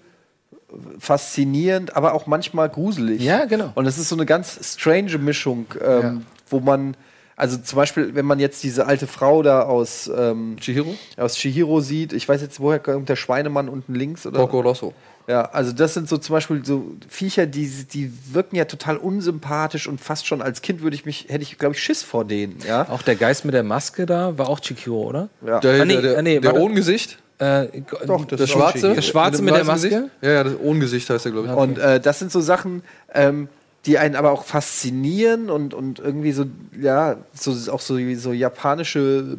faszinierend, aber auch manchmal gruselig. Ja, genau. Und es ist so eine ganz strange Mischung, ähm, Ja. wo man, also zum Beispiel, wenn man jetzt diese alte Frau da aus ähm, Chihiro? aus Chihiro sieht, ich weiß jetzt, woher kommt der Schweinemann unten links oder? Porco Rosso. Ja, also das sind so zum Beispiel so Viecher, die, die wirken ja total unsympathisch und fast schon als Kind würde ich mich, hätte ich, glaube ich, Schiss vor denen, ja. auch der Geist mit der Maske da war auch Chikiro, oder? Ja. Der, Ah, nee, der, der, ah, nee, der ohne Gesicht? Äh, Doch, das Das Schwarze? Der Schwarze mit der dem weißen Maske? Gesicht? Ja, ja, das ohne Gesicht heißt er, glaube ich. Und äh, das sind so Sachen, ähm, die einen aber auch faszinieren und, und irgendwie so, ja, so, auch so, so japanische,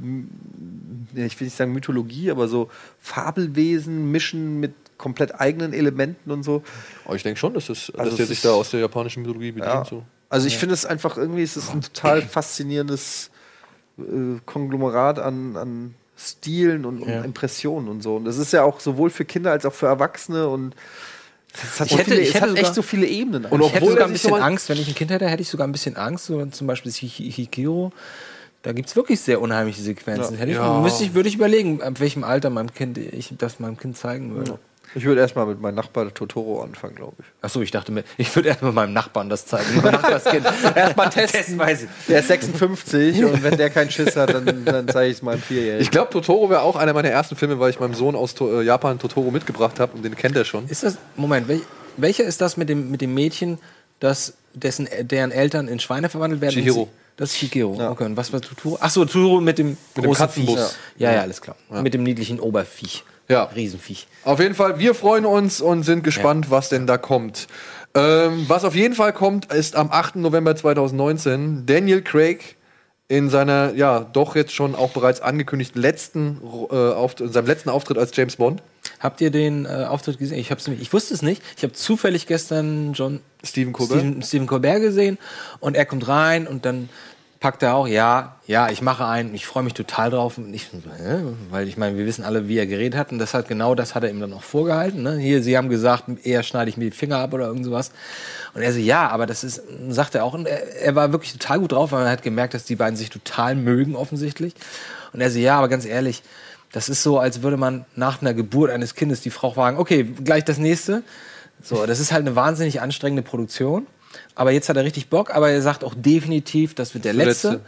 ja, ich will nicht sagen Mythologie, aber so Fabelwesen mischen mit komplett eigenen Elementen und so. Aber ich denke schon, dass, das, Also dass der sich da aus der japanischen Mythologie bedient. Ja. So. Also ich finde es einfach irgendwie, es ist ein total faszinierendes äh, Konglomerat an, an Stilen und, und Ja. Impressionen und so. Und das ist ja auch sowohl für Kinder als auch für Erwachsene und es hat, Ich so hätte- viele, ich es hätte hat echt so viele Ebenen. Und ich hätte obwohl sogar ein bisschen Angst, wenn ich ein Kind hätte, hätte ich sogar ein bisschen Angst. So, zum Beispiel Hi- Hikiro. Da gibt es wirklich sehr unheimliche Sequenzen. Ja. Hätte ich, Ja. müsste ich, würde ich überlegen, ab welchem Alter meinem Kind ich das meinem Kind zeigen würde. Ich würde erstmal mit meinem Nachbar Totoro anfangen, glaube ich. Achso, ich dachte mir, ich würde erstmal meinem Nachbarn das zeigen. Erstmal testen. Testweise. Der ist 56 und wenn der keinen Schiss hat, dann, dann zeige ich es meinem Vierjährigen. Ich glaube, Totoro wäre auch einer meiner ersten Filme, weil ich meinem Sohn aus to äh, Japan Totoro mitgebracht habe und den kennt er schon. Ist das, Moment, wel, welcher ist das mit dem, mit dem Mädchen, das, dessen, deren Eltern in Schweine verwandelt werden? Chihiro. Das ist Chihiro. Okay, und was war Totoro? Achso, Totoro mit dem dem großen Katzenbus. Viech. Ja, ja, alles klar. Mit dem niedlichen Oberviech. Ja. Riesenviech. Auf jeden Fall, wir freuen uns und sind gespannt, was denn da kommt. Ähm, was auf jeden Fall kommt, ist am 8. November 2019 Daniel Craig in seiner, ja, doch jetzt schon auch bereits angekündigten letzten, äh, Auft in seinem letzten Auftritt als James Bond. Habt ihr den äh, Auftritt gesehen? Ich, hab's, nämlich- ich wusste es nicht. Ich habe zufällig gestern John Stephen Colbert. Stephen, Stephen Colbert gesehen und er kommt rein und dann packt er auch, ja, ja, ich mache einen, ich freue mich total drauf. Und ich, hä? weil ich meine, wir wissen alle, wie er geredet hat und das hat genau das hat er ihm dann auch vorgehalten. Ne? Hier, sie haben gesagt, eher schneide ich mir die Finger ab oder irgend sowas. Und er so, ja, aber das ist, sagt er auch, und er, er war wirklich total gut drauf, weil man hat gemerkt, dass die beiden sich total mögen offensichtlich. Und er so, ja, aber ganz ehrlich, das ist so, als würde man nach einer Geburt eines Kindes die Frau fragen, okay, gleich das nächste. So, das ist halt eine wahnsinnig anstrengende Produktion. Aber jetzt hat er richtig Bock, aber er sagt auch definitiv, das wird der Der letzte. letzte.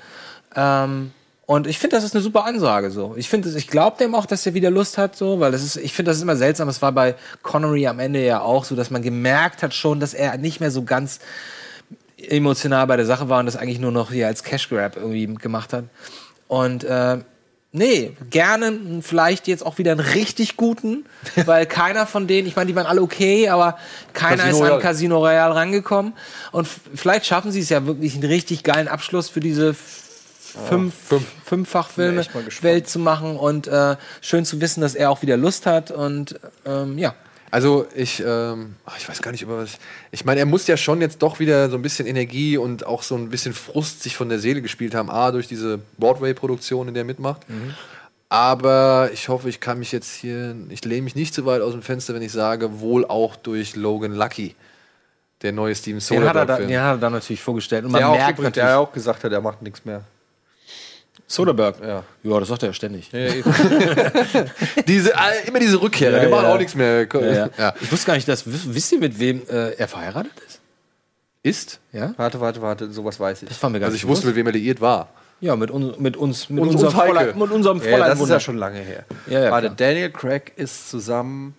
Ähm, und ich finde, das ist eine super Ansage so. Ich finde, ich glaube dem auch, dass er wieder Lust hat so, weil das ist, ich finde, das ist immer seltsam. Es war bei Connery am Ende ja auch so, dass man gemerkt hat schon, dass er nicht mehr so ganz emotional bei der Sache war und das eigentlich nur noch hier als Cash Grab irgendwie gemacht hat. Und äh, nee, gerne vielleicht jetzt auch wieder einen richtig guten, weil keiner von denen, ich meine, die waren alle okay, aber keiner Casino ist an. Casino Royale rangekommen. Und vielleicht schaffen sie es ja wirklich einen richtig geilen Abschluss für diese fünf, Fünffachfilme mal gespannt. Welt zu machen und äh, schön zu wissen, dass er auch wieder Lust hat und ähm, ja. Also ich, ähm, ich weiß gar nicht über was. Ich meine, er muss ja schon jetzt doch wieder so ein bisschen Energie und auch so ein bisschen Frust sich von der Seele gespielt haben. A, durch diese Broadway-Produktion, in der er mitmacht. Aber ich hoffe, ich kann mich jetzt hier, ich lehne mich nicht zu weit aus dem Fenster, wenn ich sage, wohl auch durch Logan Lucky, der neue Steven Den hat, er da, den hat er dann natürlich vorgestellt. Und man Der, auch, merkt der natürlich, ja auch gesagt hat, er macht nichts mehr. Soderbergh. Ja. Ja, das sagt er ja ständig. diese, äh, immer diese Rückkehrer, Ja, die machen ja. auch nichts mehr. Ja, ja. Ja. Ich wusste gar nicht, dass, wisst ihr, mit wem äh, er verheiratet ist? Ist? Ja? Warte, warte, warte, sowas weiß ich. Das war mir gar Also ich wusste, mit wem er liiert war. Ja, mit, uns, mit uns, mit, Uns- unserem. Fräulein, mit unserem Ja, Fräulein das ist Wunder. ja schon lange her. Ja, ja, warte, klar. Daniel Craig ist zusammen.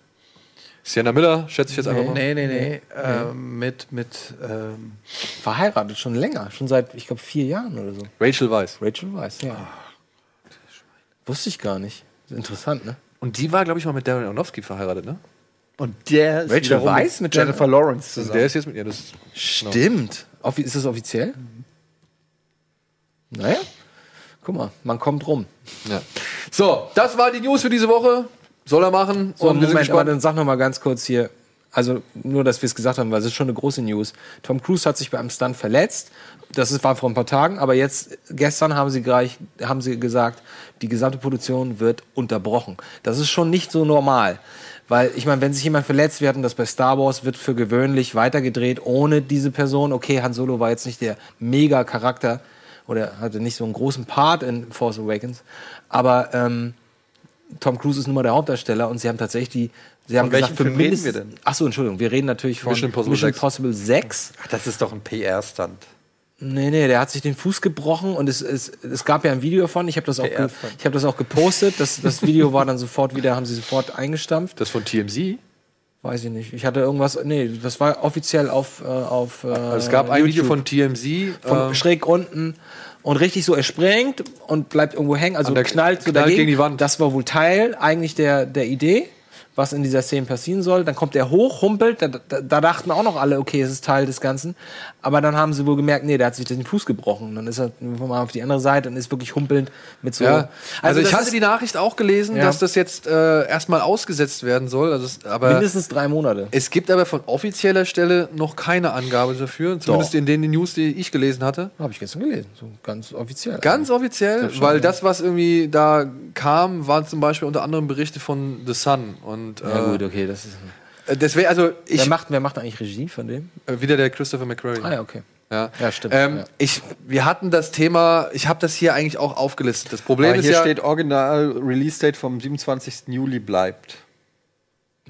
Sienna Miller, schätze ich jetzt einfach mal. Nee, nee, nee. Ähm, mit, mit, ähm, verheiratet, schon länger. Schon seit, ich glaube, vier Jahren oder so. Rachel Weisz. Rachel Weiss, ja. Wusste ich gar nicht. Interessant, ne? Und die war, glaube ich, mal mit Darren Aronofsky verheiratet, ne? und der ist Rachel wiederum Weisz mit Jennifer Lawrence Und zusammen. der ist jetzt mit ihr. Das Stimmt. Offi ist das offiziell? Naja. Guck mal, man kommt rum. Ja. So, das war die News für diese Woche. Soll er machen. So, und wir sind Moment, aber gespannt. dann sag noch mal ganz kurz hier. Also nur, dass wir es gesagt haben, weil es ist schon eine große News. Tom Cruise hat sich bei einem Stunt verletzt. Das ist, war vor ein paar Tagen, aber jetzt, gestern haben sie gleich, haben sie gesagt, die gesamte Produktion wird unterbrochen. Das ist schon nicht so normal. Weil, ich meine, wenn sich jemand verletzt, wir hatten das bei Star Wars, wird für gewöhnlich weitergedreht ohne diese Person. Okay, Han Solo war jetzt nicht der Mega-Charakter oder hatte nicht so einen großen Part in Force Awakens. Aber ähm, Tom Cruise ist nun mal der Hauptdarsteller und sie haben tatsächlich die. Sie haben welchem gesagt, für Film reden wir denn? Achso, Entschuldigung, wir reden natürlich von Mission Impossible Mission 6. Impossible 6. Ach, das ist doch ein PR-Stunt. Nee, nee, der hat sich den Fuß gebrochen und es, es, es gab ja ein Video davon. Ich habe das, auch ge- ich hab das auch gepostet. Das, das Video war dann sofort wieder, haben sie sofort eingestampft. Das von TMZ. Weiß ich nicht. Ich hatte irgendwas. Nee, das war offiziell auf. Äh, auf äh, Also es gab ein Video YouTube. von TMZ. von ähm, schräg unten und richtig so, er springt und bleibt irgendwo hängen, also knallt so knallt dagegen. gegen die Wand. Das war wohl Teil eigentlich der, der Idee, was in dieser Szene passieren soll. Dann kommt er hoch, humpelt, da, da, da dachten auch noch alle, okay, es ist Teil des Ganzen. Aber dann haben sie wohl gemerkt, nee, der hat sich den Fuß gebrochen. Und dann ist er mal auf die andere Seite und ist wirklich humpelnd mit so. ja. Also, ich das hatte die Nachricht auch gelesen, Ja. dass das jetzt äh, erstmal ausgesetzt werden soll. Also es, aber mindestens drei Monate. es gibt aber von offizieller Stelle noch keine Angabe dafür. Zumindest in den News, die ich gelesen hatte. Habe ich gestern gelesen, so ganz offiziell. Ganz offiziell, weil das, was irgendwie da kam, waren zum Beispiel unter anderem Berichte von The Sun. Und Ja äh, gut, okay, das ist. äh, deswegen, also ich Wer macht, wer macht eigentlich Regie von dem? äh, wieder der Christopher McQuarrie. Ah ja, okay. Ja, Ja, stimmt, Ähm, ja. Ich, wir hatten das Thema, ich habe das hier eigentlich auch aufgelistet. Das Problem Aber ist hier ja, steht Original Release Date vom 27. Juli bleibt.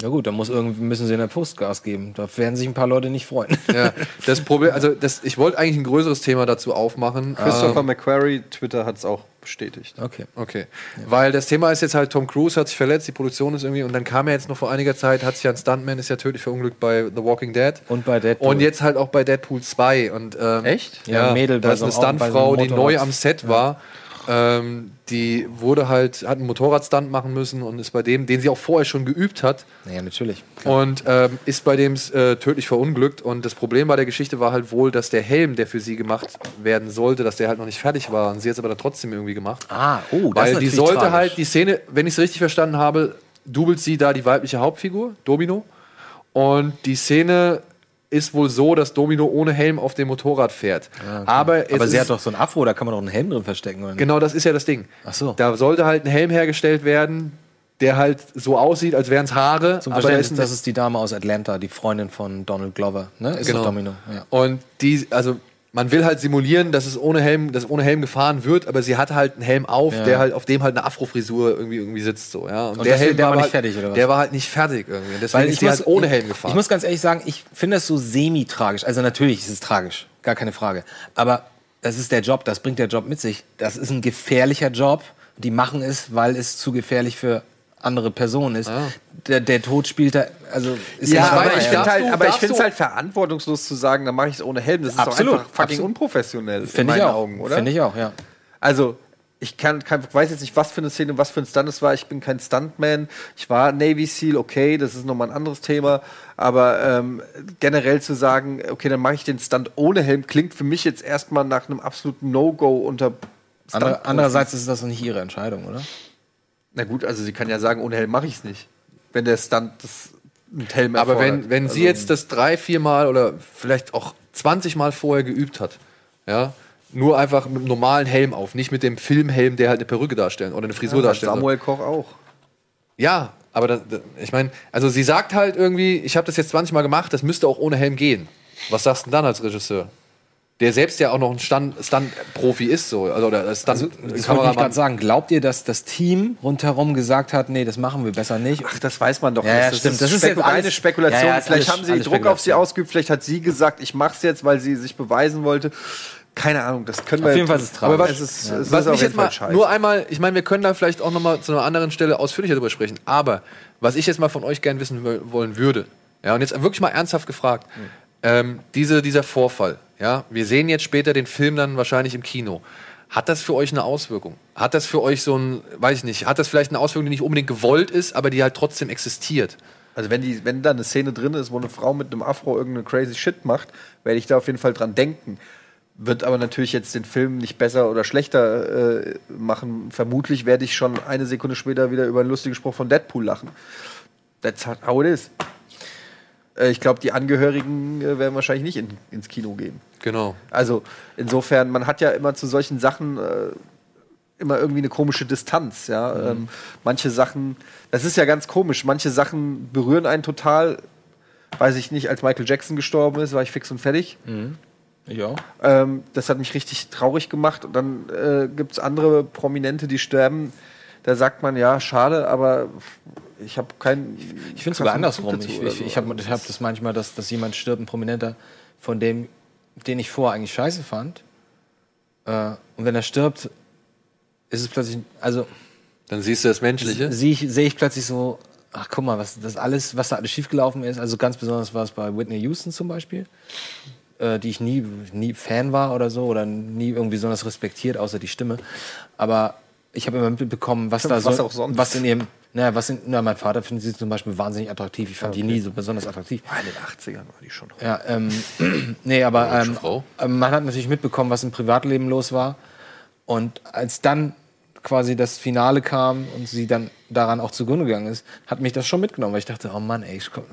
Na gut, dann muss irgendwie müssen sie in der Postgas geben. Da werden sich ein paar Leute nicht freuen. ja, das Problem, also das, ich wollte eigentlich ein größeres Thema dazu aufmachen. Christopher Ähm, McQuarrie, Twitter hat es auch bestätigt. Okay. Okay. Weil das Thema ist jetzt halt, Tom Cruise hat sich verletzt, die Produktion ist irgendwie, und dann kam er jetzt noch vor einiger Zeit, hat sich ja ein Stuntman, ist ja tödlich verunglückt bei The Walking Dead. Und bei Deadpool. Und jetzt halt auch bei Deadpool 2. Und, ähm, Echt? Ja, ein Mädel da ist eine bei so Stuntfrau, die neu am Set war. Ähm, die wurde halt, hat einen Motorradstunt machen müssen und ist bei dem, den sie auch vorher schon geübt hat, Naja, natürlich. und ähm, ist bei dem äh, tödlich verunglückt. Und das Problem bei der Geschichte war halt wohl, dass der Helm, der für sie gemacht werden sollte, dass der halt noch nicht fertig war. Und sie hat es aber dann trotzdem irgendwie gemacht. Ah, oh, das Weil ist die sollte tragisch. halt, die Szene, wenn ich es richtig verstanden habe, dubelt sie da die weibliche Hauptfigur, Domino. Und die Szene ist wohl so, dass Domino ohne Helm auf dem Motorrad fährt. Aber, es Aber sie ist, hat doch so ein Afro, da kann man doch einen Helm drin verstecken. Oder? Genau, das ist ja das Ding. Ach so. Da sollte halt ein Helm hergestellt werden, der halt so aussieht, als wären es Haare. Zum aber da ist das ist die Dame aus Atlanta, die Freundin von Donald Glover. Ne? Ist Genau. Domino. Ja. Und die, also man will halt simulieren, dass es ohne Helm, dass ohne Helm gefahren wird, aber sie hatte halt einen Helm auf, Ja. der halt auf dem halt eine Afrofrisur irgendwie irgendwie sitzt so, ja. Und deswegen- der war nicht halt, fertig, oder was? Der war halt nicht fertig irgendwie. Deswegen ist die halt ohne Helm gefahren. Ich muss ganz ehrlich sagen, ich finde das so semi-tragisch. Also natürlich ist es tragisch, gar keine Frage. Aber das ist der Job, das bringt der Job mit sich. Das ist ein gefährlicher Job. Die machen es, weil es zu gefährlich für andere Personen ist. Der, der Tod spielt da, also ist Ja, nicht aber dabei, ich ja. finde halt, du- aber ich finde es halt verantwortungslos zu sagen, dann mache ich es ohne Helm. Das ist Absolut, doch einfach fucking absolut. unprofessionell in Finde ich meinen auch, Augen, oder? Finde ich auch, ja. Also, ich kann, kann, weiß jetzt nicht, was für eine Szene, was für ein Stunt es war. Ich bin kein Stuntman. Ich war Navy SEAL, okay, das ist nochmal ein anderes Thema. Aber ähm, generell zu sagen, okay, dann mache ich den Stunt ohne Helm, klingt für mich jetzt erstmal nach einem absoluten No-Go unter Stuntprofis. andererseits ist das nicht ihre Entscheidung, oder? Na gut, also sie kann ja sagen, ohne Helm mache ich es nicht. Wenn der Stunt das mit Helm aber wenn, erfordert. wenn sie Also- jetzt das drei, vier Mal oder vielleicht auch 20 Mal vorher geübt hat, ja, nur einfach mit einem normalen Helm auf, nicht mit dem Filmhelm, der halt eine Perücke darstellen oder eine Frisur ja, darstellt. Samuel Koch auch. Ja, aber das, das, ich meine, also sie sagt halt irgendwie, ich habe das jetzt 20 Mal gemacht, das müsste auch ohne Helm gehen. Was sagst du denn dann als Regisseur? Der selbst ja auch noch ein Stunt-Profi ist, so. Also, oder Stunt Das wollte ich gerade sagen. Glaubt ihr, dass das Team rundherum gesagt hat, nee, das machen wir besser nicht? Ach, das weiß man doch Ja, ja, nicht. stimmt. Das, Das ist ist jetzt reine Spekulation. Ja, ja, ist vielleicht alles- haben sie Druck auf sie ausgeübt. Vielleicht hat sie gesagt, ich mach's jetzt, weil sie sich beweisen wollte. Keine Ahnung, das können wir Auf jeden Fall ist es tragisch. Aber was, es ist, was es ist mich jetzt mal scheiße. nur einmal, ich meine, wir können da vielleicht auch noch mal zu einer anderen Stelle ausführlicher drüber sprechen, aber was ich jetzt mal von euch gern wissen wo- wollen würde, ja, und jetzt wirklich mal ernsthaft gefragt, ähm, diese, dieser Vorfall, ja, wir sehen jetzt später den Film dann wahrscheinlich im Kino. Hat das für euch eine Auswirkung? Hat das für euch so ein, weiß ich nicht, hat das vielleicht eine Auswirkung, die nicht unbedingt gewollt ist, aber die halt trotzdem existiert? Also wenn, die, wenn da eine Szene drin ist, wo eine Frau mit einem Afro irgendeine crazy Shit macht, werde ich da auf jeden Fall dran denken. Wird aber natürlich jetzt den Film nicht besser oder schlechter äh, machen. Vermutlich werde ich schon eine Sekunde später wieder über einen lustigen Spruch von Deadpool lachen. That's how it is. Äh, ich glaube, die Angehörigen äh, werden wahrscheinlich nicht in, ins Kino gehen. Genau. Also insofern, man hat ja immer zu solchen Sachen äh, immer irgendwie eine komische Distanz. Ja? Ähm, manche Sachen, das ist ja ganz komisch, manche Sachen berühren einen total. Weiß ich nicht, als Michael Jackson gestorben ist, war ich fix und fertig. Ja. Ähm, das hat mich richtig traurig gemacht. Und dann äh, gibt es andere Prominente, die sterben. Da sagt man, ja, schade, aber ich habe keinen. Ich finde es sogar andersrum. Ich, ich, ich habe ich hab das manchmal, dass, dass jemand stirbt, ein Prominenter, von dem, den ich vorher eigentlich scheiße fand. Äh, und wenn er stirbt, ist es plötzlich, also Dann siehst du das Menschliche. sehe ich, seh ich plötzlich so, ach guck mal, was das alles, was da alles schiefgelaufen ist. Also ganz besonders war es bei Whitney Houston zum Beispiel, äh, die ich nie, nie Fan war oder so oder nie irgendwie besonders respektiert, außer die Stimme. Aber ich habe immer mitbekommen, was da Was so, auch sonst. was in ihrem, naja, was in, na, mein Vater findet sie zum Beispiel wahnsinnig attraktiv. Ich fand die nie so besonders attraktiv. In den 80ern war die schon. Ja, ähm, nee, aber ähm, ähm, man hat natürlich mitbekommen, was im Privatleben los war. Und als dann quasi das Finale kam und sie dann daran auch zugrunde gegangen ist, hat mich das schon mitgenommen, weil ich dachte, oh Mann, ey, ich komm,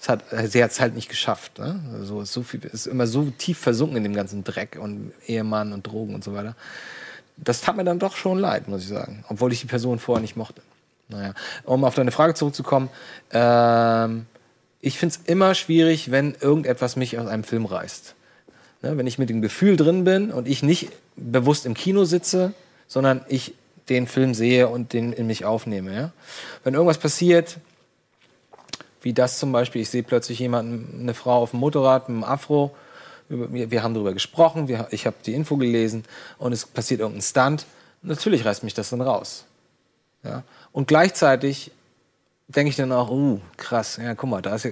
es hat, sie hat es halt nicht geschafft. Ne? Also ist so viel, ist immer so tief versunken in dem ganzen Dreck und Ehemann und Drogen und so weiter. Das tat mir dann doch schon leid, muss ich sagen, obwohl ich die Person vorher nicht mochte. Naja, um auf deine Frage zurückzukommen, ähm, ich finde es immer schwierig, wenn irgendetwas mich aus einem Film reißt. Ne, wenn ich mit dem Gefühl drin bin und ich nicht bewusst im Kino sitze, sondern ich den Film sehe und den in mich aufnehme. Ja? Wenn irgendwas passiert, wie das zum Beispiel, ich sehe plötzlich jemanden, eine Frau auf dem Motorrad mit einem Afro, wir, wir haben darüber gesprochen, wir, ich habe die Info gelesen und es passiert irgendein Stunt, natürlich reißt mich das dann raus. Ja? Und gleichzeitig denke ich dann auch, uh, krass, ja, guck mal, da ist,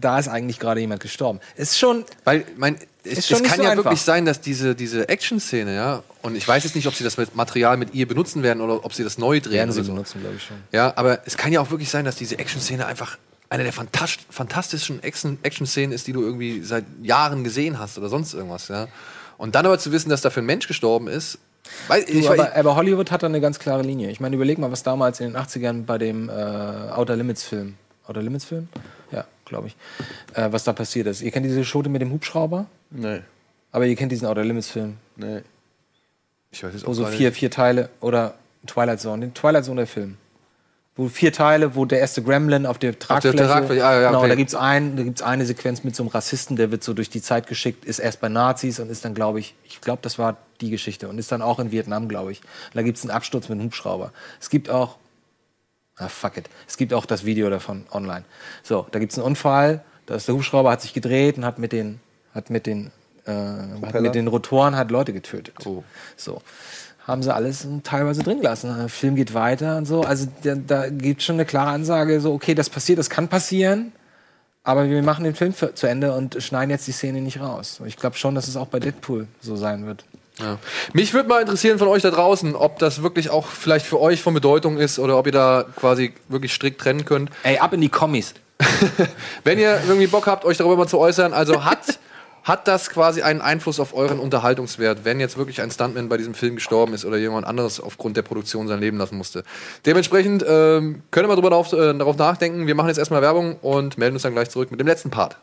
da ist eigentlich gerade jemand gestorben. Ist schon, Weil, mein, es, Ist schon es kann so ja einfach. wirklich sein, dass diese, diese Action-Szene, ja, und ich weiß jetzt nicht, ob sie das mit Material mit ihr benutzen werden oder ob sie das neu drehen. werden sie so. benutzen, glaube ich schon. Ja, aber es kann ja auch wirklich sein, dass diese Action-Szene einfach eine der fantas fantastischen Action- Action-Szenen ist, die du irgendwie seit Jahren gesehen hast oder sonst irgendwas, ja. Und dann aber zu wissen, dass dafür ein Mensch gestorben ist, weil, ich, Du, aber, aber Hollywood hat da eine ganz klare Linie. Ich meine, überleg mal, was damals in den 80ern bei dem äh, Outer Limits Film, Outer Limits Film? Ja, glaube ich, äh, was da passiert ist. Ihr kennt diese Schote mit dem Hubschrauber, Nee. aber ihr kennt diesen Outer Limits Film, Nee. ich weiß wo auch so gerade- vier, vier Teile oder Twilight Zone, den Twilight Zone der Film. Wo vier Teile, wo der erste Gremlin auf der Tragfläche, Tragfläche, ah, ja, genau, okay. da gibt's ein, da gibt's eine Sequenz mit so einem Rassisten, der wird so durch die Zeit geschickt, ist erst bei Nazis und ist dann, glaube ich, ich glaube, das war die Geschichte und ist dann auch in Vietnam, glaube ich. Und da gibt's einen Absturz mit einem Hubschrauber. Es gibt auch, ah, fuck it, es gibt auch das Video davon online. So, da gibt's einen Unfall, da ist der Hubschrauber hat sich gedreht und hat mit den, hat mit den, äh, hat mit den Rotoren hat Leute getötet. So haben sie alles teilweise drin gelassen. Der Film geht weiter und so. Also da, da gibt schon eine klare Ansage, so okay, das passiert, das kann passieren, aber wir machen den Film für, zu Ende und schneiden jetzt die Szene nicht raus. Ich glaube schon, dass es auch bei Deadpool so sein wird. Ja. Mich würde mal interessieren von euch da draußen, ob das wirklich auch vielleicht für euch von Bedeutung ist oder ob ihr da quasi wirklich strikt trennen könnt. Ey, ab in die Kommis. Wenn ihr irgendwie Bock habt, euch darüber mal zu äußern, also hat, hat das quasi einen Einfluss auf euren Unterhaltungswert, wenn jetzt wirklich ein Stuntman bei diesem Film gestorben ist oder jemand anderes aufgrund der Produktion sein Leben lassen musste. Dementsprechend ähm, könnt ihr mal drüber darauf, äh, darauf nachdenken. Wir machen jetzt erstmal Werbung und melden uns dann gleich zurück mit dem letzten Part.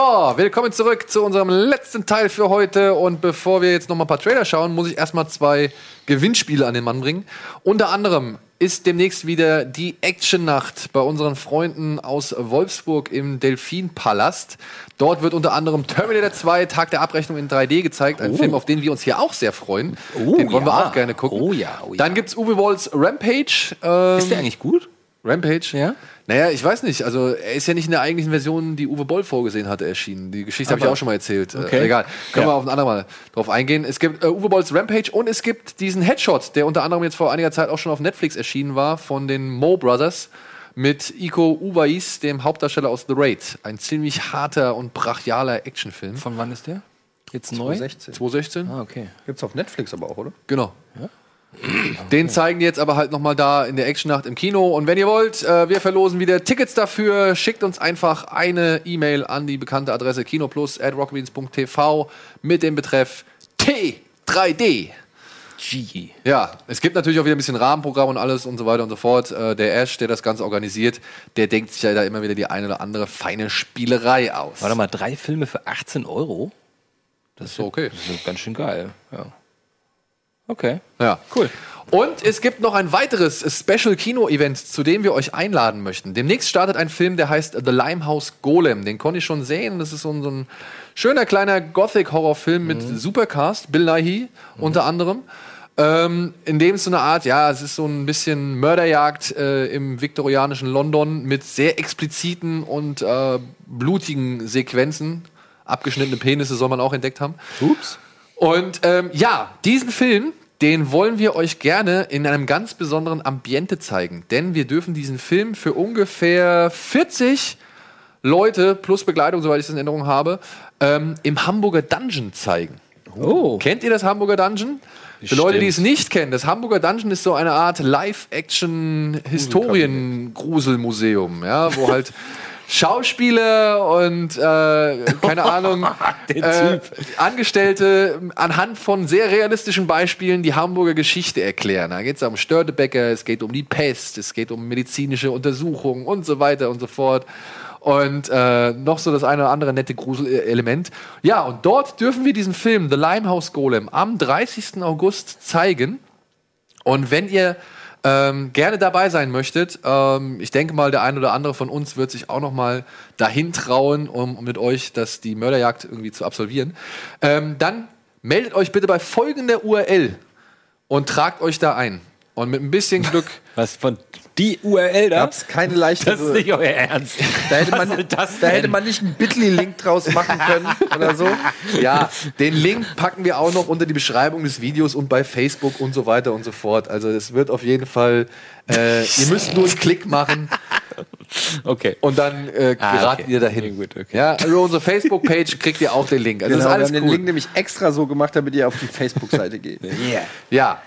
So, willkommen zurück zu unserem letzten Teil für heute. Und bevor wir jetzt noch mal ein paar Trailer schauen, muss ich erstmal zwei Gewinnspiele an den Mann bringen. Unter anderem ist demnächst wieder die Action-Nacht bei unseren Freunden aus Wolfsburg im Delfinpalast. Dort wird unter anderem Terminator 2 Tag der Abrechnung in 3D gezeigt. Ein Film, auf den wir uns hier auch sehr freuen. den wollen wir ja. auch gerne gucken. Oh ja, oh ja. Dann gibt's Uwe Wolls Rampage. Ähm, Ist der eigentlich gut? Rampage? Ja? Naja, ich weiß nicht. Also, er ist ja nicht in der eigentlichen Version, die Uwe Boll vorgesehen hatte, erschienen. Die Geschichte habe ich auch schon mal erzählt. Okay. Äh, egal. Können Ja. wir auf ein andermal drauf eingehen. Es gibt äh, Uwe Bolls Rampage und es gibt diesen Headshot, der unter anderem jetzt vor einiger Zeit auch schon auf Netflix erschienen war, von den Mo Brothers mit Iko Uwais, dem Hauptdarsteller aus The Raid. Ein ziemlich harter und brachialer Actionfilm. Von wann ist der? Jetzt neu? 16. 2016? Ah, okay. Gibt's auf Netflix aber auch, oder? Genau. Den zeigen die jetzt aber halt nochmal da in der Actionnacht im Kino. Und wenn ihr wollt, äh, wir verlosen wieder Tickets dafür. Schickt uns einfach eine E-Mail an die bekannte Adresse kinoplus.rockbeans.tv mit dem Betreff T3D. G. Ja, es gibt natürlich auch wieder ein bisschen Rahmenprogramm und alles und so weiter und so fort. Äh, der Ash, der das Ganze organisiert, der denkt sich ja da immer wieder die eine oder andere feine Spielerei aus. Warte mal, drei Filme für 18 Euro? das ist okay. Das ist ganz schön geil. Ja. Okay. Ja, cool. Und es gibt noch ein weiteres Special-Kino-Event, zu dem wir euch einladen möchten. Demnächst startet ein Film, der heißt The Limehouse Golem. Den konnte ich schon sehen. Das ist so ein, so ein schöner kleiner Gothic-Horrorfilm mit Supercast, Bill Nighy unter anderem. Ähm, in dem es so eine Art, ja, es ist so ein bisschen Mörderjagd äh, im viktorianischen London mit sehr expliziten und äh, blutigen Sequenzen. Abgeschnittene Penisse soll man auch entdeckt haben. Ups. Und ähm, ja, diesen Film, den wollen wir euch gerne in einem ganz besonderen Ambiente zeigen. Denn wir dürfen diesen Film für ungefähr 40 Leute plus Begleitung, soweit ich das in Erinnerung habe, ähm, im Hamburger Dungeon zeigen. Oh. Kennt ihr das Hamburger Dungeon? Für Leute, die es nicht kennen, das Hamburger Dungeon ist so eine Art Live-Action-Historien-Gruselmuseum, ja, wo halt Schauspieler und äh, keine Ahnung, äh, Angestellte anhand von sehr realistischen Beispielen die Hamburger Geschichte erklären. Da geht es um Störtebecker, es geht um die Pest, es geht um medizinische Untersuchungen und so weiter und so fort. Und äh, noch so das eine oder andere nette Gruselelement. Ja, und dort dürfen wir diesen Film The Limehouse Golem am 30. August zeigen. Und wenn ihr ähm, gerne dabei sein möchtet, ähm, ich denke mal, der ein oder andere von uns wird sich auch noch mal dahin trauen, um, um mit euch das, die Mörderjagd irgendwie zu absolvieren, ähm, dann meldet euch bitte bei folgender URL und tragt euch da ein. Und mit ein bisschen Glück. Was von die URL da? Gab's keine leichte. Das ist nicht euer Ernst. Da hätte, Was man, da hätte man nicht einen Bitly-Link draus machen können oder so. Ja, den Link packen wir auch noch unter die Beschreibung des Videos und bei Facebook und so weiter und so fort. Also es wird auf jeden Fall, äh, ihr müsst nur einen Klick machen Okay. und dann äh, Ah, geraten okay. ihr dahin. Ja, gut, okay. Ja, über unsere Facebook-Page kriegt ihr auch den Link. Also Genau, das ist wir alles haben den cool. Link nämlich extra so gemacht, damit ihr auf die Facebook-Seite geht. Ja.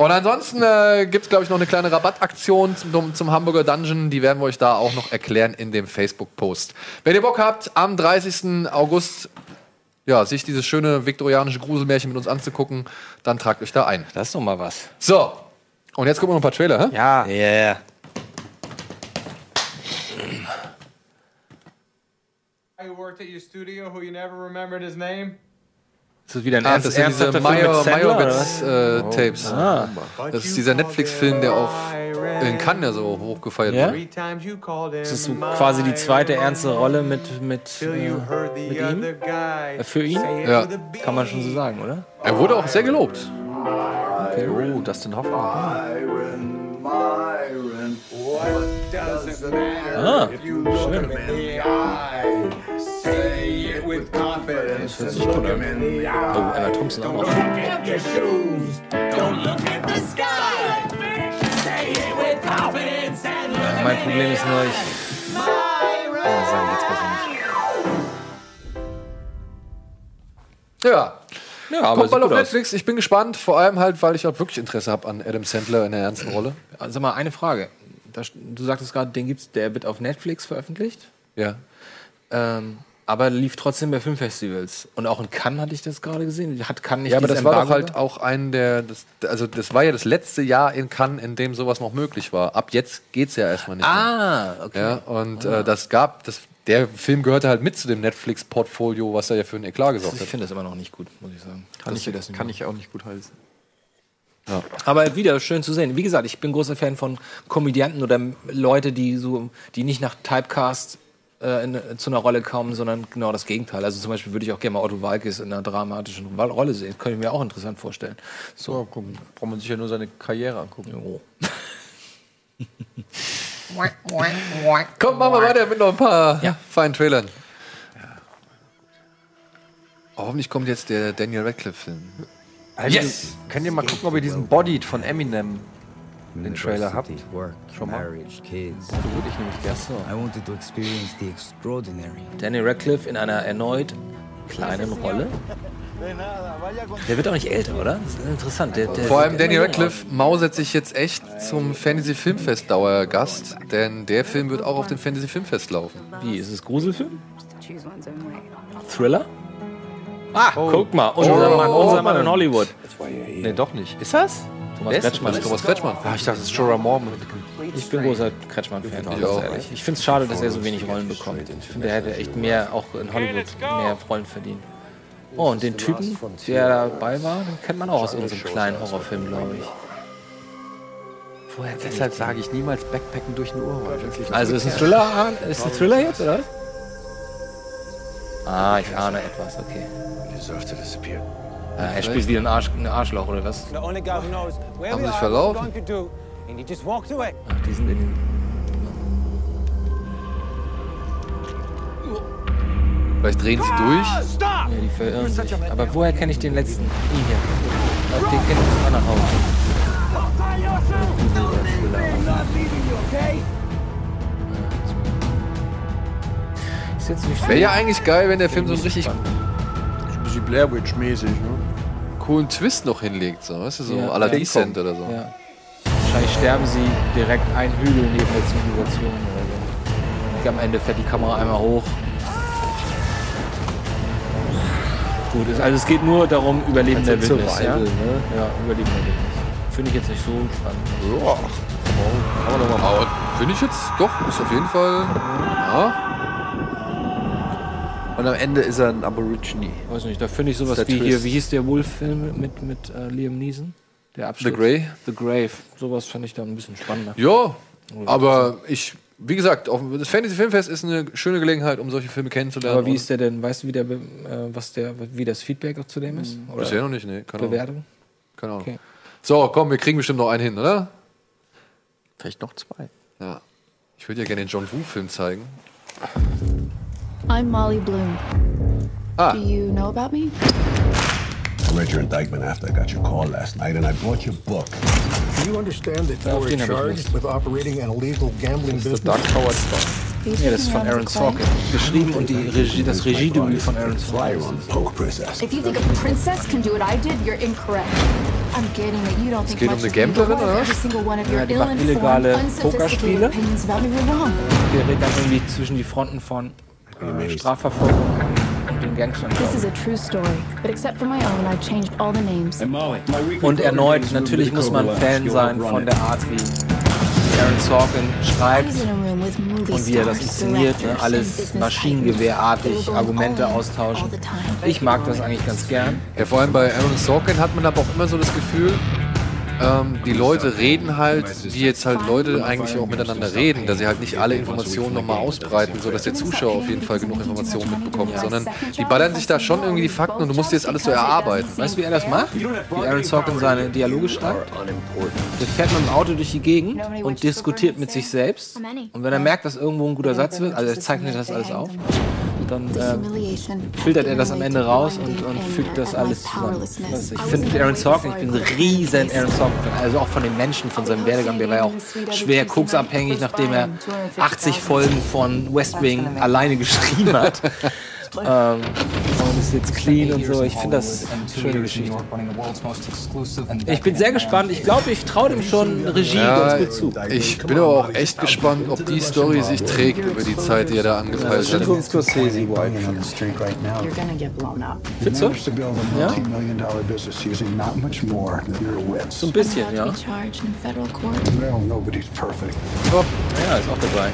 Und ansonsten äh, gibt es, glaube ich, noch eine kleine Rabattaktion zum, zum Hamburger Dungeon. Die werden wir euch da auch noch erklären in dem Facebook-Post. Wenn ihr Bock habt, am 30. August ja, sich dieses schöne viktorianische Gruselmärchen mit uns anzugucken, dann tragt euch da ein. Das ist doch mal was. So, und jetzt gucken wir noch ein paar Trailer. Hä? Ja, Yeah. who worked at your studio who you never remembered his name? Ist das wieder ein Ah, ernst, das sind diese ernsthafter Film Major, mit Sandler, oder was? Majorwitz-Tapes. Ah. Das ist dieser Netflix-Film, der auf in Cannes ja so hochgefeiert called him Das ist so quasi die zweite ernste Rolle mit, mit, äh, mit ihm. Äh, Für ihn? Ja. Kann man schon so sagen, oder? Er wurde auch sehr gelobt. oh, Dustin Hoffmann. Ah, if with confidence and look him in the eye. Oh, Emma Thompson auch noch. Look at your shoes. Don't look at the sky. Say it with confidence and look Mein Problem ist nur, ich. Ja, besser nicht. Ja. Ja, aber Kommt mal auf gut aus. Netflix. Ich bin gespannt, vor allem halt, weil ich auch wirklich Interesse habe an Adam Sandler in der ernsten Rolle. Also, Sag mal, eine Frage. Da, st- du sagtest gerade, den gibt's, der wird auf Netflix veröffentlicht. Ja. Ähm, aber lief trotzdem bei Filmfestivals. Und auch in Cannes hatte ich das gerade gesehen. Hat Cannes nicht Ja, aber das war doch halt da? auch ein der, das, also das war ja das letzte Jahr in Cannes, in dem sowas noch möglich war. Ab jetzt geht's ja erstmal nicht mehr. Ah, okay. Ja, und äh, das gab, das, der Film gehörte halt mit zu dem Netflix-Portfolio, was er ja für einen Eklat gesorgt Ich hat. finde das immer noch nicht gut, muss ich sagen. Kann, Das ich, das nicht kann mehr. ich auch nicht gut heißen. Aber wieder schön zu sehen. Wie gesagt, ich bin großer Fan von Komödianten oder Leute, die so, die nicht nach Typecast äh, in, zu einer Rolle kommen, sondern genau das Gegenteil. Also zum Beispiel würde ich auch gerne mal Otto Walkes in einer dramatischen Rolle sehen. Könnte ich mir auch interessant vorstellen. So, So. gucken. Braucht man sich ja nur seine Karriere angucken. Jo. Komm, machen wir weiter mit noch ein paar Ja. feinen Trailern. Oh, hoffentlich kommt jetzt der Daniel Radcliffe-Film. Yes! Könnt ihr mal gucken, ob ihr diesen Bodied von Eminem den Trailer habt? Schon mal? kids. So ich nämlich gerne. I wanted to experience the extraordinary. Daniel Radcliffe in einer erneut kleinen Rolle. Der wird auch nicht älter, oder? Das ist interessant. Der, der Vor allem jung Radcliffe mausert sich jetzt echt zum Fantasy Filmfest Dauergast, denn der Film wird auch auf dem Fantasy Filmfest laufen. Wie, ist es Gruselfilm? Thriller? Ah, guck mal, unser, Oh, Mann, oh, unser Mann Mann. in Hollywood. Nee, doch nicht. Ist das? Thomas Wer Kretschmann. Das ist Thomas Kretschmann. Ah, ich dachte, es ist Jorah Mormont. Ich bin großer Kretschmann-Fan, Ich ganz auch. ehrlich. Ich finde es schade, dass er so wenig Rollen bekommt. Ich finde, er hätte echt mehr, auch in Hollywood, mehr Rollen verdient. Oh, und den Typen, der dabei war, den kennt man auch aus unserem kleinen Horrorfilm, glaube ich. Woher kennt Deshalb sage ich niemals Backpacken durch den Urwald. Also ist ein Thriller, ist ein Thriller jetzt, oder was? Ah, ich ahne etwas, okay. Äh, er spielt wieder ein, Arsch, ein Arschloch, oder was? The only guy who knows where Haben we sich verlaufen? going to do, and he just walked away. Ach, die sind in den... Vielleicht drehen sie durch. Ja, die verirren sich. Aber woher kenne ich den letzten? Ihn hier. Den kenne ich aus anderen Haus. Ist jetzt nicht so Wäre ja eigentlich geil, wenn der Film so richtig Ein bisschen Blair Witch-mäßig, ne? Coolen Twist noch hinlegt, so, weißt du, so Ja. à la Kong. oder so. Ja. Wahrscheinlich sterben sie direkt ein Hügel neben der Zivilisation oder so. Und am Ende fährt die Kamera einmal hoch. Gut, es, also es geht nur darum, Überleben der Also Wildnis. Ja? Ne? ja, Überleben der Wildnis. Finde ich jetzt nicht so spannend. Aber finde ich jetzt doch, ist auf jeden Fall. Ja. Und am Ende ist er ein Aborigine. Weiß nicht, da finde ich sowas wie der hier, Twist. wie hieß der Wolf-Film mit, mit äh, Liam Neeson? Der Absturz. The Grey? The Grave. Sowas fand ich da ein bisschen spannender. Ja, aber ich, wie gesagt, auch das Fantasy Filmfest ist eine schöne Gelegenheit, um solche Filme kennenzulernen. Aber wie ist der denn, weißt du, wie, der, äh, was der, wie das Feedback auch zu dem ist? Oder Bisher noch nicht, nee. Keine Ahnung. Bewertung? Keine Ahnung. Okay. So, komm, wir kriegen bestimmt noch einen hin, oder? Vielleicht noch zwei. Ja. Ich würde ja gerne den John Woo-Film zeigen. I'm Molly Bloom. Ah. Do you know about me? I read your indictment after I got your call last night, and I bought your book. Do you understand that you were charged with operating an illegal gambling business? Ja, das ist von Aaron Sorkin. Geschrieben und die Regie, das Regiedebüt von Aaron Sorkin. Poke princess. If you think a princess can do what I did, you're incorrect. I'm getting that you don't think geht um much eine of me, but Gamblerin, what oder if was? every single one of Ja, your die macht ill-informed, illegale unsophisticated Pokerspiele. opinions about me were wrong? Gerät dann irgendwie zwischen die Fronten von äh, Strafverfolgung und den Gangstern. This is a true story, but except for my own, I changed all the names. Und erneut, natürlich muss man Fan sein von der Art, wie Aaron Sorkin schreibt und wie er das inszeniert. Ne? Alles maschinengewehrartig, Argumente austauschen. Ich mag das eigentlich ganz gern. Ja, vor allem bei Aaron Sorkin hat man aber auch immer so das Gefühl, ähm, die Leute reden halt, wie jetzt halt Leute eigentlich auch miteinander reden, dass sie halt nicht alle Informationen nochmal ausbreiten, sodass der Zuschauer auf jeden Fall genug Informationen mitbekommt, sondern die ballern sich da schon irgendwie die Fakten und du musst dir jetzt alles so erarbeiten. Weißt du, wie er das macht? Wie Aaron Sorkin seine Dialoge schreibt? Der fährt mit dem Auto durch die Gegend und diskutiert mit sich selbst. Und wenn er merkt, dass irgendwo ein guter Satz wird, also er zeichnet das alles auf, dann The äh, filtert er das am Ende raus und, und fügt das alles zusammen. Ich finde Aaron Sorkin, ich bin ein riesen Aaron Sorkin-Fan, also auch von den Menschen, von seinem Werdegang. Der war ja auch schwer koksabhängig, nachdem er 80 Folgen von West Wing alleine geschrieben hat. ähm, und ist jetzt clean und so. Ich finde das eine schöne Geschichte. Ich bin sehr gespannt. Ich glaube, ich traue dem schon Regie Ja, ganz gut zu. ich bin aber auch echt gespannt, ob die Story sich trägt über die Zeit, die er da angepeilt hat. Blown up. Findest du? Ja? So ein bisschen, ja. Ja, ist auch dabei.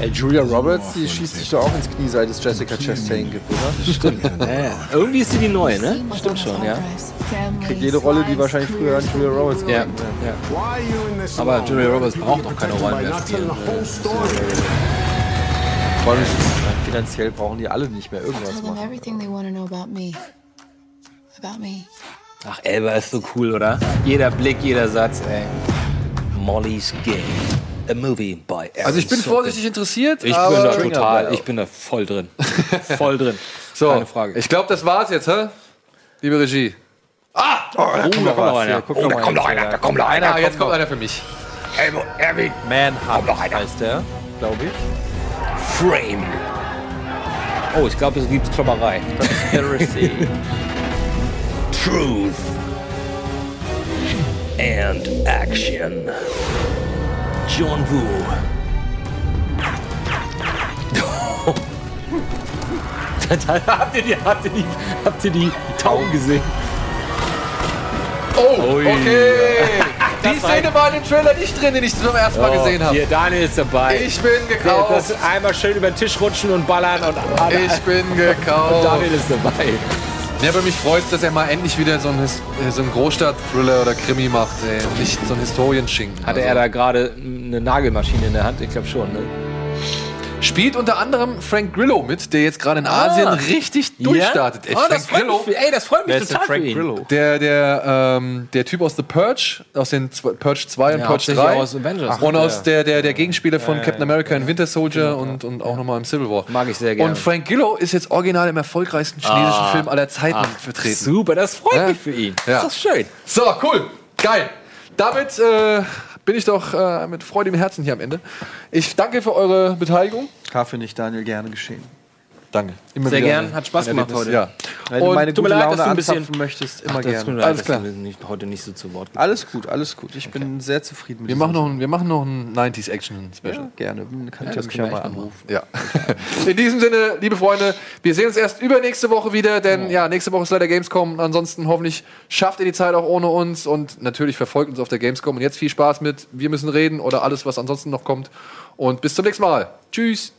Ey, Julia Roberts, die schießt sich doch auch ins Knie, seit es Jessica Chastain gibt, oder? Stimmt. Ja, irgendwie ist sie die neue, ne? Stimmt schon, ja. Kriegt jede Rolle, die wahrscheinlich früher an Julia Roberts Ja, gegeben ja. Aber Julia Roberts braucht auch keine Rollen mehr spielen. Vor allem, finanziell brauchen die alle nicht mehr irgendwas machen. Ach, Elba ist so cool, oder? Jeder Blick, jeder Satz, ey. Molly's Game. A movie by Aaron Also ich bin Sorkin. vorsichtig interessiert, Ich bin da total, ich bin da voll drin. voll drin. so, Keine Frage. ich glaube, das war's jetzt, hä? Liebe Regie. Ah! Oh, da kommt noch was. einer. Oh, da kommt noch einer, da kommt noch Einer, einer, jetzt kommt einer für mich. Manhunt heißt der, glaube ich. Frame. Oh, ich glaube, es gibt Klopperei. Conspiracy. Truth and Action. John Woo. habt, ihr die, habt, ihr die, habt ihr die Tauben gesehen? Oh, Ui. okay. Die Das Szene war in dem Trailer nicht drin, den ich zum ersten Mal gesehen habe. Hier, Daniel ist dabei. Ich bin gekauft. Das einmal schön über den Tisch rutschen und ballern und Ich bin gekauft. Und Daniel ist dabei. Ja, aber mich freut dass er mal endlich wieder so einen, äh, so einen Großstadt-Thriller oder Krimi macht, ey, und nicht so einen Historienschinken. Hatte Also, er da gerade eine Nagelmaschine in der Hand? Ich glaube schon, ne? Spielt unter anderem Frank Grillo mit, der jetzt gerade in Asien richtig durchstartet. Ey, Oh, das freut mich für- ey, das freut mich total Frank für ihn. Grillo? Der, der, ähm, der Typ aus The Purge, aus den Purge 2 und Ja, Purge hauptsächlich 3. aus Avengers. und Ach, aus ja. der, der, der Gegenspieler von Captain America in Winter Soldier und, und auch nochmal im Civil War. Mag ich sehr gerne. Und Frank Grillo ist jetzt original im erfolgreichsten chinesischen Ah. Film aller Zeiten Ach, vertreten. Super, das freut Ja. mich für ihn. Ja. Das ist doch schön. So, cool. Geil. Damit äh, bin ich doch äh, mit Freude im Herzen hier am Ende. Ich danke für eure Beteiligung. Dafür nicht, Daniel, gerne geschehen. Danke. Immer Sehr gern, hat Spaß gemacht heute. Ja. Wenn du Und meine tut mir gute leid, Laune dass du ein bisschen- möchtest, immer Ach, das tut gerne. Alles dass klar. du nicht, heute nicht so zu Wort Alles gut, alles gut. Ich bin sehr zufrieden mit Wir machen, noch ein, wir machen noch ein 90s Action Special. ja, gerne. Dann könnt Ja, das mich ja wir mal anrufen. Ja. In diesem Sinne, liebe Freunde, wir sehen uns erst übernächste Woche wieder, denn ja, nächste Woche ist leider Gamescom. Ansonsten hoffentlich schafft ihr die Zeit auch ohne uns und natürlich verfolgt uns auf der Gamescom. Und jetzt viel Spaß mit Wir müssen reden oder alles, was ansonsten noch kommt. Und bis zum nächsten Mal. Tschüss.